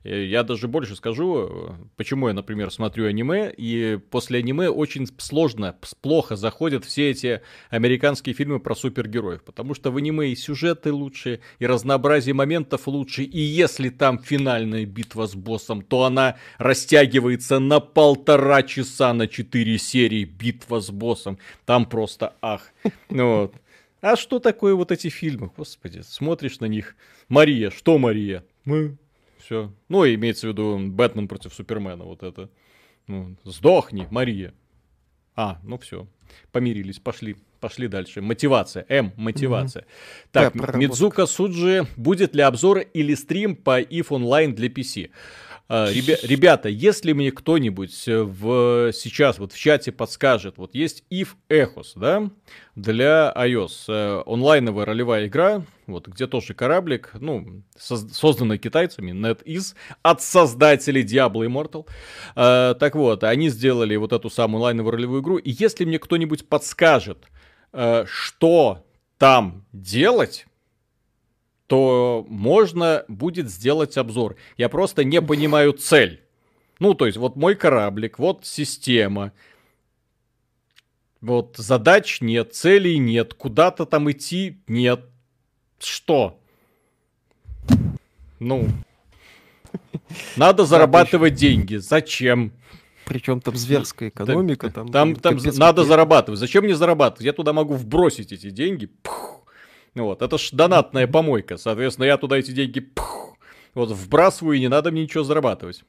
A: Э, я даже больше скажу, почему я, например, смотрю аниме, и после аниме очень сложно, плохо заходят все эти американские фильмы про супергероев, потому что в аниме и сюжеты лучше, и разнообразие моментов лучше, и если там финальная битва с боссом, то она растягивается на полтора часа на четыре серии битва с боссом. Там просто ах. Вот. А что такое вот эти фильмы? Господи, смотришь на них. Мария, что Мария? Мы все. Ну, имеется в виду Бэтмен против Супермена, вот это. Ну, сдохни, Мария. А, ну все. Помирились, пошли, пошли дальше. Мотивация. М, мотивация. Mm-hmm. Так, да, Мидзука Суджи, будет ли обзор или стрим по IF Online для PC? А, ребята, если мне кто-нибудь э, в, сейчас вот в чате подскажет, вот есть If Echos, да, для iOS, э, онлайновая ролевая игра, вот, где тоже кораблик, ну, созданный китайцами, NetEase, от создателей Diablo Immortal. Э, так вот, они сделали вот эту самую онлайновую ролевую игру, и если мне кто-нибудь подскажет, что там делать, то можно будет сделать обзор. Я просто не понимаю цель. Ну, то есть, вот мой кораблик, вот система. Вот задач нет, целей нет, куда-то там идти нет. Что? Ну, надо зарабатывать деньги. Зачем?
B: Причем там зверская экономика.
A: Там, там, там надо зарабатывать. Зачем мне зарабатывать? Я туда могу вбросить эти деньги. Пух, вот, это ж донатная помойка, соответственно, я туда эти деньги пух, вот вбрасываю, и не надо мне ничего зарабатывать.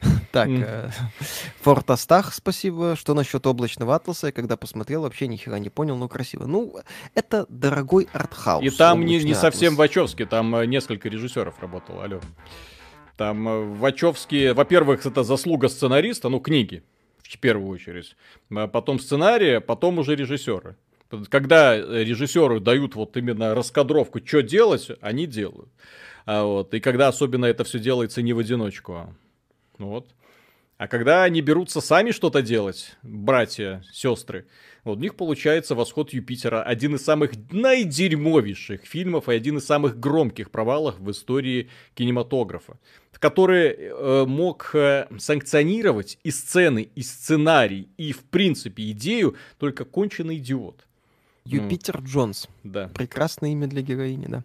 B: Так, э, Фортастах, спасибо. Что насчет облачного атласа? Я когда посмотрел, вообще ни хера не понял, но красиво. Ну, это дорогой артхаус.
A: И там не, не совсем Вачовски, там э, несколько режиссеров работало, алло. Там э, Вачовски, во-первых, это заслуга сценариста, ну, книги, в первую очередь. А потом сценария, потом уже режиссеры. Когда режиссеры дают вот именно раскадровку, что делать, они делают. А вот, и когда особенно это все делается не в одиночку. А, вот. А когда они берутся сами что-то делать, братья, сестры, вот у них получается «Восход Юпитера», один из самых наидерьмовейших фильмов и один из самых громких провалов в истории кинематографа, который э, мог э, санкционировать и сцены, и сценарий, и в принципе идею только конченый идиот.
B: Юпитер ну, Джонс.
A: Да.
B: Прекрасное имя для героини, да.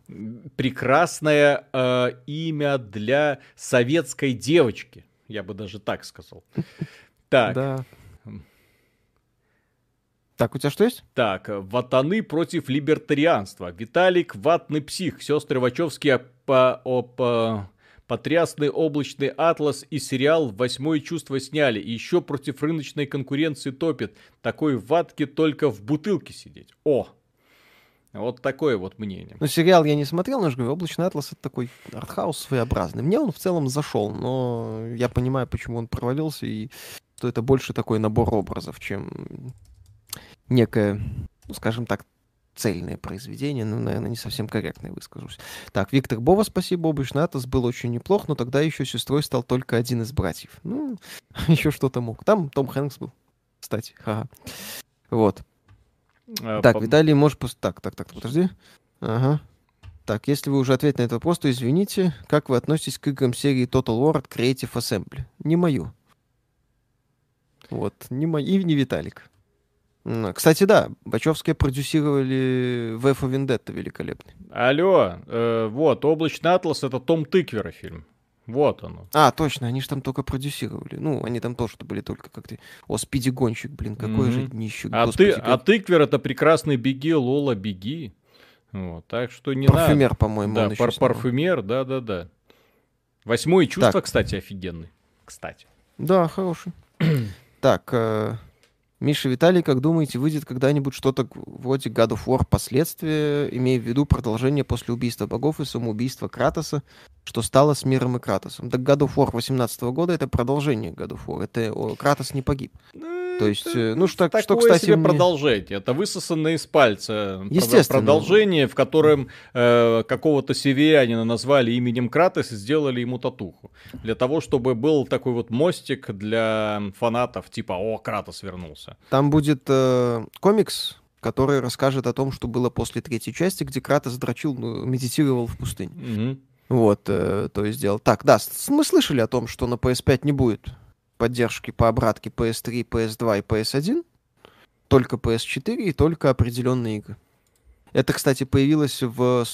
A: Прекрасное э, имя для советской девочки. Я бы даже так сказал. Так.
B: Да. Так, у тебя что есть?
A: Так, Ватаны против либертарианства. Виталик, ватный псих. Сестры Вачовские по, по, Потрясный облачный атлас и сериал «Восьмое чувство» сняли. И еще против рыночной конкуренции топит. Такой ватки только в бутылке сидеть. О! Вот такое вот мнение.
B: Ну, сериал я не смотрел, но я же говорю, «Облачный атлас» — это такой артхаус своеобразный. Мне он в целом зашел, но я понимаю, почему он провалился, и что это больше такой набор образов, чем некое, ну, скажем так, цельное произведение, ну, наверное, не совсем корректно выскажусь. Так, Виктор Бова, спасибо, Облачный Атлас был очень неплох, но тогда еще сестрой стал только один из братьев. Ну, еще что-то мог. Там Том Хэнкс был, кстати. Ага. Вот. А, так, по... Виталий, может... Так, так, так, подожди. Ага. Так, если вы уже ответили на этот вопрос, то извините, как вы относитесь к играм серии Total War от Creative Assembly? Не мою. Вот, не мою и не Виталик. Кстати, да, Бачевские продюсировали V for Vendetta великолепный.
A: Алло, э, вот, «Облачный атлас» — это Том Тыквера фильм. Вот оно.
B: А, точно, они же там только продюсировали. Ну, они там тоже были только как-то... О, спиди-гонщик, блин, какой mm-hmm. же днище.
A: А, ты, как... а тыквер — это прекрасный «Беги, Лола, беги». Вот, так что не
B: парфюмер, надо. по-моему,
A: Да, пар- парфюмер, да-да-да. «Восьмое чувство», так. кстати, офигенный. Кстати.
B: Да, хороший. так, э, Миша Виталий, как думаете, выйдет когда-нибудь что-то вроде God of War последствия, имея в виду продолжение после убийства богов и самоубийства Кратоса, что стало с миром и Кратосом? Так God of War 18 года это продолжение God of War, это Кратос не погиб.
A: Ну, то есть, это, ну что, что, кстати, себе мне... продолжение. Это высосанное из пальца
B: Естественно.
A: продолжение, в котором э, какого-то северянина назвали именем Кратос и сделали ему татуху. Для того, чтобы был такой вот мостик для фанатов, типа, о, Кратос вернулся.
B: Там будет э, комикс, который расскажет о том, что было после третьей части, где Кратос дрочил, ну, медитировал в пустыне. Угу. Вот, э, то есть сделал. Так, да, мы слышали о том, что на PS5 не будет поддержки по обратке PS3, PS2 и PS1, только PS4 и только определенные игры. Это, кстати, появилось в,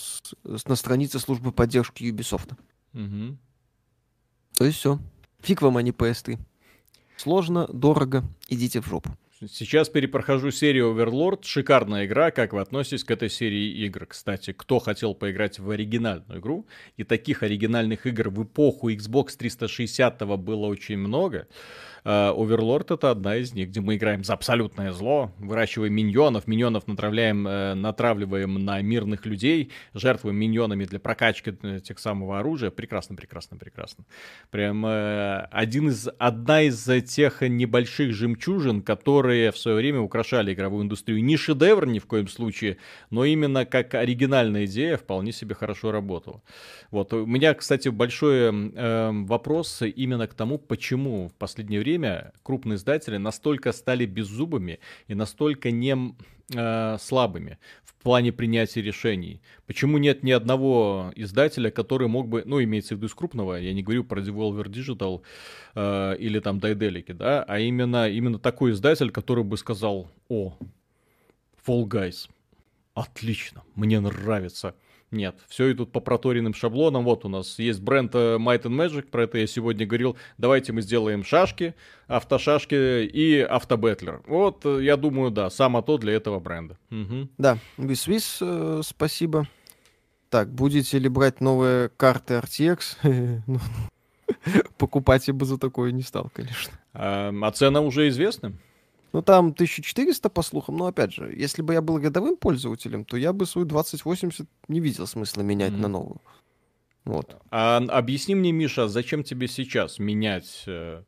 B: на странице службы поддержки Ubisoft. Угу. То есть все. Фиг вам, а не PS3. Сложно, дорого, идите в жопу.
A: Сейчас перепрохожу серию Overlord. Шикарная игра. Как вы относитесь к этой серии игр? Кстати, кто хотел поиграть в оригинальную игру? И таких оригинальных игр в эпоху Xbox 360 было очень много. Оверлорд uh, это одна из них, где мы играем за абсолютное зло, выращиваем миньонов, миньонов натравляем, uh, натравливаем на мирных людей, жертвуем миньонами для прокачки э, тех самого оружия. Прекрасно, прекрасно, прекрасно. Прям один из, одна из тех небольших жемчужин, которые в свое время украшали игровую индустрию. Не шедевр ни в коем случае, но именно как оригинальная идея вполне себе хорошо работала. Вот. У меня, кстати, большой э, вопрос именно к тому, почему в последнее время время крупные издатели настолько стали беззубыми и настолько не э, слабыми в плане принятия решений. Почему нет ни одного издателя, который мог бы, ну, имеется в виду из крупного, я не говорю про Devolver Digital э, или там Daedalic, да, а именно, именно такой издатель, который бы сказал, о, Fall Guys, отлично, мне нравится, нет, все идут по проторенным шаблонам. Вот у нас есть бренд э, Might and Magic, про это я сегодня говорил. Давайте мы сделаем шашки, автошашки и автобетлер. Вот, э, я думаю, да, само то для этого бренда.
B: Угу. Да, Висвис, э, спасибо. Так, будете ли брать новые карты RTX? Ну, покупать я бы за такое не стал, конечно.
A: А, а цена уже известна?
B: Ну, там 1400 по слухам, но опять же, если бы я был рядовым пользователем, то я бы свою 2080 не видел смысла менять mm-hmm. на новую. Вот.
A: А объясни мне, Миша, зачем тебе сейчас менять э,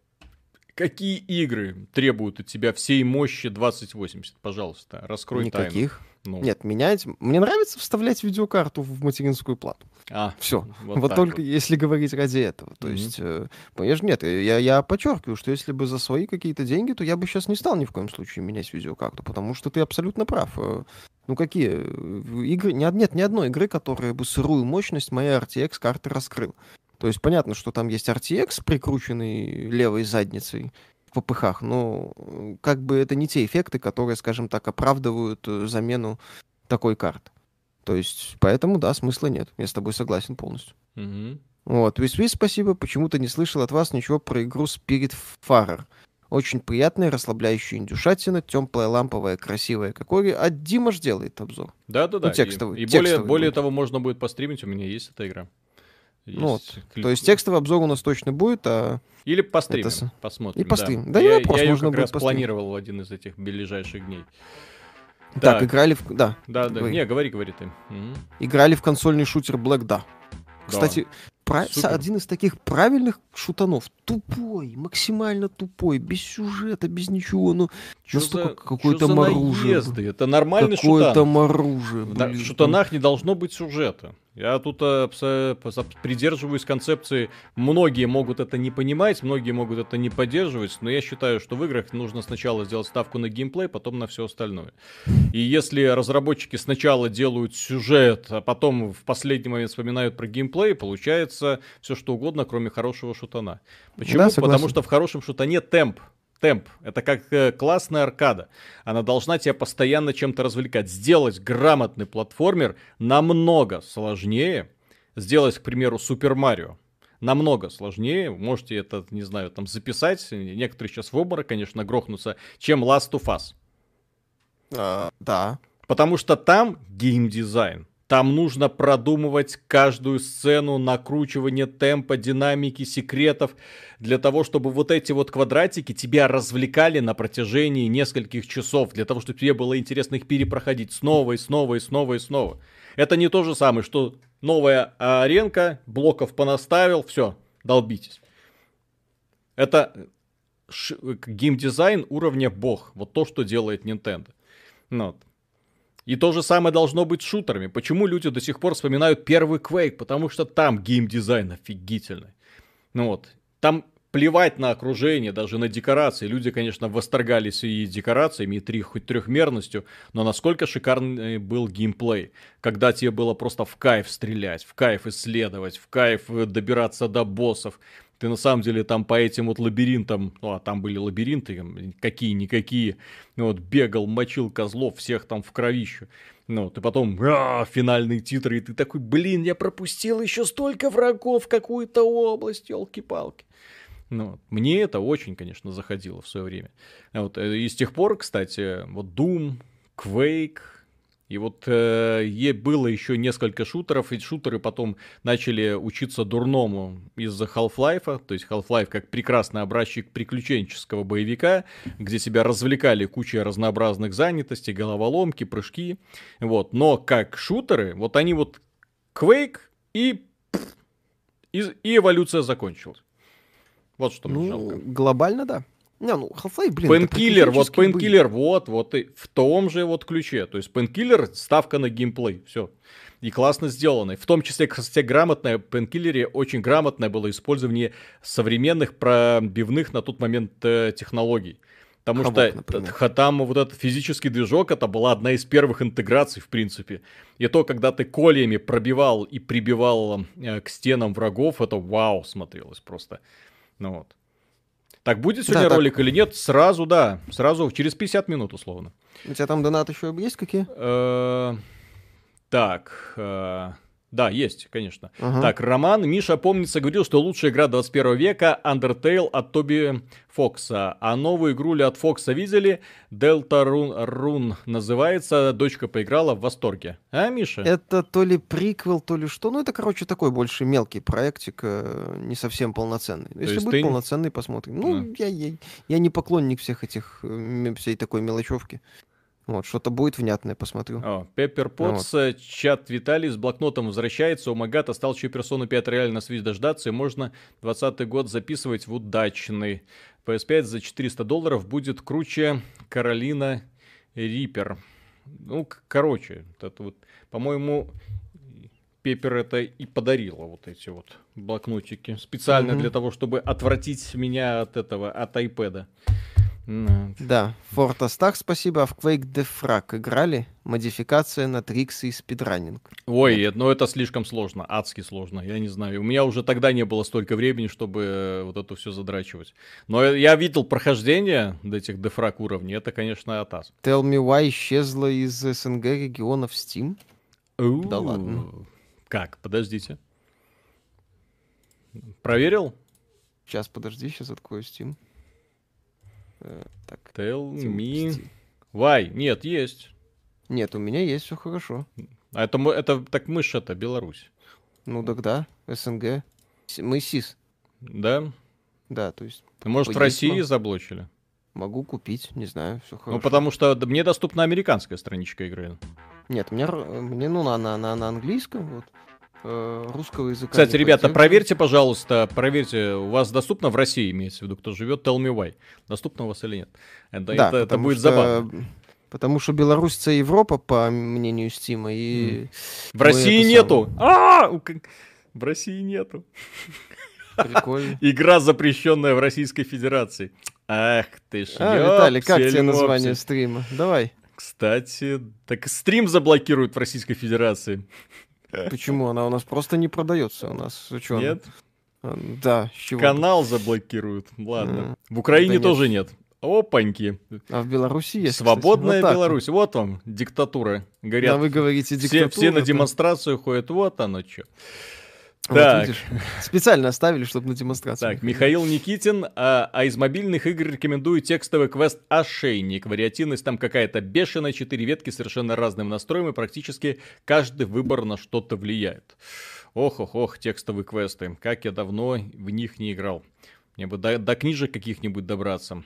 A: Какие игры требуют от тебя всей мощи 2080? Пожалуйста, раскрой
B: Никаких. тайну. Ну. Нет, менять. Мне нравится вставлять видеокарту в материнскую плату. А, все. Вот, вот только вот. если говорить ради этого. То mm-hmm. есть, э, понимаешь, нет, я, я подчеркиваю, что если бы за свои какие-то деньги, то я бы сейчас не стал ни в коем случае менять видеокарту, потому что ты абсолютно прав. Э, ну какие э, игры? Нет, нет ни одной игры, которая бы сырую мощность моей RTX карты раскрыл. То есть понятно, что там есть RTX, прикрученный левой задницей в попыхах, но э, как бы это не те эффекты, которые, скажем так, оправдывают э, замену такой карты. То есть, поэтому, да, смысла нет. Я с тобой согласен полностью. Mm-hmm. Вот, Вис-Вис, спасибо. Почему-то не слышал от вас ничего про игру Spirit Farer. Очень приятная, расслабляющая индюшатина, теплая, ламповая, красивая, какой. А Димаш делает обзор.
A: Да-да-да. Ну,
B: текстовый.
A: И, и более, более того, можно будет постримить, у меня есть эта игра.
B: Есть ну, вот. То есть текстовый обзор у нас точно будет, а...
A: Или по стриму это... посмотрим.
B: И по стриму.
A: Да, да я, не вопрос, я можно как раз планировал в один из этих ближайших дней.
B: Так, так играли в... Да.
A: Да, да. Говори. Не, говори, говори ты.
B: Угу. Играли в консольный шутер Black, да. Кстати, Прав... Один из таких правильных шутанов. Тупой, максимально тупой, без сюжета, без ничего. Ну,
A: что настолько какое-то моружие. Это нормальный
B: какое шутан. Какое-то моружие.
A: В шутанах не должно быть сюжета. Я тут э, придерживаюсь концепции, многие могут это не понимать, многие могут это не поддерживать, но я считаю, что в играх нужно сначала сделать ставку на геймплей, потом на все остальное. И если разработчики сначала делают сюжет, а потом в последний момент вспоминают про геймплей, получается все что угодно, кроме хорошего шутана. Почему? Да, Потому что в хорошем шутане темп темп. Это как э, классная аркада. Она должна тебя постоянно чем-то развлекать. Сделать грамотный платформер намного сложнее. Сделать, к примеру, Супер Марио. Намного сложнее. Можете это, не знаю, там записать. Некоторые сейчас в обморок, конечно, грохнутся, чем Last of Us.
B: А, да.
A: Потому что там геймдизайн там нужно продумывать каждую сцену, накручивание темпа, динамики, секретов, для того, чтобы вот эти вот квадратики тебя развлекали на протяжении нескольких часов, для того, чтобы тебе было интересно их перепроходить снова и снова и снова и снова. Это не то же самое, что новая аренка, блоков понаставил, все, долбитесь. Это геймдизайн уровня бог. Вот то, что делает Nintendo. Ну, вот. И то же самое должно быть с шутерами. Почему люди до сих пор вспоминают первый Quake? Потому что там геймдизайн офигительный. Ну вот, там плевать на окружение, даже на декорации. Люди, конечно, восторгались и декорациями, и три, хоть трехмерностью, но насколько шикарный был геймплей, когда тебе было просто в кайф стрелять, в кайф исследовать, в кайф добираться до боссов, ты на самом деле там по этим вот лабиринтам, ну а там были лабиринты, какие-никакие, ну, вот бегал, мочил козлов, всех там в кровищу. Ну, ты потом, а, финальные титры, и ты такой, блин, я пропустил еще столько врагов в какую-то область, елки-палки. Ну, мне это очень, конечно, заходило в свое время. Вот, э, и с тех пор, кстати, вот Doom, Quake, и вот э, было еще несколько шутеров, и шутеры потом начали учиться дурному из-за Half-Life. То есть Half-Life как прекрасный образчик приключенческого боевика, где себя развлекали кучей разнообразных занятостей, головоломки, прыжки. Вот. Но как шутеры, вот они вот Quake и, и, и эволюция закончилась. Вот что мне ну, жалко.
B: Глобально, да. Не, ну, Half-Life, блин,
A: Painkiller, вот Painkiller, вот, вот, и в том же вот ключе. То есть Painkiller, ставка на геймплей, все. И классно сделанный. В том числе, кстати, грамотное, в Painkiller очень грамотное было использование современных пробивных на тот момент э, технологий. Потому Хавок, что например. там вот этот физический движок, это была одна из первых интеграций, в принципе. И то, когда ты колиями пробивал и прибивал э, к стенам врагов, это вау смотрелось просто. Ну вот. Так будет сегодня да, ролик так... или нет? Сразу, да. Сразу через 50 минут, условно.
B: У тебя там донаты еще есть какие?
A: Э, так. Да, есть, конечно. Ага. Так, Роман, Миша, помнится, говорил, что лучшая игра 21 века Undertale от Тоби Фокса. А новую игру ли от Фокса видели? Delta Run, Run называется. Дочка поиграла в восторге. А, Миша?
B: Это то ли приквел, то ли что. Ну, это, короче, такой больше мелкий проектик, э, не совсем полноценный. Если будет ты... полноценный, посмотрим. Ну, да. я, я, я не поклонник всех этих, э, всей такой мелочевки. Вот, что-то будет внятное, посмотрю.
A: О, Пеппер Потс, вот. чат Виталий с блокнотом возвращается. У Магата стал еще персону 5 реально связь дождаться, и можно 20 год записывать в удачный. PS5 за 400 долларов будет круче Каролина Риппер. Ну, короче, это вот, по-моему, Пеппер это и подарила вот эти вот блокнотики. Специально mm-hmm. для того, чтобы отвратить меня от этого, от iPad.
B: Да, Фортастах, спасибо. А в Quake Defrag играли? Модификация на триксы и спидранинг.
A: Ой, ну это слишком сложно, адски сложно, я не знаю. У меня уже тогда не было столько времени, чтобы э, вот это все задрачивать. Но я видел прохождение до этих Defrag уровней, это, конечно, атас.
B: Tell me why исчезла из СНГ регионов Steam? Да ладно.
A: Как? Подождите. Проверил?
B: Сейчас, подожди, сейчас открою Steam.
A: Э, так. Tell me why. Нет, есть.
B: Нет, у меня есть все хорошо.
A: А это, это так мышь это Беларусь.
B: Ну тогда СНГ. Мы СИС.
A: Да?
B: Да, то есть...
A: Может, в России заблочили?
B: Могу купить, не знаю, все хорошо.
A: Ну, потому что мне доступна американская страничка игры.
B: Нет, мне, мне ну, на, на, на, на английском, вот. Э, русского языка.
A: Кстати, ребята, поддерживаю. проверьте, пожалуйста, проверьте, у вас доступно в России, имеется в виду, кто живет, tell me why. Доступно у вас или нет. Это, да, это, это будет что... забавно.
B: Потому что Беларусь это Европа, по мнению Стима, и...
A: В России нету! А! В России нету.
B: Прикольно.
A: Игра, запрещенная в Российской Федерации. Ах ты ж,
B: А, Виталий, как тебе название стрима? Давай.
A: Кстати, так стрим заблокируют в Российской Федерации.
B: Почему? Она у нас просто не продается. У нас что?
A: Нет?
B: А, да, с чего?
A: Канал заблокируют. Ладно. В Украине да тоже нет. Опаньки.
B: А в Беларуси есть.
A: Свободная вот Беларусь. Вот вам диктатура.
B: Говорят. Да, вы говорите диктатура.
A: Все, все на демонстрацию ходят. Вот оно что.
B: Вот так. Видишь, специально оставили, чтобы на демонстрацию.
A: Так, Михаил Никитин, а, а из мобильных игр рекомендую текстовый квест «Ошейник». Вариативность там какая-то бешеная, четыре ветки совершенно разным настроем, и практически каждый выбор на что-то влияет. Ох-ох-ох, текстовые квесты. Как я давно в них не играл. Мне бы до, до книжек каких-нибудь добраться.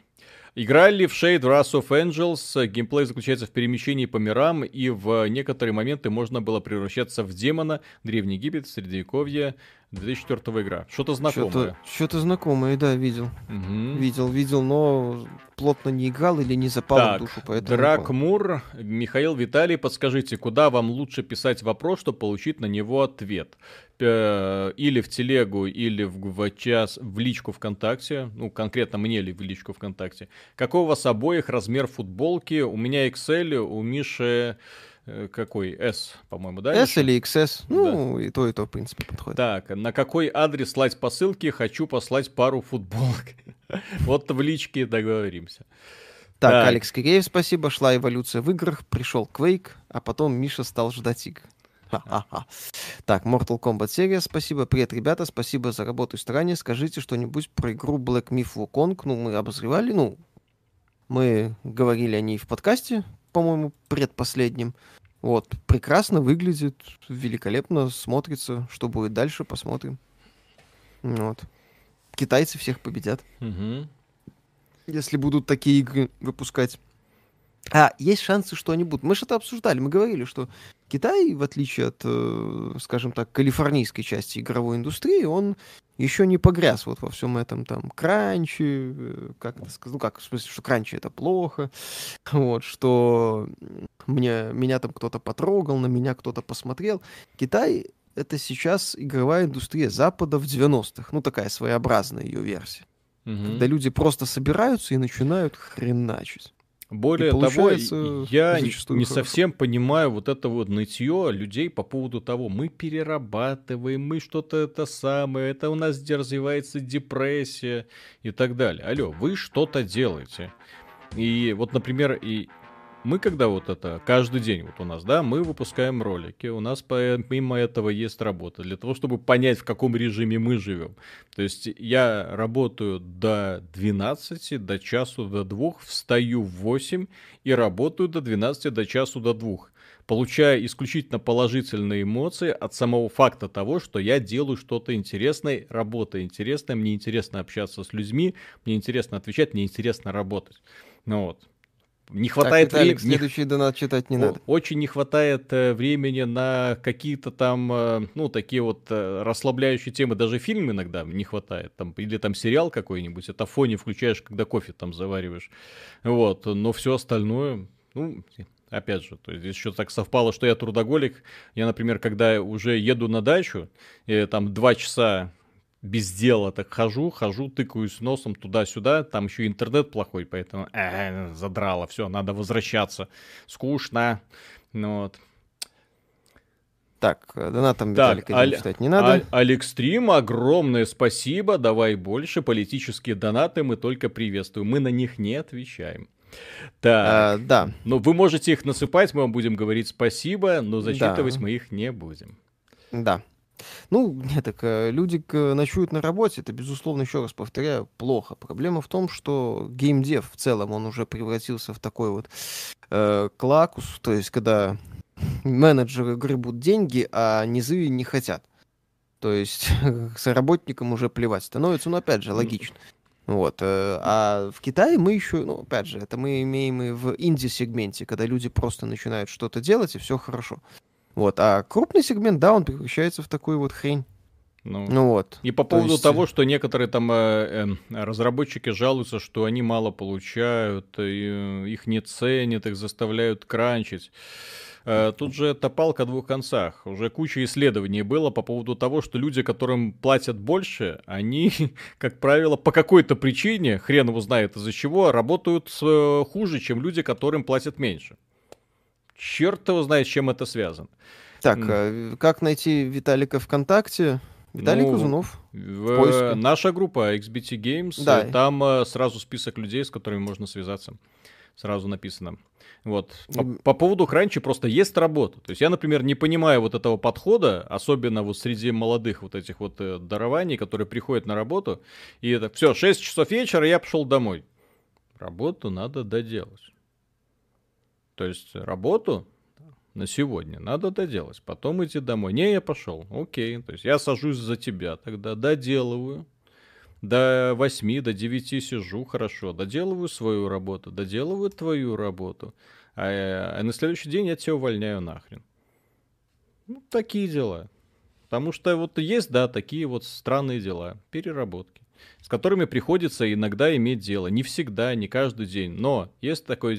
A: Играли в Shade Wrath of Angels. Геймплей заключается в перемещении по мирам, и в некоторые моменты можно было превращаться в демона. Древний Египет, Средневековье, 2004 игра. Что-то знакомое. Что-то,
B: знакомое, да, видел. Угу. Видел, видел, но плотно не играл или не запал так, в душу, поэтому...
A: Драк Мур, Михаил Виталий, подскажите, куда вам лучше писать вопрос, чтобы получить на него ответ? Или в телегу, или в, в час, в личку ВКонтакте, ну, конкретно мне ли в личку ВКонтакте. Какой у вас обоих размер футболки? У меня XL, у Миши какой? S, по-моему, да?
B: S или XS. Ну, да. и то, и то, в принципе, подходит.
A: Так, на какой адрес слать посылки? Хочу послать пару футболок. вот в личке договоримся.
B: Так, так, Алекс Киреев, спасибо. Шла эволюция в играх, пришел Quake, а потом Миша стал ждать игр. Так, Mortal Kombat серия, спасибо. Привет, ребята, спасибо за работу и старание. Скажите что-нибудь про игру Black Myth Wukong. Ну, мы обозревали, ну, мы говорили о ней в подкасте, по-моему, предпоследнем. Вот, прекрасно выглядит, великолепно смотрится. Что будет дальше, посмотрим. Вот. Китайцы всех победят.
A: Угу.
B: Если будут такие игры выпускать. А, есть шансы, что они будут. Мы же это обсуждали, мы говорили, что Китай, в отличие от, э, скажем так, калифорнийской части игровой индустрии, он еще не погряз вот во всем этом там кранче, э, как это сказать, ну как, в смысле, что кранче это плохо, вот, что мне, меня там кто-то потрогал, на меня кто-то посмотрел. Китай — это сейчас игровая индустрия Запада в 90-х, ну такая своеобразная ее версия. Угу. Когда люди просто собираются и начинают хреначить.
A: Более того, я не хорошо. совсем понимаю вот это вот нытье людей по поводу того, мы перерабатываем, мы что-то это самое, это у нас развивается депрессия и так далее. Алло, вы что-то делаете. И вот, например, и мы когда вот это, каждый день вот у нас, да, мы выпускаем ролики, у нас помимо этого есть работа, для того, чтобы понять, в каком режиме мы живем. То есть я работаю до 12, до часу, до 2, встаю в 8 и работаю до 12, до часу, до 2 получая исключительно положительные эмоции от самого факта того, что я делаю что-то интересное, работа интересная, мне интересно общаться с людьми, мне интересно отвечать, мне интересно работать. Ну вот. Не хватает
B: так, Виталик, времени. Следующий донат читать не надо.
A: Очень не хватает э, времени на какие-то там, э, ну, такие вот э, расслабляющие темы. Даже фильм иногда не хватает. Там, или там сериал какой-нибудь. Это фоне включаешь, когда кофе там завариваешь. Вот. Но все остальное, ну, опять же, то есть еще так совпало, что я трудоголик. Я, например, когда уже еду на дачу, и там два часа без дела так хожу, хожу, тыкаюсь носом туда-сюда, там еще интернет плохой, поэтому э, задрало, все, надо возвращаться. Скучно. Ну, вот.
B: Так, донатом так, Виталика Аль- читать не надо.
A: А- Алекс-стрим, огромное спасибо, давай больше. Политические донаты мы только приветствуем, мы на них не отвечаем. Так, а,
B: да.
A: Ну, вы можете их насыпать, мы вам будем говорить спасибо, но зачитывать да. мы их не будем.
B: Да. Ну, нет, так э, люди ночуют на работе, это, безусловно, еще раз повторяю, плохо. Проблема в том, что геймдев в целом, он уже превратился в такой вот э, клакус, то есть когда менеджеры гребут деньги, а низы не хотят. То есть с работникам уже плевать становится, но опять же, логично. Вот. Э, а в Китае мы еще, ну, опять же, это мы имеем и в инди-сегменте, когда люди просто начинают что-то делать, и все хорошо. Вот. А крупный сегмент, да, он превращается в такую вот хрень.
A: Ну, ну вот. И по поводу есть... того, что некоторые там э, э, разработчики жалуются, что они мало получают, и, э, их не ценят, их заставляют кранчить. Э, тут же это палка о двух концах. Уже куча исследований было по поводу того, что люди, которым платят больше, они, как правило, по какой-то причине, хрен его знает из-за чего, работают э, хуже, чем люди, которым платят меньше. Черт его знает, с чем это связано.
B: Так, mm. как найти Виталика ВКонтакте? Виталий ну, Кузунов.
A: В, в наша группа XBT Games, да. там сразу список людей, с которыми можно связаться. Сразу написано. Вот. По, по поводу кранчи просто есть работа. То есть я, например, не понимаю вот этого подхода, особенно вот среди молодых вот этих вот э, дарований, которые приходят на работу, и это все, 6 часов вечера, я пошел домой. Работу надо доделать. То есть работу на сегодня надо доделать, потом идти домой. Не, я пошел, окей. То есть я сажусь за тебя, тогда доделываю до 8, до 9 сижу, хорошо, доделываю свою работу, доделываю твою работу, а, а на следующий день я тебя увольняю нахрен. Ну, такие дела. Потому что вот есть, да, такие вот странные дела, переработки с которыми приходится иногда иметь дело. Не всегда, не каждый день, но есть такая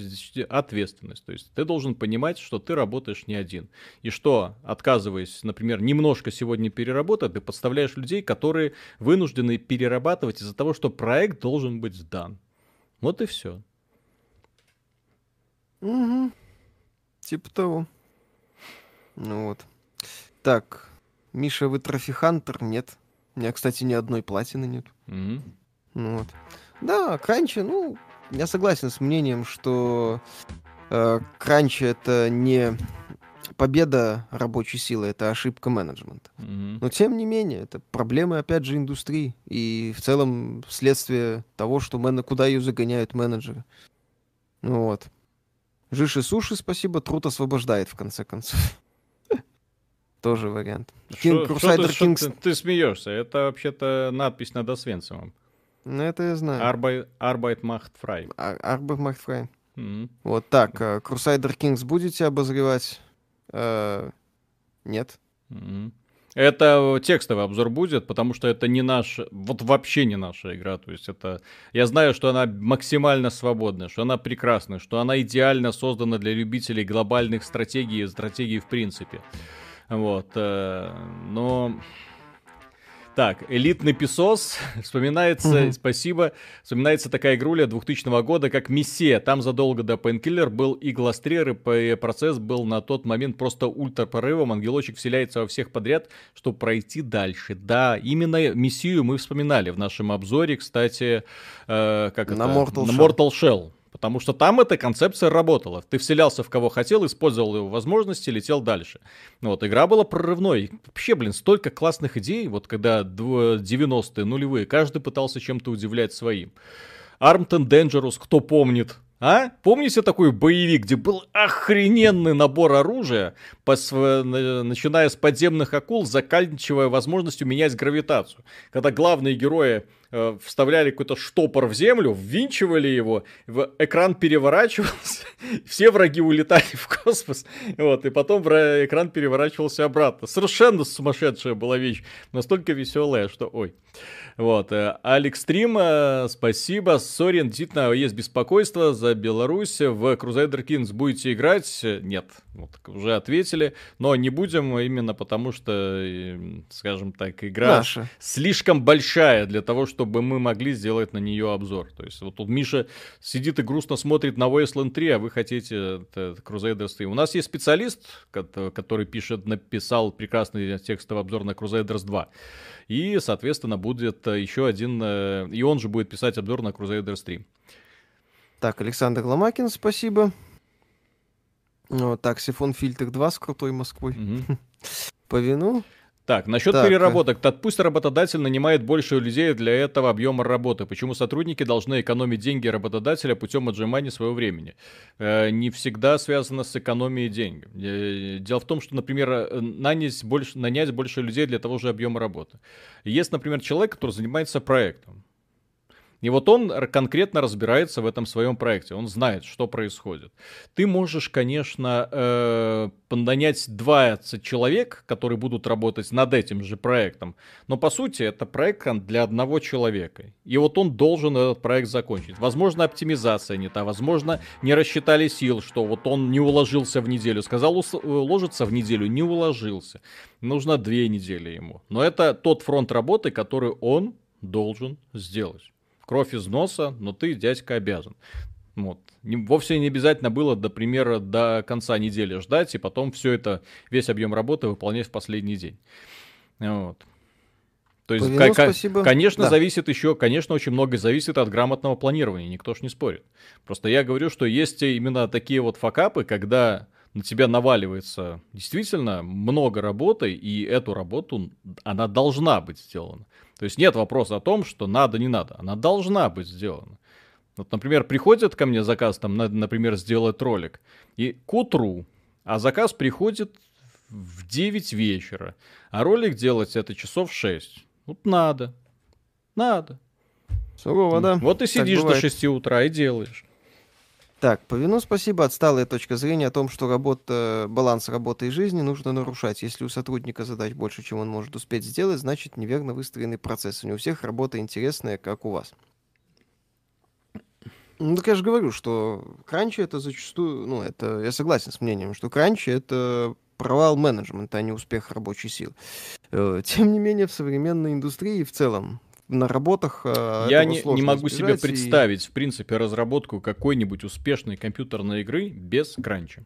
A: ответственность. То есть ты должен понимать, что ты работаешь не один. И что, отказываясь, например, немножко сегодня переработать, ты подставляешь людей, которые вынуждены перерабатывать из-за того, что проект должен быть сдан. Вот и все.
B: Угу. Типа того. Ну вот. Так, Миша, вы трофихантер? Нет. У меня, кстати, ни одной платины нет. Mm-hmm. Вот. Да, кранчи, ну, я согласен с мнением, что э, кранчи это не победа рабочей силы, это ошибка менеджмента. Mm-hmm. Но тем не менее, это проблемы, опять же, индустрии. И в целом следствие того, что мен... куда ее загоняют менеджеры. Ну вот. Жиши суши, спасибо, труд освобождает, в конце концов. Тоже вариант.
A: King, Crusader ты, Kings... Ты, ты смеешься, это вообще-то надпись над Освенцимом.
B: Ну, это я знаю.
A: Arbeit, Arbeit macht frei.
B: Arbeit macht frei. Mm-hmm. Вот так, uh, Crusader Kings будете обозревать? Uh, нет.
A: Mm-hmm. Это текстовый обзор будет, потому что это не наш, вот вообще не наша игра. То есть это, я знаю, что она максимально свободная, что она прекрасная, что она идеально создана для любителей глобальных стратегий и стратегий в принципе. Вот, э, но... Так, элитный песос, вспоминается, mm-hmm. спасибо, вспоминается такая игруля 2000 года, как Мессия. Там задолго до Painkiller был и Гластрер, и процесс был на тот момент просто ультра порывом. Ангелочек вселяется во всех подряд, чтобы пройти дальше. Да, именно Мессию мы вспоминали в нашем обзоре, кстати, э, как
B: на
A: это?
B: Mortal
A: на Mortal Shell. Потому что там эта концепция работала. Ты вселялся в кого хотел, использовал его возможности, летел дальше. Вот, игра была прорывной. Вообще, блин, столько классных идей, вот когда 90-е, нулевые, каждый пытался чем-то удивлять своим. Armed and Dangerous, кто помнит, а? Помните такой боевик, где был охрененный набор оружия, пос... начиная с подземных акул, заканчивая возможностью менять гравитацию. Когда главные герои э, вставляли какой-то штопор в землю, ввинчивали его, в экран переворачивался, все враги улетали в космос, вот, и потом экран переворачивался обратно. Совершенно сумасшедшая была вещь, настолько веселая, что ой. Вот. Э, Алекс Стрим, э, спасибо. Сорин, действительно, есть беспокойство за Беларусь. В Crusader Kings будете играть? Нет. Вот, уже ответили. Но не будем именно потому, что, скажем так, игра Наша. слишком большая для того, чтобы мы могли сделать на нее обзор. То есть вот тут Миша сидит и грустно смотрит на Wasteland 3, а вы хотите Crusader Stream. У нас есть специалист, который пишет, написал прекрасный текстовый обзор на Crusaders 2. И, соответственно, будет э, еще один, э, и он же будет писать обзор на Crusader 3.
B: Так, Александр Ломакин, спасибо. Ну, так, Сифон Фильтр 2 с крутой Москвой. Угу. По вину.
A: Так, насчет так, переработок. Так пусть работодатель нанимает больше людей для этого объема работы. Почему сотрудники должны экономить деньги работодателя путем отжимания своего времени? Э, не всегда связано с экономией денег. Э, дело в том, что, например, э, нанять больше, нанять больше людей для того же объема работы. Есть, например, человек, который занимается проектом. И вот он конкретно разбирается в этом своем проекте, он знает, что происходит. Ты можешь, конечно, э, нанять 20 человек, которые будут работать над этим же проектом, но по сути это проект для одного человека. И вот он должен этот проект закончить. Возможно, оптимизация не та, возможно, не рассчитали сил, что вот он не уложился в неделю. Сказал уложиться в неделю, не уложился. Нужно две недели ему. Но это тот фронт работы, который он должен сделать кровь из носа, но ты, дядька, обязан. Вот. Не, вовсе не обязательно было, до примера, до конца недели ждать, и потом все это, весь объем работы выполнять в последний день. Вот. То есть, Повину, спасибо. конечно, да. зависит еще, конечно, очень многое зависит от грамотного планирования, никто ж не спорит. Просто я говорю, что есть именно такие вот факапы, когда на тебя наваливается действительно много работы, и эту работу, она должна быть сделана. То есть нет вопроса о том, что надо, не надо. Она должна быть сделана. Вот, например, приходит ко мне заказ, там, надо, например, сделать ролик, и к утру, а заказ приходит в 9 вечера, а ролик делать это часов 6. Вот надо. Надо.
B: Сурово, да.
A: Вот и сидишь до 6 утра и делаешь.
B: Так, по вину спасибо. Отсталая точка зрения о том, что работа, баланс работы и жизни нужно нарушать. Если у сотрудника задач больше, чем он может успеть сделать, значит неверно выстроенный процесс. Не у всех работа интересная, как у вас. Ну, так я же говорю, что кранчи это зачастую, ну, это, я согласен с мнением, что кранчи это провал менеджмента, а не успех рабочей силы. Э, тем не менее, в современной индустрии в целом на работах.
A: Э, Я не, не могу себе представить, и... в принципе, разработку какой-нибудь успешной компьютерной игры без кранча.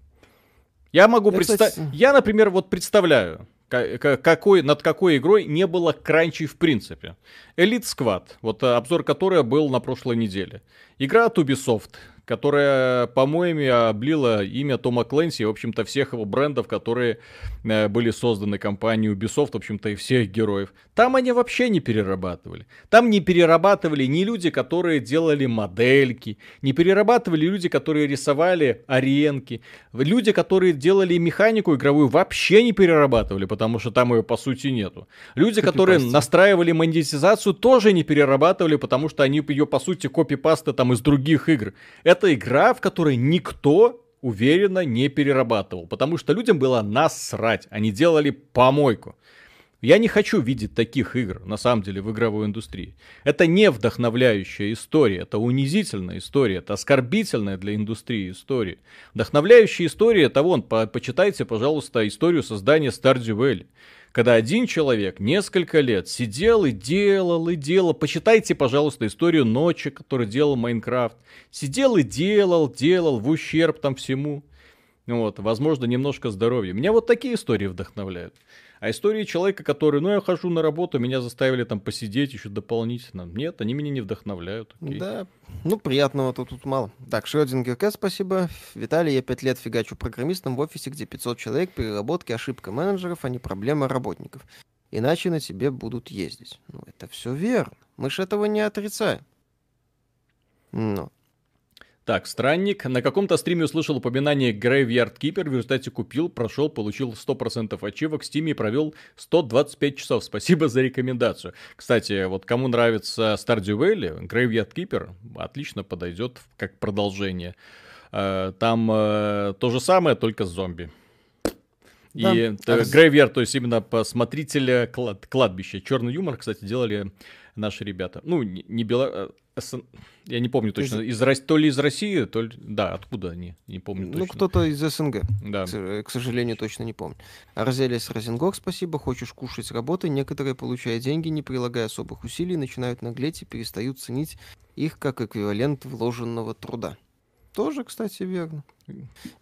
A: Я могу представить. Кстати... Я, например, вот представляю, какой, над какой игрой не было кранчей в принципе. Elite Squad, вот э, обзор которой был на прошлой неделе. Игра от Ubisoft, которая, по-моему, облила имя Тома Клэнси, в общем-то, всех его брендов, которые э, были созданы компанией Ubisoft, в общем-то, и всех героев. Там они вообще не перерабатывали. Там не перерабатывали ни люди, которые делали модельки, не перерабатывали люди, которые рисовали аренки, люди, которые делали механику игровую, вообще не перерабатывали, потому что там ее, по сути, нету. Люди, которые настраивали монетизацию, тоже не перерабатывали, потому что они ее, по сути, копипасты там из других игр. Это игра, в которой никто уверенно не перерабатывал, потому что людям было насрать, они делали помойку. Я не хочу видеть таких игр, на самом деле, в игровой индустрии. Это не вдохновляющая история, это унизительная история, это оскорбительная для индустрии история. Вдохновляющая история, это вон, по почитайте, пожалуйста, историю создания Stardew Valley когда один человек несколько лет сидел и делал, и делал. Почитайте, пожалуйста, историю ночи, который делал Майнкрафт. Сидел и делал, делал в ущерб там всему. Вот, возможно, немножко здоровья. Меня вот такие истории вдохновляют. А истории человека, который, ну, я хожу на работу, меня заставили там посидеть еще дополнительно. Нет, они меня не вдохновляют.
B: Окей. Да, ну, приятного тут, мало. Так, Шрёдингер К, спасибо. Виталий, я пять лет фигачу программистом в офисе, где 500 человек, переработки, ошибка менеджеров, а не проблема работников. Иначе на тебе будут ездить. Ну, это все верно. Мы же этого не отрицаем.
A: Ну, так, странник. На каком-то стриме услышал упоминание Graveyard Keeper, в результате купил, прошел, получил 100% ачивок в стиме и провел 125 часов. Спасибо за рекомендацию. Кстати, вот кому нравится Stardew Valley, Graveyard Keeper отлично подойдет как продолжение. Э, там э, то же самое, только с зомби. И да. Graveyard, то есть именно посмотрителя клад, кладбища. Черный юмор, кстати, делали наши ребята. Ну, не, не Бело... Э, я не помню точно, из... Из... то ли из России, то ли... Да, откуда они, не помню
B: ну, точно. Ну, кто-то из СНГ, да. к, к сожалению, точно не помню. Арзелис Розенгок, спасибо, хочешь кушать работы, некоторые, получая деньги, не прилагая особых усилий, начинают наглеть и перестают ценить их как эквивалент вложенного труда. Тоже, кстати, верно.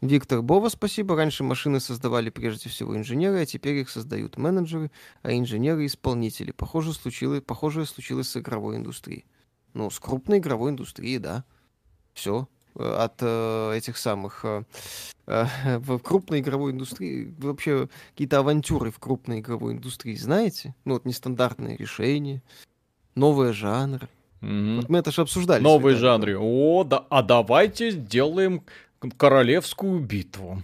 B: Виктор Бова, спасибо. Раньше машины создавали прежде всего инженеры, а теперь их создают менеджеры, а инженеры — исполнители. Похоже, случилось, похожее случилось с игровой индустрией. Ну, с крупной игровой индустрией, да. Все. от э, этих самых э, э, в крупной игровой индустрии, вообще какие-то авантюры в крупной игровой индустрии знаете? Ну вот нестандартные решения, новые жанры. Mm-hmm. Вот мы это же обсуждали.
A: Новые жанры. О, да, а давайте сделаем королевскую битву.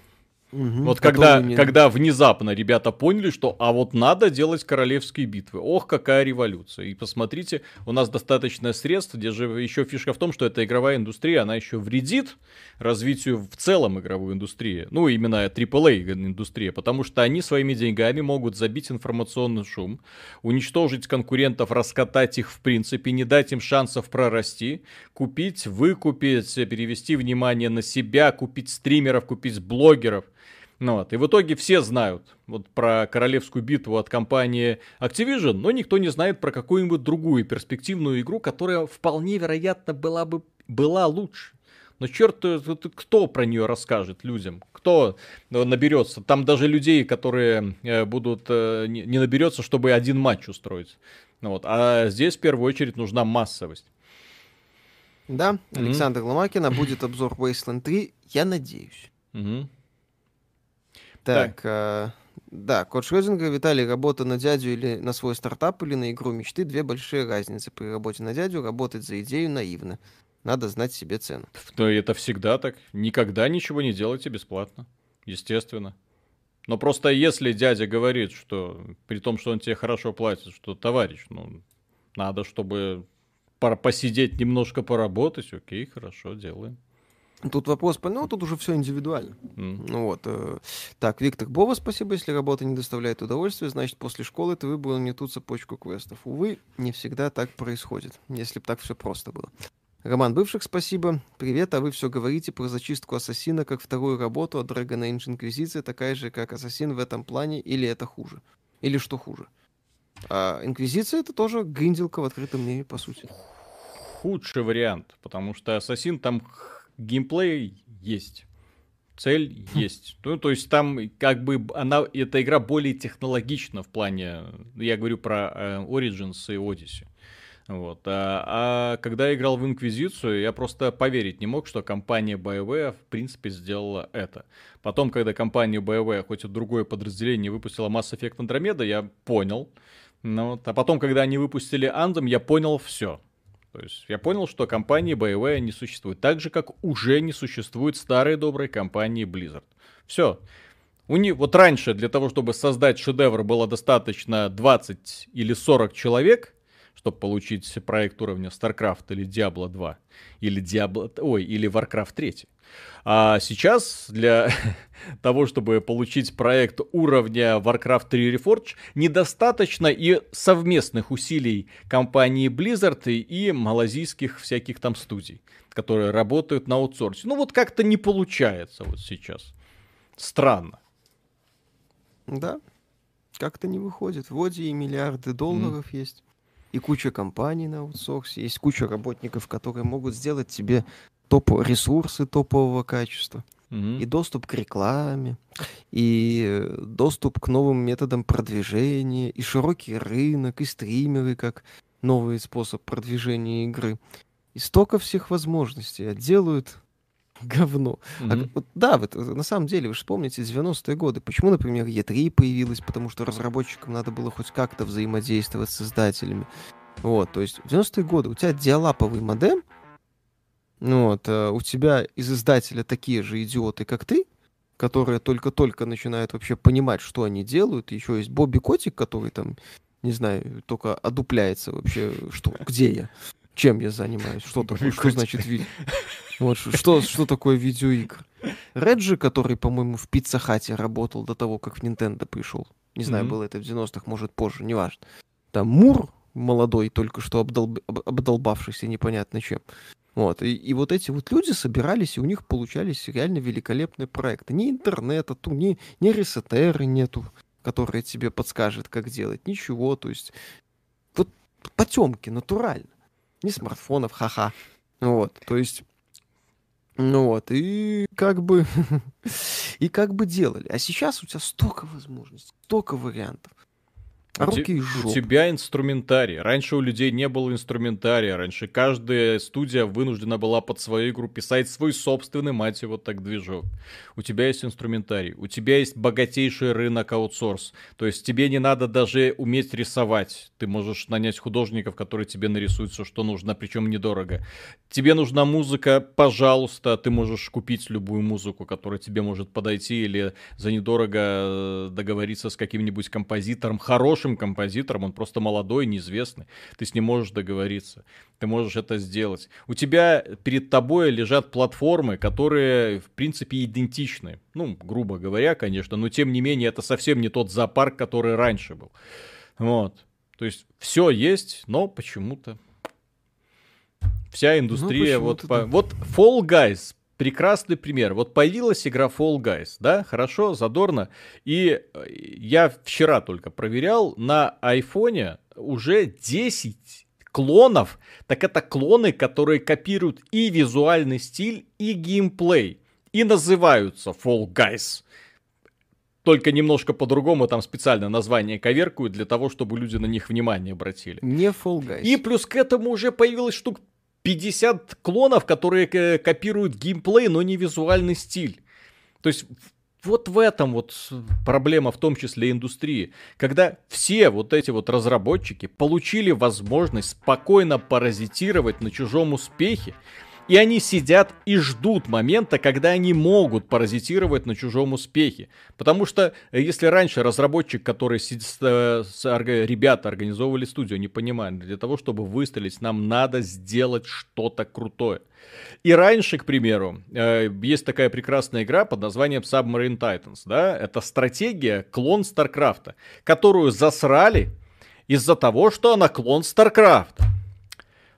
A: Угу, вот когда, не... когда внезапно ребята поняли, что а вот надо делать королевские битвы. Ох, какая революция. И посмотрите, у нас достаточно средств, где же еще фишка в том, что эта игровая индустрия, она еще вредит развитию в целом игровой индустрии. Ну, именно AAA индустрия, потому что они своими деньгами могут забить информационный шум, уничтожить конкурентов, раскатать их в принципе, не дать им шансов прорасти, купить, выкупить, перевести внимание на себя, купить стримеров, купить блогеров. Ну вот. И в итоге все знают вот про королевскую битву от компании Activision, но никто не знает про какую-нибудь другую перспективную игру, которая вполне вероятно была бы была лучше. Но черт, кто про нее расскажет людям? Кто э, наберется? Там даже людей, которые э, будут, э, не наберется, чтобы один матч устроить. Ну вот. А здесь в первую очередь нужна массовость.
B: Да, mm-hmm. Александр Ломакина будет обзор Wasteland 3, я надеюсь. Mm-hmm. Так, э, да, код Шрёдингера, Виталий, работа на дядю или на свой стартап или на игру мечты, две большие разницы. При работе на дядю работать за идею наивно. Надо знать себе цену.
A: Но это всегда так. Никогда ничего не делайте бесплатно. Естественно. Но просто если дядя говорит, что при том, что он тебе хорошо платит, что товарищ, ну, надо, чтобы посидеть немножко поработать, окей, хорошо, делаем.
B: Тут вопрос, ну, тут уже все индивидуально. Mm. Ну вот. Э, так, Виктор Бова, спасибо. Если работа не доставляет удовольствия, значит, после школы ты выбрал не ту цепочку квестов. Увы, не всегда так происходит, если бы так все просто было. Роман Бывших, спасибо. Привет, а вы все говорите про зачистку Ассасина как вторую работу, а Dragon Age Инквизиция такая же, как Ассасин в этом плане, или это хуже? Или что хуже? А Инквизиция это тоже гринделка в открытом мире, по сути.
A: Худший вариант, потому что Ассасин там геймплей есть. Цель есть. Ну, то есть там как бы она, эта игра более технологична в плане, я говорю про э, Origins и Odyssey. Вот. А, а когда я играл в Инквизицию, я просто поверить не мог, что компания BioWare в принципе сделала это. Потом, когда компания BioWare, хоть и другое подразделение, выпустила Mass Effect Andromeda, я понял. Ну, вот. А потом, когда они выпустили Anthem, я понял все. То есть я понял, что компании BioWare не существует. Так же, как уже не существует старой доброй компании Blizzard. Все. У них, вот раньше для того, чтобы создать шедевр, было достаточно 20 или 40 человек, чтобы получить проект уровня StarCraft или Diablo 2, или Diablo, ой, или Warcraft 3. А сейчас для того, чтобы получить проект уровня Warcraft 3 Reforged, недостаточно и совместных усилий компании Blizzard и малазийских всяких там студий, которые работают на аутсорсе. Ну вот как-то не получается вот сейчас. Странно.
B: Да, как-то не выходит. Вроде и миллиарды долларов mm. есть, и куча компаний на аутсорсе, есть куча работников, которые могут сделать тебе топ ресурсы топового качества, mm-hmm. и доступ к рекламе, и э, доступ к новым методам продвижения, и широкий рынок, и стримеры как новый способ продвижения игры. И столько всех возможностей, а делают говно. Mm-hmm. А, вот, да, вот, на самом деле, вы же помните 90-е годы. Почему, например, E3 появилась? Потому что разработчикам надо было хоть как-то взаимодействовать с издателями. Вот, то есть в 90-е годы у тебя диалаповый модем — ну вот, а у тебя из издателя такие же идиоты, как ты, которые только-только начинают вообще понимать, что они делают. Еще есть Бобби Котик, который там, не знаю, только одупляется вообще, что, где я, чем я занимаюсь, что такое, что значит видео. Вот, что, что такое видеоигр. Реджи, который, по-моему, в Пицца Хате работал до того, как в Nintendo пришел. Не знаю, mm-hmm. было это в 90-х, может, позже, неважно. Там Мур, молодой, только что обдолб... обдолбавшийся непонятно чем. Вот. И, и вот эти вот люди собирались, и у них получались реально великолепные проекты. Ни интернета, ту, ни, ни ресетеры нету, которые тебе подскажет, как делать. Ничего, то есть вот потемки, натурально. Ни смартфонов, ха-ха. Вот, то есть ну вот, и как бы, и как бы делали. А сейчас у тебя столько возможностей, столько вариантов. Руки
A: у,
B: и
A: у тебя инструментарий. Раньше у людей не было инструментария. Раньше каждая студия вынуждена была под свою игру писать свой собственный, мать его, так движок. У тебя есть инструментарий. У тебя есть богатейший рынок аутсорс. То есть тебе не надо даже уметь рисовать. Ты можешь нанять художников, которые тебе нарисуют все, что нужно, причем недорого. Тебе нужна музыка, пожалуйста, ты можешь купить любую музыку, которая тебе может подойти, или за недорого э, договориться с каким-нибудь композитором, хорошим хорошим композитором, он просто молодой, неизвестный. Ты с ним можешь договориться. Ты можешь это сделать. У тебя перед тобой лежат платформы, которые, в принципе, идентичны. Ну, грубо говоря, конечно, но тем не менее, это совсем не тот зоопарк, который раньше был. Вот. То есть все есть, но почему-то вся индустрия ну, вот по... вот Fall Guys прекрасный пример. Вот появилась игра Fall Guys, да, хорошо, задорно. И э, я вчера только проверял, на айфоне уже 10 клонов. Так это клоны, которые копируют и визуальный стиль, и геймплей. И называются Fall Guys. Только немножко по-другому там специально название коверкуют для того, чтобы люди на них внимание обратили.
B: Не Fall Guys.
A: И плюс к этому уже появилось штук 50 клонов, которые э, копируют геймплей, но не визуальный стиль. То есть вот в этом вот проблема, в том числе индустрии. Когда все вот эти вот разработчики получили возможность спокойно паразитировать на чужом успехе, и они сидят и ждут момента, когда они могут паразитировать на чужом успехе. Потому что э, если раньше разработчик, который с, с, с, ребята организовывали студию, не понимали, для того, чтобы выстрелить, нам надо сделать что-то крутое. И раньше, к примеру, э, есть такая прекрасная игра под названием Submarine Titans, да, это стратегия, клон StarCraft а, которую засрали из-за того, что она клон StarCraft а.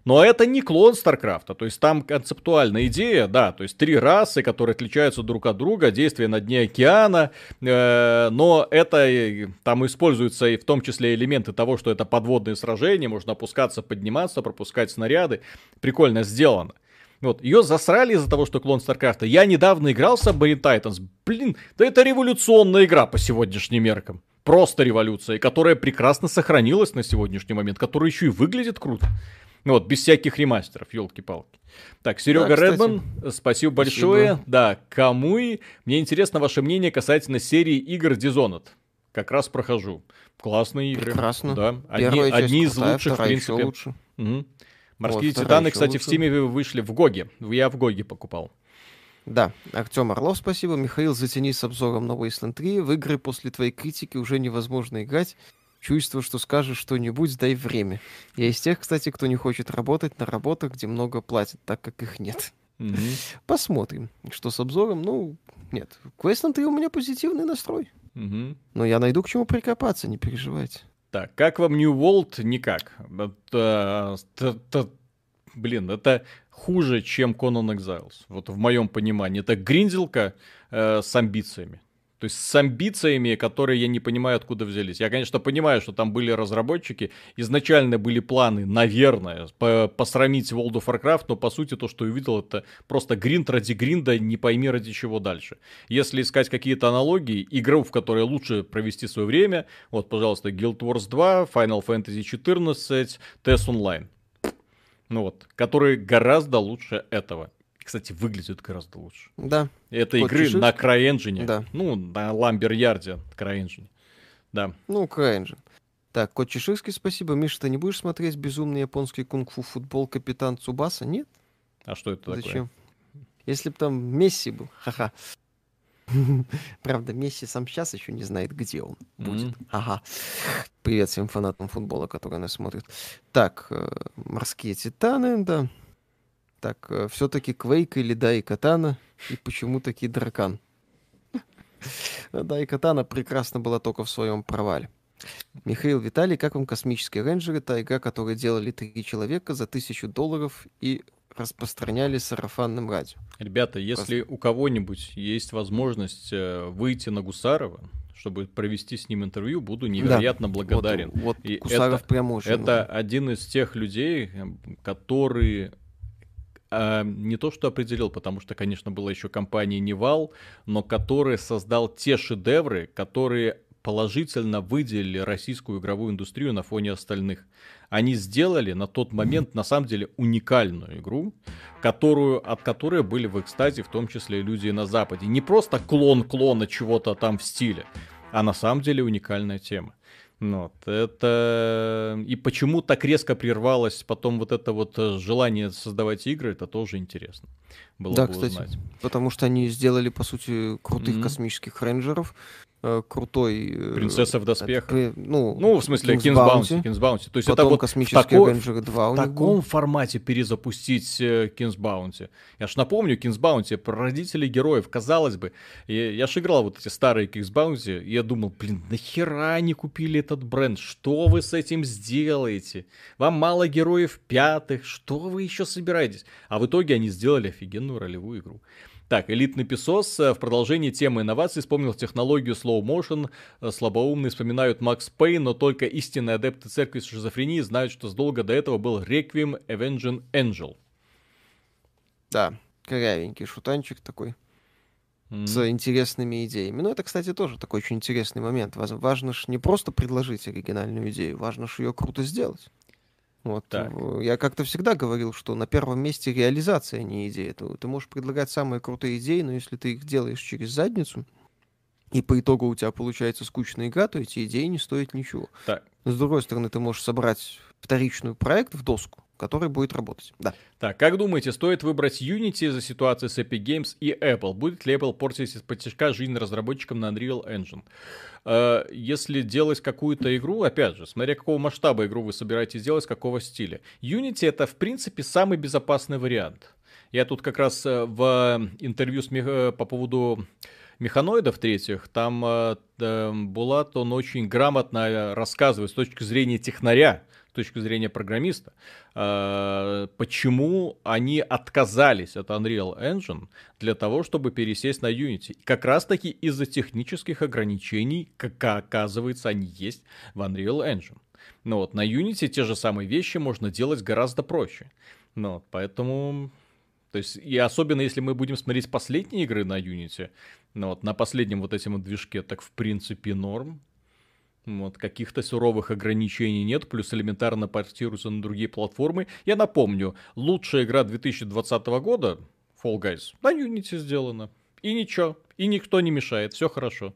A: Но это не клон StarCraft а, то есть там концептуальная идея, да, то есть три расы, которые отличаются друг от друга, действие на дне океана, э, но это там используются и в том числе элементы того, что это подводные сражения, можно опускаться, подниматься, пропускать снаряды, прикольно сделано. Вот, ее засрали из-за того, что клон Старкрафта. Я недавно играл в Submarine Titans. Блин, да это революционная игра по сегодняшним меркам. Просто революция, которая прекрасно сохранилась на сегодняшний момент, которая еще и выглядит круто. Ну вот, без всяких ремастеров, елки-палки. Так, Серега да, Редман, спасибо большое. Спасибо. Да, Камуи. Мне интересно ваше мнение касательно серии игр Dishonored. Как раз прохожу. Классные игры.
B: Прекрасно.
A: Да, одни, одни из крутая, лучших, в принципе.
B: Лучше.
A: Угу. Морские вот, титаны, кстати, лучше. в Steam е вышли в GOG е. Я в Гоге покупал.
B: Да, Артем Орлов, спасибо. Михаил, затяни с обзором на Wasteland 3. В игры после твоей критики уже невозможно играть. Чувство, что скажешь что-нибудь, дай время. Я из тех, кстати, кто не хочет работать на работах, где много платят, так как их нет.
A: Mm-hmm.
B: Посмотрим, что с обзором. Ну, нет, к Wasteland 3 у меня позитивный настрой.
A: Mm-hmm.
B: Но я найду к чему прикопаться, не переживайте.
A: Так, как вам New World? Никак. Это, это, это, блин, это хуже, чем Conan Exiles. Вот в моем понимании. Это гринделка э, с амбициями. То есть с амбициями, которые я не понимаю, откуда взялись. Я, конечно, понимаю, что там были разработчики. Изначально были планы, наверное, по посрамить World of Warcraft, но по сути то, что я увидел, это просто гринд ради гринда, не пойми ради чего дальше. Если искать какие-то аналогии, игру, в которой лучше провести свое время, вот, пожалуйста, Guild Wars 2, Final Fantasy 14, TES Online. Ну вот, которые гораздо лучше этого кстати, выглядит гораздо лучше.
B: Да.
A: Это игры чешит? на CryEngine. Да. Ну, на Ламбер Ярде CryEngine. Да.
B: Ну, CryEngine. Так, Кот Чеширский, спасибо. Миша, ты не будешь смотреть безумный японский кунг-фу футбол Капитан Цубаса? Нет?
A: А что это
B: Зачем?
A: такое?
B: Если бы там Месси был, ха-ха. Правда, Месси сам сейчас еще не знает, где он будет. Mm-hmm. Ага. Привет всем фанатам футбола, которые нас смотрят. Так, э, морские титаны, да. Так, э, все-таки Квейк или Дай Катана, и почему таки Дракан? Дай Катана прекрасно была только в своем провале. Михаил Виталий, как вам космические рейнджеры? Та игра, которую делали три человека за тысячу долларов и распространяли сарафанным радио.
A: Ребята, если Просто... у кого-нибудь есть возможность э, выйти на Гусарова, чтобы провести с ним интервью, буду невероятно да. благодарен.
B: Вот, вот и Гусаров это, прям очень
A: Это нужен. один из тех людей, которые а, не то что определил, потому что, конечно, была еще компания Nival, но который создал те шедевры, которые положительно выделили российскую игровую индустрию на фоне остальных. Они сделали на тот момент, на самом деле, уникальную игру, которую, от которой были в экстазе, в том числе люди на Западе. Не просто клон клона чего-то там в стиле, а на самом деле уникальная тема. Ну вот, это... И почему так резко прервалось потом вот это вот э, желание создавать игры, это тоже интересно.
B: Было да, бы кстати, узнать. потому что они сделали, по сути, крутых mm-hmm. космических рейнджеров, крутой...
A: Э, Принцесса в доспехах.
B: Э,
A: ну, ну, в смысле, King's Bounty. King's Bounty.
B: То есть это вот в, тако... 2
A: в таком формате перезапустить King's Bounty. Я ж напомню, King's Bounty про родителей героев. Казалось бы, я, я ж играл вот эти старые King's Bounty, и я думал, блин, нахера они купили этот бренд? Что вы с этим сделаете? Вам мало героев пятых? Что вы еще собираетесь? А в итоге они сделали офигенную ролевую игру. Так, элитный песос э, в продолжении темы инноваций вспомнил технологию slow motion. Э, слабоумные вспоминают Макс Пейн, но только истинные адепты церкви шизофрении знают, что задолго до этого был Requiem Avenging Angel.
B: Да, корявенький шутанчик такой. Mm. С интересными идеями. Ну, это, кстати, тоже такой очень интересный момент. Важно же не просто предложить оригинальную идею, важно же ее круто сделать. Вот. Так. Я как-то всегда говорил, что на первом месте реализация, а не идея. Ты, ты можешь предлагать самые крутые идеи, но если ты их делаешь через задницу, и по итогу у тебя получается скучная игра, то эти идеи не стоят ничего. Так. С другой стороны, ты можешь собрать вторичную проект в доску, который будет работать. Да.
A: Так, как думаете, стоит выбрать Unity за ситуацию с Epic Games и Apple? Будет ли Apple портить из-под тяжка жизнь разработчикам на Unreal Engine? Э, если делать какую-то игру, опять же, смотря какого масштаба игру вы собираетесь делать, какого стиля. Unity это, в принципе, самый безопасный вариант. Я тут как раз э, в интервью с, э, по поводу механоидов третьих, там э, Булат, он очень грамотно рассказывает с точки зрения технаря, с точки зрения программиста, э, почему они отказались от Unreal Engine для того, чтобы пересесть на Unity. Как раз таки из-за технических ограничений, как оказывается, они есть в Unreal Engine. Ну вот, на Unity те же самые вещи можно делать гораздо проще. Ну, вот, поэтому... То есть, и особенно если мы будем смотреть последние игры на Unity, ну вот, на последнем вот вот движке, так в принципе норм. Вот, каких-то суровых ограничений нет, плюс элементарно портируются на другие платформы. Я напомню, лучшая игра 2020 года, Fall Guys, на Unity сделана. И ничего, и никто не мешает, все хорошо.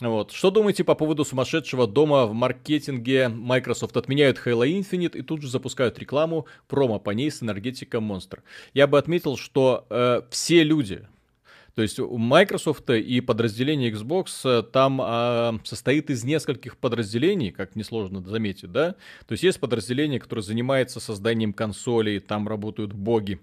A: Вот. Что думаете по поводу сумасшедшего дома в маркетинге? Microsoft отменяют Halo Infinite и тут же запускают рекламу промо по ней с энергетиком Monster. Я бы отметил, что э, все люди, то есть у Microsoft и подразделение Xbox э, там а, состоит из нескольких подразделений, как несложно заметить, да? То есть есть подразделение, которое занимается созданием консолей, там работают боги.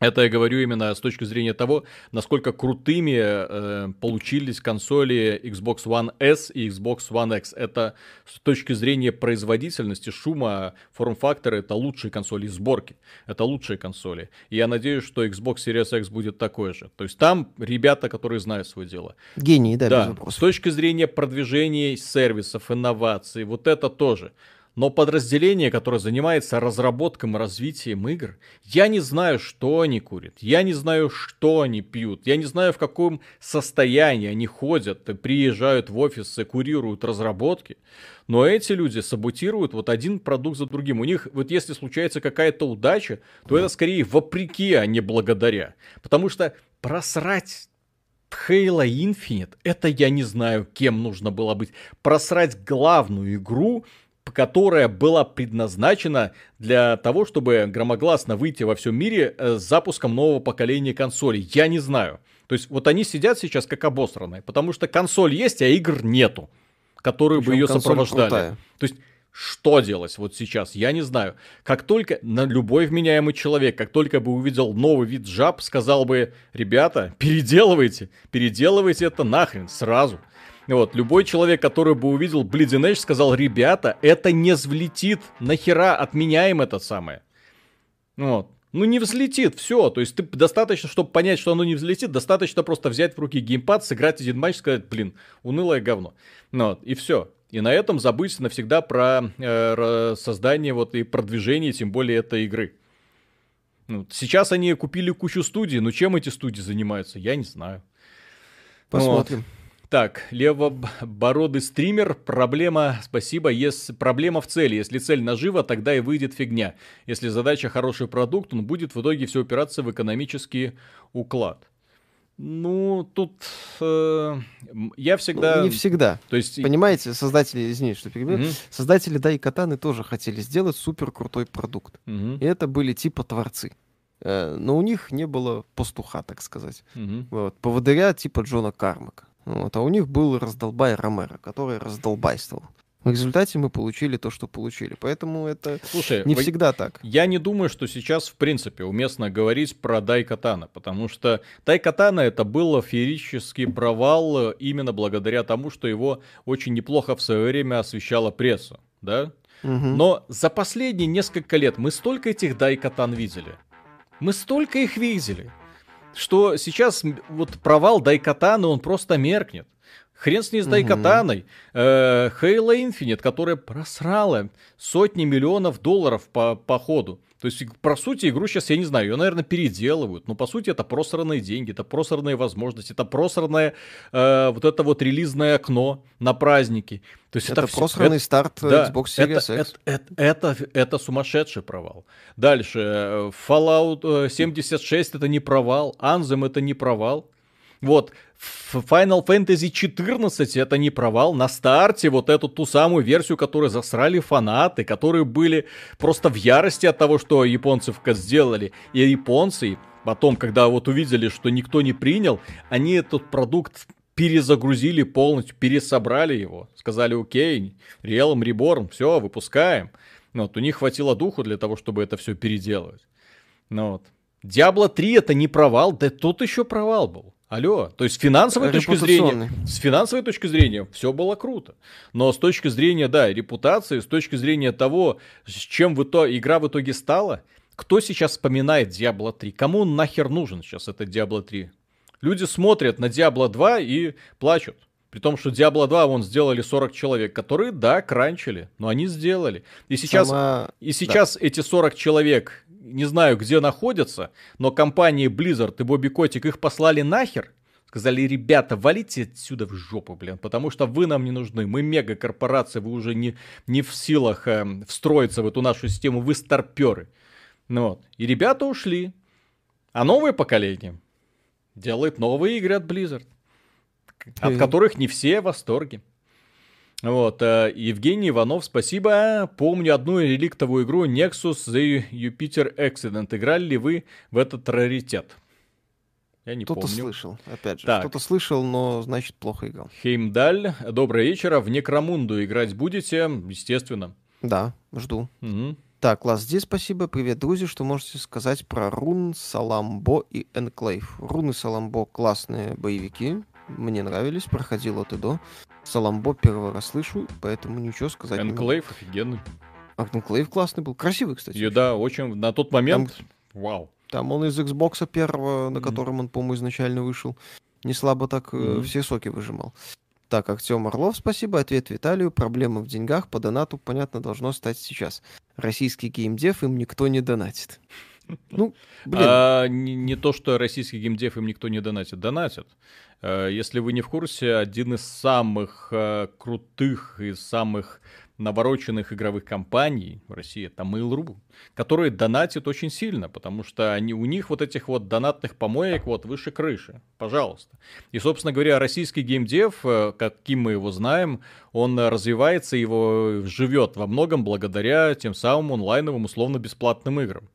A: Это я говорю именно с точки зрения того, насколько крутыми э, получились консоли Xbox One S и Xbox One X. Это с точки зрения производительности, шума, форм-фактора, это лучшие консоли сборки. Это лучшие консоли. И я надеюсь, что Xbox Series X будет такой же. То есть там ребята, которые знают свое дело.
B: Гении, да,
A: да. С точки зрения продвижения сервисов, инноваций, вот это тоже. Но подразделение, которое занимается разработкой и развитием игр, я не знаю, что они курят, я не знаю, что они пьют, я не знаю, в каком состоянии они ходят, приезжают в офисы, курируют разработки, но эти люди саботируют вот один продукт за другим. У них, вот если случается какая-то удача, то это скорее вопреки, а не благодаря. Потому что просрать Halo Infinite, это я не знаю, кем нужно было быть. Просрать главную игру, которая была предназначена для того, чтобы громогласно выйти во всем мире э, с запуском нового поколения консолей. Я не знаю. То есть вот они сидят сейчас как обосранные, потому что консоль есть, а игр нету, которые Причем бы ее сопровождали. Крутая. То есть что делать вот сейчас, я не знаю. Как только на любой вменяемый человек, как только бы увидел новый вид жаб, сказал бы, ребята, переделывайте, переделывайте это нахрен сразу. Вот, любой человек, который бы увидел Bleeding Edge, сказал, ребята, это не взлетит, нахера отменяем это самое. Вот. Ну не взлетит, все. То есть ты достаточно, чтобы понять, что оно не взлетит, достаточно просто взять в руки геймпад, сыграть один матч, сказать, блин, унылое говно. Ну, вот, и все. И на этом забыть навсегда про э, создание вот и продвижение, тем более этой игры. Ну, сейчас они купили кучу студий, но чем эти студии занимаются, я не знаю.
B: Посмотрим. Вот.
A: Так, левобородый стример, проблема, спасибо, есть проблема в цели. Если цель нажива, тогда и выйдет фигня. Если задача хороший продукт, он будет в итоге все упираться в экономический уклад. Ну, тут э, я всегда...
B: Ну, не всегда. То есть... Понимаете, создатели, извини, что перебью, угу. создатели Дай Катаны тоже хотели сделать супер крутой продукт. Угу. И это были типа творцы. Э, но у них не было пастуха, так сказать. Угу. Вот, поводыря типа Джона Кармака. Вот, а у них был раздолбай Ромеро, который раздолбайствовал. В результате мы получили то, что получили. Поэтому это Слушай, не вы... всегда так.
A: Я не думаю, что сейчас, в принципе, уместно говорить про Дай Катана, потому что Дай Катана это был феерический провал именно благодаря тому, что его очень неплохо в свое время освещала пресса, да? Угу. Но за последние несколько лет мы столько этих Дай Катан видели. Мы столько их видели, что сейчас вот провал Дай Катана, он просто меркнет. Хрен с ней с Дайкатаной. Э, Хейла Инфинит, которая просрала сотни миллионов долларов по, по ходу. То есть, по сути, игру сейчас, я не знаю, ее, наверное, переделывают. Но, по сути, это просранные деньги, это просранные возможности, это просранное э, вот это вот релизное окно на праздники. То есть
B: это, это просранный это, старт да, Xbox Series
A: это, X. Это, это, это, это сумасшедший провал. Дальше, э, Fallout 76 э, это не провал, Anthem это не провал. Вот, Final Fantasy 14 это не провал. На старте вот эту ту самую версию, которую засрали фанаты, которые были просто в ярости от того, что японцев сделали. И японцы потом, когда вот увидели, что никто не принял, они этот продукт перезагрузили полностью, пересобрали его. Сказали, окей, Realm Reborn, все, выпускаем. Ну, вот, у них хватило духу для того, чтобы это все переделывать. Ну, вот. Diablo 3 это не провал, да тут еще провал был. Алло, то есть с финансовой точки зрения, с финансовой точки зрения все было круто, но с точки зрения, да, репутации, с точки зрения того, с чем в итоге, игра в итоге стала, кто сейчас вспоминает Diablo 3? Кому нахер нужен сейчас этот Diablo 3? Люди смотрят на Diablo 2 и плачут. При том, что Diablo 2 вон сделали 40 человек, которые, да, кранчили, но они сделали. И сейчас, Сама... и сейчас да. эти 40 человек не знаю, где находятся, но компании Blizzard и Бобби Котик их послали нахер. Сказали, ребята, валите отсюда в жопу, блин, потому что вы нам не нужны. Мы мегакорпорация, вы уже не, не в силах э, встроиться в эту нашу систему, вы старперы. Ну вот. И ребята ушли. А новое поколение делает новые игры от Blizzard, от которых не все в восторге. Вот, э, Евгений Иванов, спасибо. Помню одну реликтовую игру Nexus The Jupiter Accident. Играли ли вы в этот раритет?
B: Я не кто-то помню. слышал, опять же. Так. Кто-то слышал, но значит плохо играл.
A: Хеймдаль, доброе вечер. В Некромунду играть будете? Естественно.
B: Да, жду. Угу. Так, класс, здесь спасибо. Привет, друзья. Что можете сказать про Рун, Саламбо и Энклейв? Рун и Саламбо классные боевики. Мне нравились, проходил от и до. Саламбо первый раз слышу, поэтому ничего сказать
A: Энклейв не офигенный.
B: Энклейв классный был, красивый, кстати.
A: И да, очень, на тот момент, там, вау.
B: Там он из Xbox первого, на котором он, по-моему, изначально вышел, не слабо так mm-hmm. все соки выжимал. Так, Артем Орлов, спасибо. Ответ Виталию. Проблема в деньгах по донату, понятно, должно стать сейчас. Российский геймдев им никто не донатит.
A: Ну, блин. А, не, не то, что российский геймдев им никто не донатит. Донатят. Э, если вы не в курсе, один из самых э, крутых и самых навороченных игровых компаний в России это Mail.ru, которые донатят очень сильно, потому что они, у них вот этих вот донатных помоек вот выше крыши, пожалуйста. И, собственно говоря, российский геймдев, э, каким мы его знаем, он развивается, его живет во многом благодаря тем самым онлайновым условно-бесплатным играм.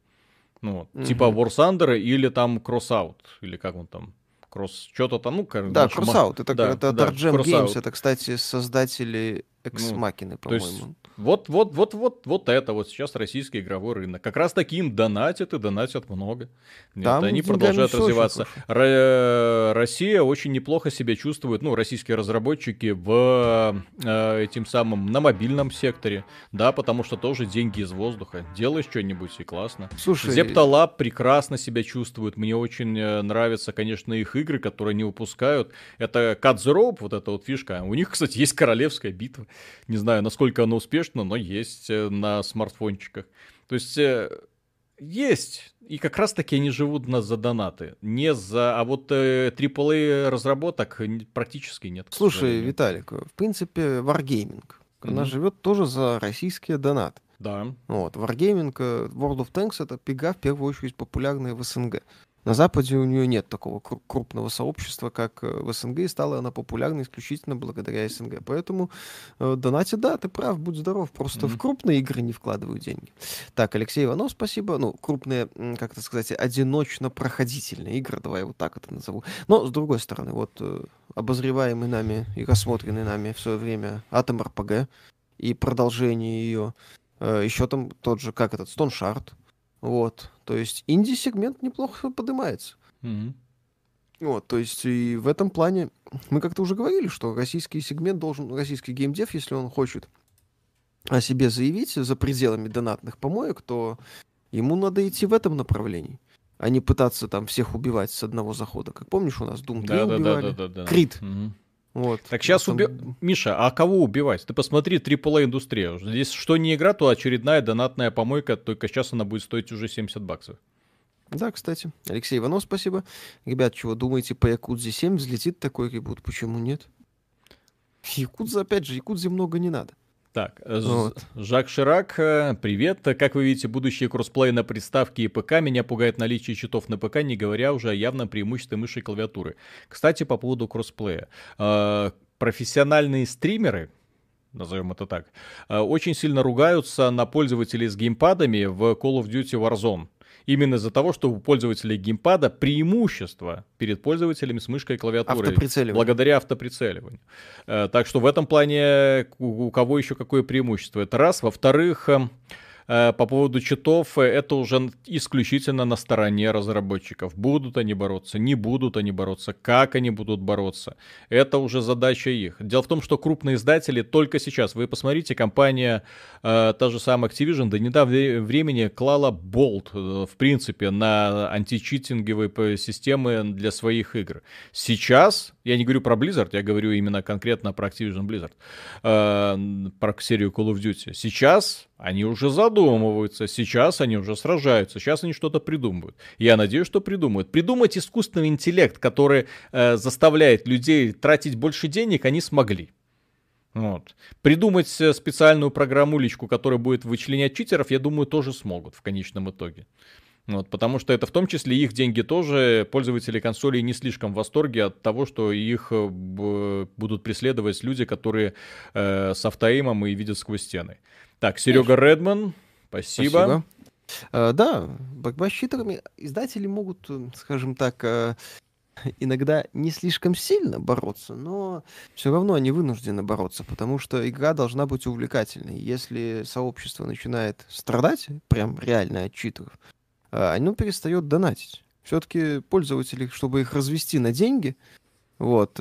A: Ну, mm-hmm. типа War Thunder или там Crossout, или как он там кросс, что-то там, ну,
B: короче. Да, Crossout, это, да, это да, Dark Games, это, кстати, создатели Экс Макины, ну, по-моему.
A: Вот, вот, вот, вот, вот это вот сейчас российский игровой рынок. Как раз таким донатят и донатят много. Нет, они продолжают развиваться. Р- Россия очень неплохо себя чувствует, ну, российские разработчики в э, этим самым на мобильном секторе, да, потому что тоже деньги из воздуха. Делаешь что-нибудь и классно. Слушай, Зепталаб прекрасно себя чувствует. Мне очень э, нравятся, конечно, их игры, которые они выпускают. Это Cut the Rope, вот эта вот фишка. У них, кстати, есть королевская битва. Не знаю, насколько она успешна, но есть э, на смартфончиках. То есть э, Есть. И как раз таки они живут нас за донаты. Не за... А вот э, AAA разработок практически нет.
B: Слушай, Виталик, в принципе, Wargaming, mm-hmm. она живет тоже за российские донаты.
A: Да.
B: Вот. Wargaming, э, World of Tanks это пига в первую очередь популярная в СНГ. На Западе у нее нет такого крупного сообщества, как э, в СНГ, и стала она популярна исключительно благодаря СНГ. Поэтому э, донати, да, ты прав, будь здоров, просто mm-hmm. в крупные игры не вкладываю деньги. Так, Алексей Иванов, спасибо. Ну, крупные, как это сказать, одиночно-проходительные игры, давай вот так это назову. Но, с другой стороны, вот э, обозреваемый нами и рассмотренный нами в свое время Атом РПГ и продолжение ее, э, еще там тот же, как этот, Shard, вот. То есть инди-сегмент неплохо поднимается. Mm-hmm. Вот, то есть и в этом плане мы как-то уже говорили, что российский сегмент должен, российский геймдев, если он хочет о себе заявить за пределами донатных помоек, то ему надо идти в этом направлении, а не пытаться там всех убивать с одного захода. Как помнишь, у нас Doom 3 да, убивали, да, да, да, да. Крит. Угу.
A: Вот. Так сейчас уби... Миша, а кого убивать? Ты посмотри AAA индустрия. Здесь что не игра, то очередная донатная помойка, только сейчас она будет стоить уже 70 баксов.
B: Да, кстати. Алексей Иванов, спасибо. Ребят, чего думаете по Якудзе 7? Взлетит такой ребут? Почему нет? Якудза, опять же, Якудзе много не надо.
A: Так, вот. Жак Ширак, э, привет. Как вы видите, будущее кроссплей на приставке и ПК меня пугает наличие читов на ПК, не говоря уже о явном преимуществе мыши и клавиатуры. Кстати, по поводу кроссплея. Э, профессиональные стримеры, назовем это так, э, очень сильно ругаются на пользователей с геймпадами в Call of Duty Warzone именно из-за того, что у пользователей геймпада преимущество перед пользователями с мышкой и клавиатурой. Благодаря автоприцеливанию. Э, так что в этом плане у кого еще какое преимущество? Это раз. Во-вторых, эм, по поводу читов, э, это уже исключительно на стороне разработчиков. Будут они бороться, не будут они бороться, как они будут бороться. Это уже задача их. Дело в том, что крупные издатели только сейчас, вы посмотрите, компания, э, та же самая Activision, до недавнего времени клала болт, э, в принципе, на античитинговые системы для своих игр. Сейчас, я не говорю про Blizzard, я говорю именно конкретно про Activision Blizzard, э, про серию Call of Duty. Сейчас они уже задумываются, сейчас они уже сражаются, сейчас они что-то придумывают. Я надеюсь, что придумают. Придумать искусственный интеллект, который э, заставляет людей тратить больше денег, они смогли. Вот. Придумать э, специальную программулечку, которая будет вычленять читеров, я думаю, тоже смогут в конечном итоге. Вот, потому что это в том числе их деньги тоже. Пользователи консолей не слишком в восторге от того, что их э, будут преследовать люди, которые э, с автоимом и видят сквозь стены. Так, Серега Редман, спасибо. спасибо.
B: Uh, да, блокбастерами издатели могут, скажем так, uh, иногда не слишком сильно бороться, но все равно они вынуждены бороться, потому что игра должна быть увлекательной. Если сообщество начинает страдать, прям реально от читеров, оно перестает донатить. Все-таки пользователи, чтобы их развести на деньги, вот,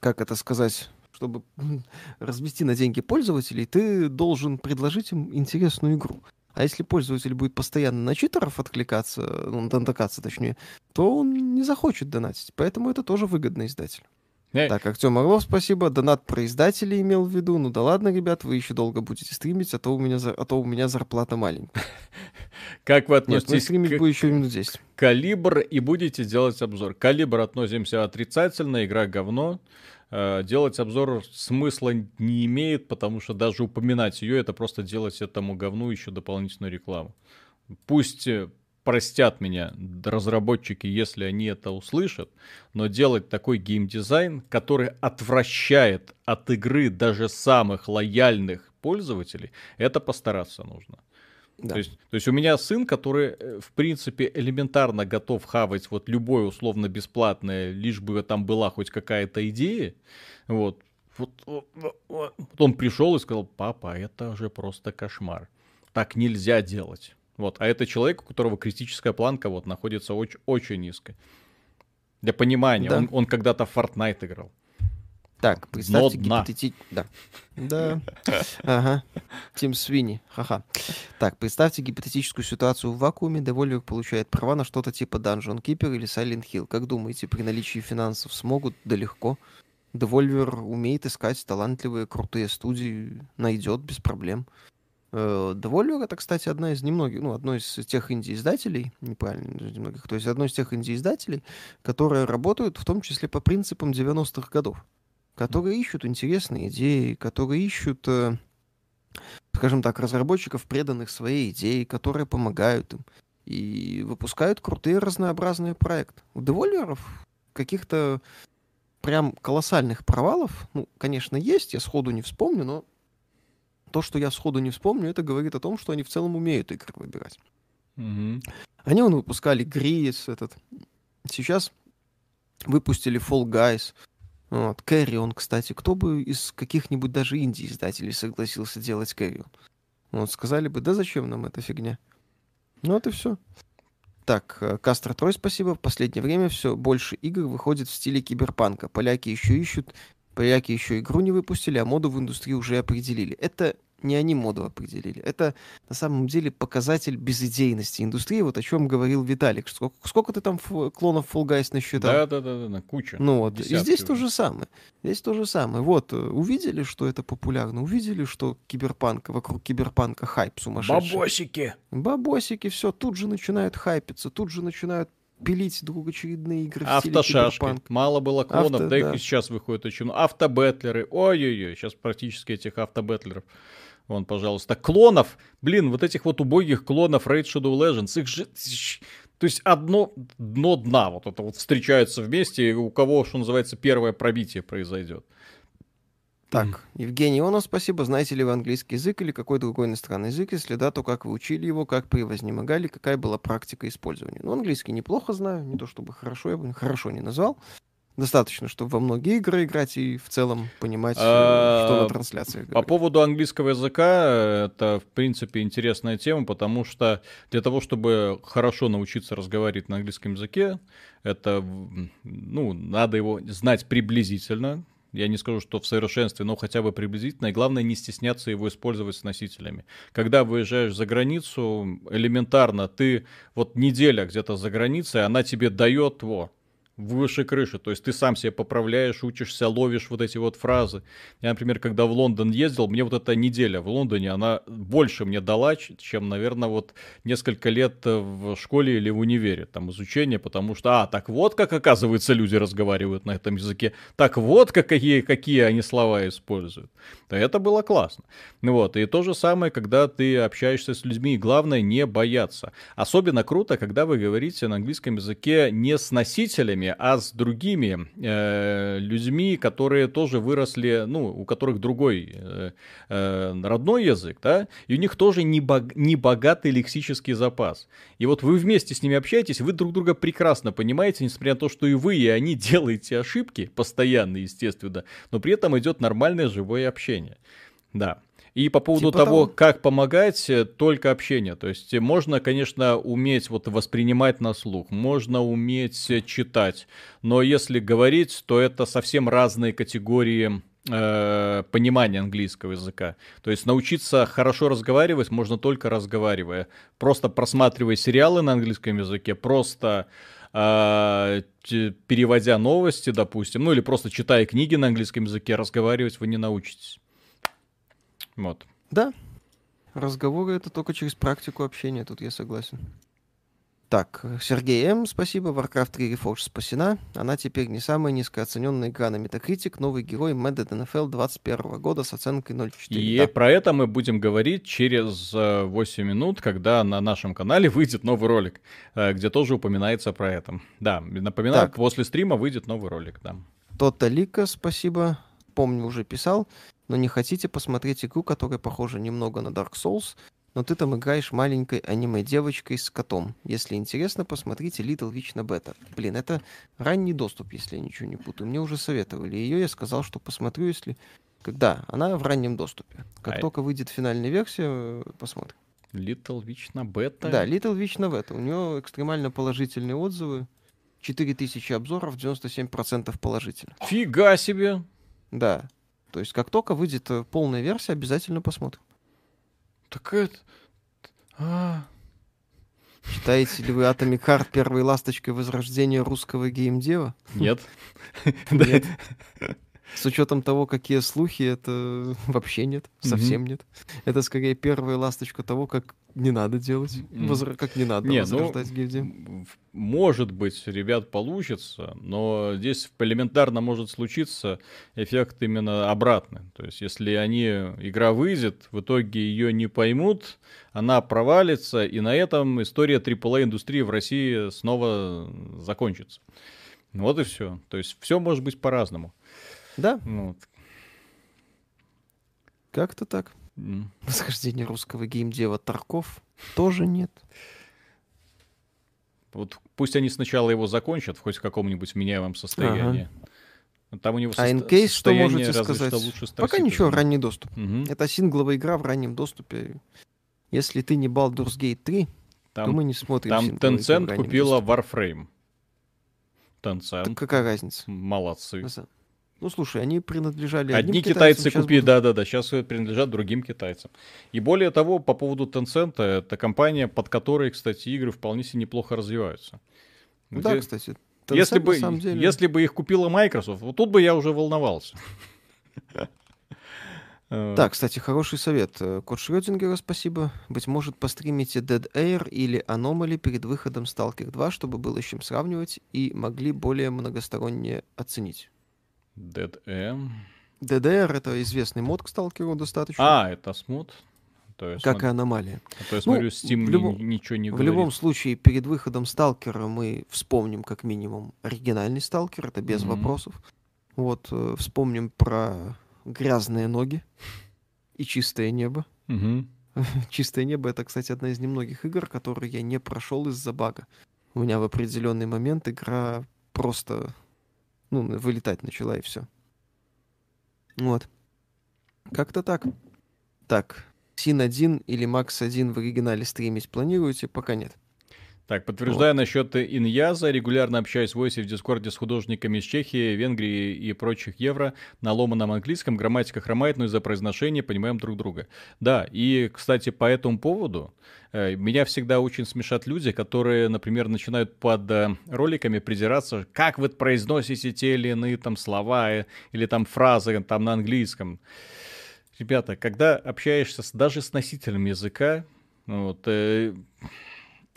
B: как это сказать, чтобы развести на деньги пользователей, ты должен предложить им интересную игру. А если пользователь будет постоянно на читеров откликаться, ну, натыкаться точнее, то он не захочет донатить. Поэтому это тоже выгодно издателю. Эй. Так, Артем Орлов, спасибо. Донат про издателей имел в виду. Ну да ладно, ребят, вы еще долго будете стримить, а то у меня, а то у меня зарплата маленькая.
A: Как вы относитесь Нет,
B: стримить к... еще минут 10.
A: Калибр и будете делать обзор. Калибр относимся отрицательно, игра говно. Э, делать обзор смысла не имеет, потому что даже упоминать ее, это просто делать этому говну еще дополнительную рекламу. Пусть э, простят меня разработчики, если они это услышат, но делать такой геймдизайн, который отвращает от игры даже самых лояльных пользователей, это постараться нужно. Да. То, есть, то есть у меня сын, который, э, в принципе, элементарно готов хавать вот любое условно бесплатное, лишь бы там была хоть какая-то идея. Вот. Вот, вот, вот он пришел и сказал, папа, это же просто кошмар. Так нельзя делать. Вот. А это человек, у которого критическая планка вот находится очень, очень низко. Для понимания, да. он, он когда-то в Fortnite играл.
B: Так, представьте гипотетически... Да. Да. Ага. Тим Свини. Ха-ха. Так, представьте гипотетическую ситуацию в вакууме. Devolver получает права на что-то типа Dungeon Keeper или Silent Hill. Как думаете, при наличии финансов смогут? Да легко. Devolver умеет искать талантливые, крутые студии, найдет без проблем. Devolver это, кстати, одна из немногих, ну, одно из тех инди-издателей, неправильно, немногих, то есть одно из тех инди-издателей, которые работают в том числе по принципам 90-х годов, которые ищут интересные идеи, которые ищут, э, скажем так, разработчиков, преданных своей идее, которые помогают им и выпускают крутые разнообразные проекты. У Devolver каких-то прям колоссальных провалов, ну, конечно, есть, я сходу не вспомню, но то, что я сходу не вспомню, это говорит о том, что они в целом умеют игры выбирать.
A: Mm-hmm.
B: Они вон выпускали Грис этот. Сейчас выпустили Fall Guys. Вот. Carrion, кстати. Кто бы из каких-нибудь даже инди-издателей согласился делать Carrion? Вот, сказали бы, да зачем нам эта фигня? Ну, это все. Так, э, Кастро Трой, спасибо. В последнее время все больше игр выходит в стиле киберпанка. Поляки еще ищут Поляки еще игру не выпустили, а моду в индустрии уже определили. Это не они моду определили. Это на самом деле показатель безидейности индустрии, вот о чем говорил Виталик. Сколько, сколько ты там фу, клонов Fall Guys насчитал?
A: Да, да, да, да, куча.
B: Ну вот, и здесь то же самое. Здесь то же самое. Вот, э, увидели, что это популярно, увидели, что киберпанк, вокруг киберпанка хайп сумасшедший.
A: Бабосики!
B: Бабосики, все, тут же начинают хайпиться, тут же начинают пилить очередные игры
A: Автошашки. Мало было клонов, Авто, да, да их и сейчас выходит очень много. Автобэтлеры. Ой-ой-ой, сейчас практически этих автобэтлеров. Вон, пожалуйста. Клонов. Блин, вот этих вот убогих клонов Raid Shadow Legends. Их же... То есть одно дно дна вот это вот встречаются вместе, и у кого, что называется, первое пробитие произойдет.
B: Так. Евгений Ионов, спасибо. Знаете ли вы английский язык или какой другой иностранный язык? Если да, то как вы учили его, как превознемогали, какая была практика использования? Ну, английский неплохо знаю, не то чтобы хорошо, я бы хорошо не назвал. Достаточно, чтобы во многие игры играть и в целом понимать, э, а, что на трансляции.
A: По поводу английского языка, это, в принципе, интересная тема, потому что для того, чтобы хорошо научиться разговаривать на английском языке, это, ну, надо его знать приблизительно, я не скажу, что в совершенстве, но хотя бы приблизительно. И главное, не стесняться его использовать с носителями. Когда выезжаешь за границу, элементарно, ты вот неделя где-то за границей, она тебе дает, во, выше крыши. То есть ты сам себе поправляешь, учишься, ловишь вот эти вот фразы. Я, например, когда в Лондон ездил, мне вот эта неделя в Лондоне, она больше мне дала, чем, наверное, вот несколько лет в школе или в универе, там, изучение, потому что, а, так вот как, оказывается, люди разговаривают на этом языке, так вот как, какие, какие они слова используют. То это было классно. Ну вот, и то же самое, когда ты общаешься с людьми, и главное, не бояться. Особенно круто, когда вы говорите на английском языке не с носителями, а с другими э, людьми, которые тоже выросли, ну, у которых другой э, э, родной язык, да, и у них тоже не, бог, не богатый лексический запас. И вот вы вместе с ними общаетесь, вы друг друга прекрасно понимаете, несмотря на то, что и вы, и они делаете ошибки, постоянно, естественно, но при этом идет нормальное живое общение. Да. И по поводу типа того, того, как помогать, э, только общение. То есть можно, конечно, уметь вот воспринимать на слух, можно уметь э, читать, но если говорить, то это совсем разные категории э, понимания английского языка. То есть научиться хорошо разговаривать можно только разговаривая. Просто просматривая сериалы на английском языке, просто э, переводя новости, допустим, ну или просто читая книги на английском языке, разговаривать вы не научитесь. Вот.
B: Да. Разговоры это только через практику общения, тут я согласен. Так, Сергей М, спасибо. Warcraft 3 Reforged спасена. Она теперь не самая низкооцененная игра на Metacritic. Новый герой Madden NFL 21 года с оценкой 0.4.
A: И да. про это мы будем говорить через 8 э, минут, когда на нашем канале выйдет новый ролик, э, где тоже упоминается про это. Да, напоминаю, так. после стрима выйдет новый ролик, да.
B: Тота Лика, спасибо. Помню, уже писал но не хотите посмотреть игру, которая похожа немного на Dark Souls, но ты там играешь маленькой аниме-девочкой с котом. Если интересно, посмотрите Little Witch на бета. Блин, это ранний доступ, если я ничего не путаю. Мне уже советовали ее, я сказал, что посмотрю, если... Когда? Она в раннем доступе. Как а только выйдет финальная версия, посмотрим.
A: Little Witch на бета?
B: Да, Little Witch на бета. У нее экстремально положительные отзывы. 4000 обзоров, 97% положительно.
A: Фига себе!
B: Да. То есть как только выйдет э, полная версия, обязательно посмотрим.
A: Так это... А...
B: Считаете ли вы Atomic Heart первой ласточкой возрождения русского геймдева?
A: Нет.
B: Нет. С учетом того, какие слухи, это вообще нет, совсем нет. Это скорее первая ласточка того, как не надо делать, возра... как не надо
A: не,
B: возрождать
A: ну,
B: гильдию.
A: Может быть, ребят, получится, но здесь элементарно может случиться эффект именно обратный. То есть, если они, игра выйдет, в итоге ее не поймут, она провалится, и на этом история AAA индустрии в России снова закончится. Вот и все. То есть, все может быть по-разному.
B: Да.
A: Ну вот.
B: Как-то так. Mm. Восхождение русского геймдева Тарков тоже нет.
A: Вот пусть они сначала его закончат, хоть в каком-нибудь меняемом состоянии.
B: Ага. Там у него а инкейс, что можете сказать? Что Пока ничего, ранний доступ. Угу. Это сингловая игра в раннем доступе. Если ты не Baldur's Gate 3, там, то мы не смотрим
A: Там Tencent купила доступе. Warframe.
B: Tencent. Так какая разница?
A: Молодцы.
B: Ну, слушай, они принадлежали
A: Одни китайцы купили, да-да-да, сейчас принадлежат другим китайцам. И более того, по поводу Tencent, это компания, под которой, кстати, игры вполне себе неплохо развиваются.
B: Где... Да, кстати.
A: Tencent, если, бы, деле... если бы их купила Microsoft, вот тут бы я уже волновался.
B: Да, кстати, хороший совет. Код Шрёдингера, спасибо. Быть может, постримите Dead Air или Anomaly перед выходом Stalker 2, чтобы было с чем сравнивать и могли более многосторонне оценить.
A: Dead M.
B: DDR — это известный мод к сталкеру достаточно.
A: А, это смот?
B: То есть, как смотри, и аномалия.
A: А то я смотрю, ну, Steam любом, ничего не
B: В
A: говорит.
B: любом случае, перед выходом сталкера мы вспомним как минимум оригинальный сталкер, это без mm-hmm. вопросов. Вот, э, вспомним про грязные ноги и чистое небо.
A: Mm-hmm.
B: Чистое небо это, кстати, одна из немногих игр, которые я не прошел из-за бага. У меня в определенный момент игра просто ну, вылетать начала, и все. Вот. Как-то так. Так, Син 1 или Макс 1 в оригинале стримить планируете? Пока нет.
A: Так, подтверждаю вот. насчет Иньяза. Регулярно общаюсь в Войсе в Дискорде с художниками из Чехии, Венгрии и прочих евро на ломаном английском. Грамматика хромает, но из-за произношения понимаем друг друга. Да, и, кстати, по этому поводу э, меня всегда очень смешат люди, которые, например, начинают под э, роликами придираться, как вы произносите те или иные там слова э, или там фразы там на английском. Ребята, когда общаешься с, даже с носителем языка, вот, э,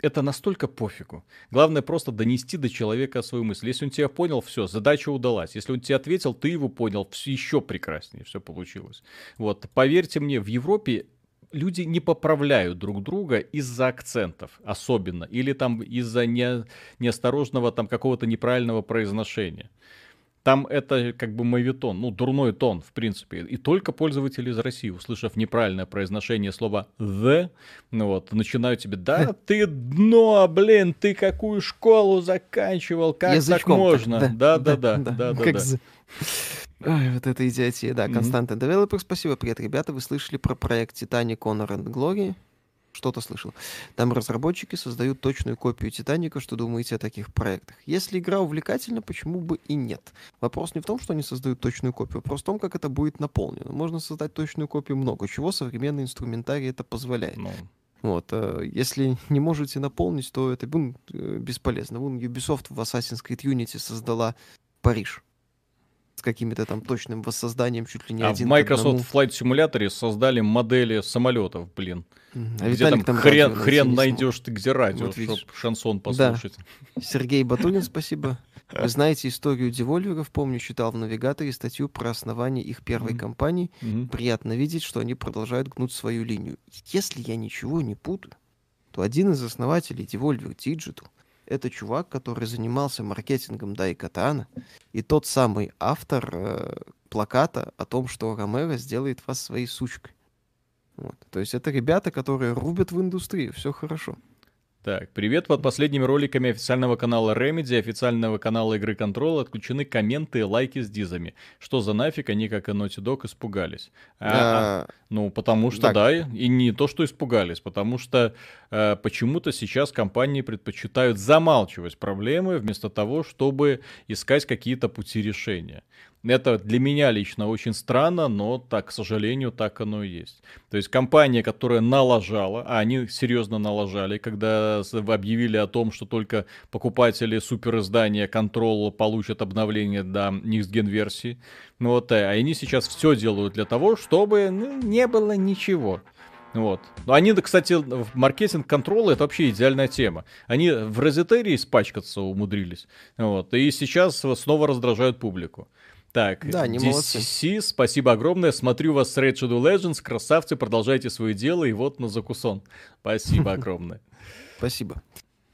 A: это настолько пофигу. Главное просто донести до человека свою мысль. Если он тебя понял, все, задача удалась. Если он тебе ответил, ты его понял, все еще прекраснее все получилось. Вот, поверьте мне, в Европе люди не поправляют друг друга из-за акцентов особенно, или там из-за не, неосторожного там какого-то неправильного произношения. Там это как бы мовитон, ну, дурной тон, в принципе. И только пользователи из России, услышав неправильное произношение слова «the», ну вот, начинают тебе, да, ты дно, блин, ты какую школу заканчивал, как Язычком так можно? Да-да-да, да-да-да.
B: Ой, вот это идиотия. Да, Константин Девелопер, спасибо. Привет, ребята. Вы слышали про проект Titanic Honor and Glory? Что-то слышал. Там разработчики создают точную копию Титаника. Что думаете о таких проектах? Если игра увлекательна, почему бы и нет? Вопрос не в том, что они создают точную копию, вопрос в том, как это будет наполнено. Можно создать точную копию много чего, современный инструментарий это позволяет. Ну. Вот, э, если не можете наполнить, то это э, бесполезно. Вон Ubisoft в Assassin's Creed Unity создала Париж с какими-то там точным воссозданием чуть ли не
A: а
B: один
A: в Microsoft Flight Simulator создали модели самолетов, блин. А где там, там хрен, хрен найдешь ты где радио, вот чтобы шансон послушать.
B: Да. Сергей Батунин, спасибо. Вы знаете историю девольверов, помню, читал в навигаторе статью про основание их первой mm-hmm. компании. Mm-hmm. Приятно видеть, что они продолжают гнуть свою линию. Если я ничего не путаю, то один из основателей Devolver Digital это чувак, который занимался маркетингом Дайкатана, и тот самый автор э, плаката о том, что Ромеро сделает вас своей сучкой. Вот. То есть это ребята, которые рубят в индустрию, все хорошо.
A: Так, привет. Под последними роликами официального канала Remedy, официального канала игры Control отключены комменты и лайки с дизами. Что за нафиг они, как и Naughty Dog, испугались? А, а, ну, потому что, так. да, и не то, что испугались, потому что э, почему-то сейчас компании предпочитают замалчивать проблемы вместо того, чтобы искать какие-то пути решения. Это для меня лично очень странно, но так, к сожалению, так оно и есть. То есть компания, которая налажала, а они серьезно налажали, когда объявили о том, что только покупатели супер издания Control получат обновление до Next версии. Ну вот, а они сейчас все делают для того, чтобы ну, не было ничего. Вот. Но они, кстати, в маркетинг контрола это вообще идеальная тема. Они в розетерии испачкаться умудрились. Вот. И сейчас снова раздражают публику. Так,
B: да, не
A: DCC, спасибо огромное. Смотрю вас с Red Shadow Legends. Красавцы, продолжайте свое дело. И вот на закусон. Спасибо огромное.
B: Спасибо.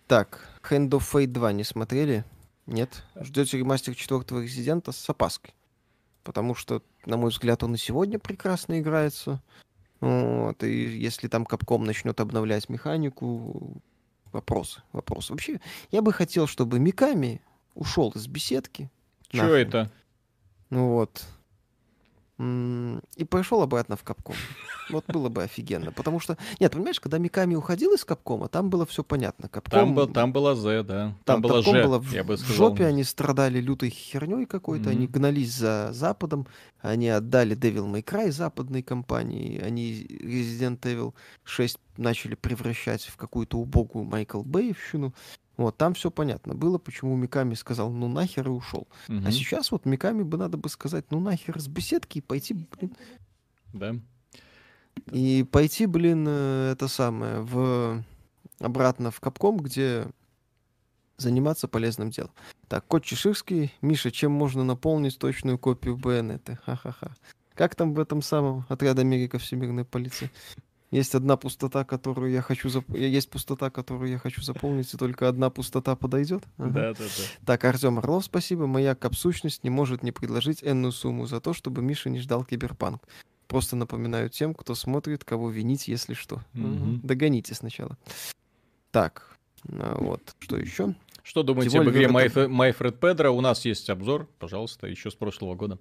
B: Так, Hand of Fate 2 не смотрели? Нет? Ждете ремастер четвертого резидента с опаской. Потому что, на мой взгляд, он и сегодня прекрасно играется. Вот, и если там Капком начнет обновлять механику, вопросы, вопросы. Вообще, я бы хотел, чтобы Миками ушел из беседки.
A: Что это?
B: Ну вот и пошел обратно в Капком. Вот было бы офигенно. Потому что, нет, понимаешь, когда Миками уходил из Капкома, там было все понятно. Капком,
A: там, был, там была Z, да. Там,
B: там
A: была Ж,
B: было в, я бы сказал. в жопе, они страдали лютой херней какой-то, mm-hmm. они гнались за Западом, они отдали Devil May Cry западной компании, они Resident Evil 6 начали превращать в какую-то убогую Майкл Бэйвщину. Вот, там все понятно было, почему Миками сказал, ну нахер и ушел. Угу. А сейчас вот Миками бы надо бы сказать, ну нахер с беседки и пойти, блин.
A: Да.
B: И пойти, блин, э, это самое, в обратно в Капком, где заниматься полезным делом. Так, Кот Чеширский. Миша, чем можно наполнить точную копию Байонеты? Ха-ха-ха. Как там в этом самом отряд Америка Всемирной полиции? Есть одна пустота, которую я хочу зап... есть пустота, которую я хочу заполнить, и только одна пустота подойдет.
A: Ага. Да, да, да.
B: Так, Артем Орлов, спасибо. Моя капсущность не может не предложить энную сумму за то, чтобы Миша не ждал киберпанк. Просто напоминаю тем, кто смотрит, кого винить, если что. Угу. Догоните сначала. Так, а вот, что еще?
A: Что думаете об игре My Fred Pedro? У нас есть обзор, пожалуйста, еще с прошлого года.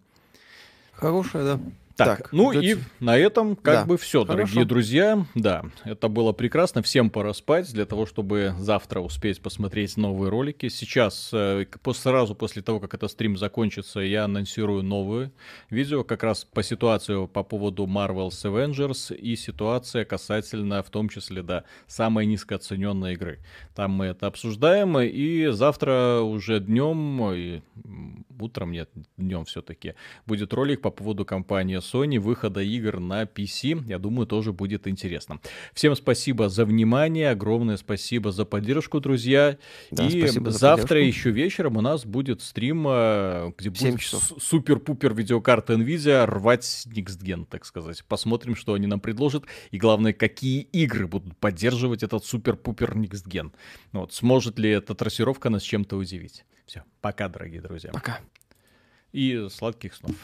B: Хорошая, да.
A: Так, так ну идете... и на этом как да. бы все, Хорошо. дорогие друзья. Да, это было прекрасно. Всем пора спать для того, чтобы завтра успеть посмотреть новые ролики. Сейчас, э, сразу после того, как этот стрим закончится, я анонсирую новые видео как раз по ситуации по поводу Marvel's Avengers и ситуация касательно, в том числе, да, самой низкооцененной игры. Там мы это обсуждаем, и завтра уже днем, и утром, нет, днем все-таки, будет ролик по поводу компании Sony выхода игр на PC. Я думаю, тоже будет интересно. Всем спасибо за внимание, огромное спасибо за поддержку, друзья. Да, и завтра еще вечером у нас будет стрим, э, где будет супер-пупер видеокарта Nvidia рвать Next Gen, так сказать. Посмотрим, что они нам предложат. И главное, какие игры будут поддерживать этот супер-пупер Next Gen. Вот, сможет ли эта трассировка нас чем-то удивить. Все, пока, дорогие друзья.
B: Пока.
A: И сладких снов.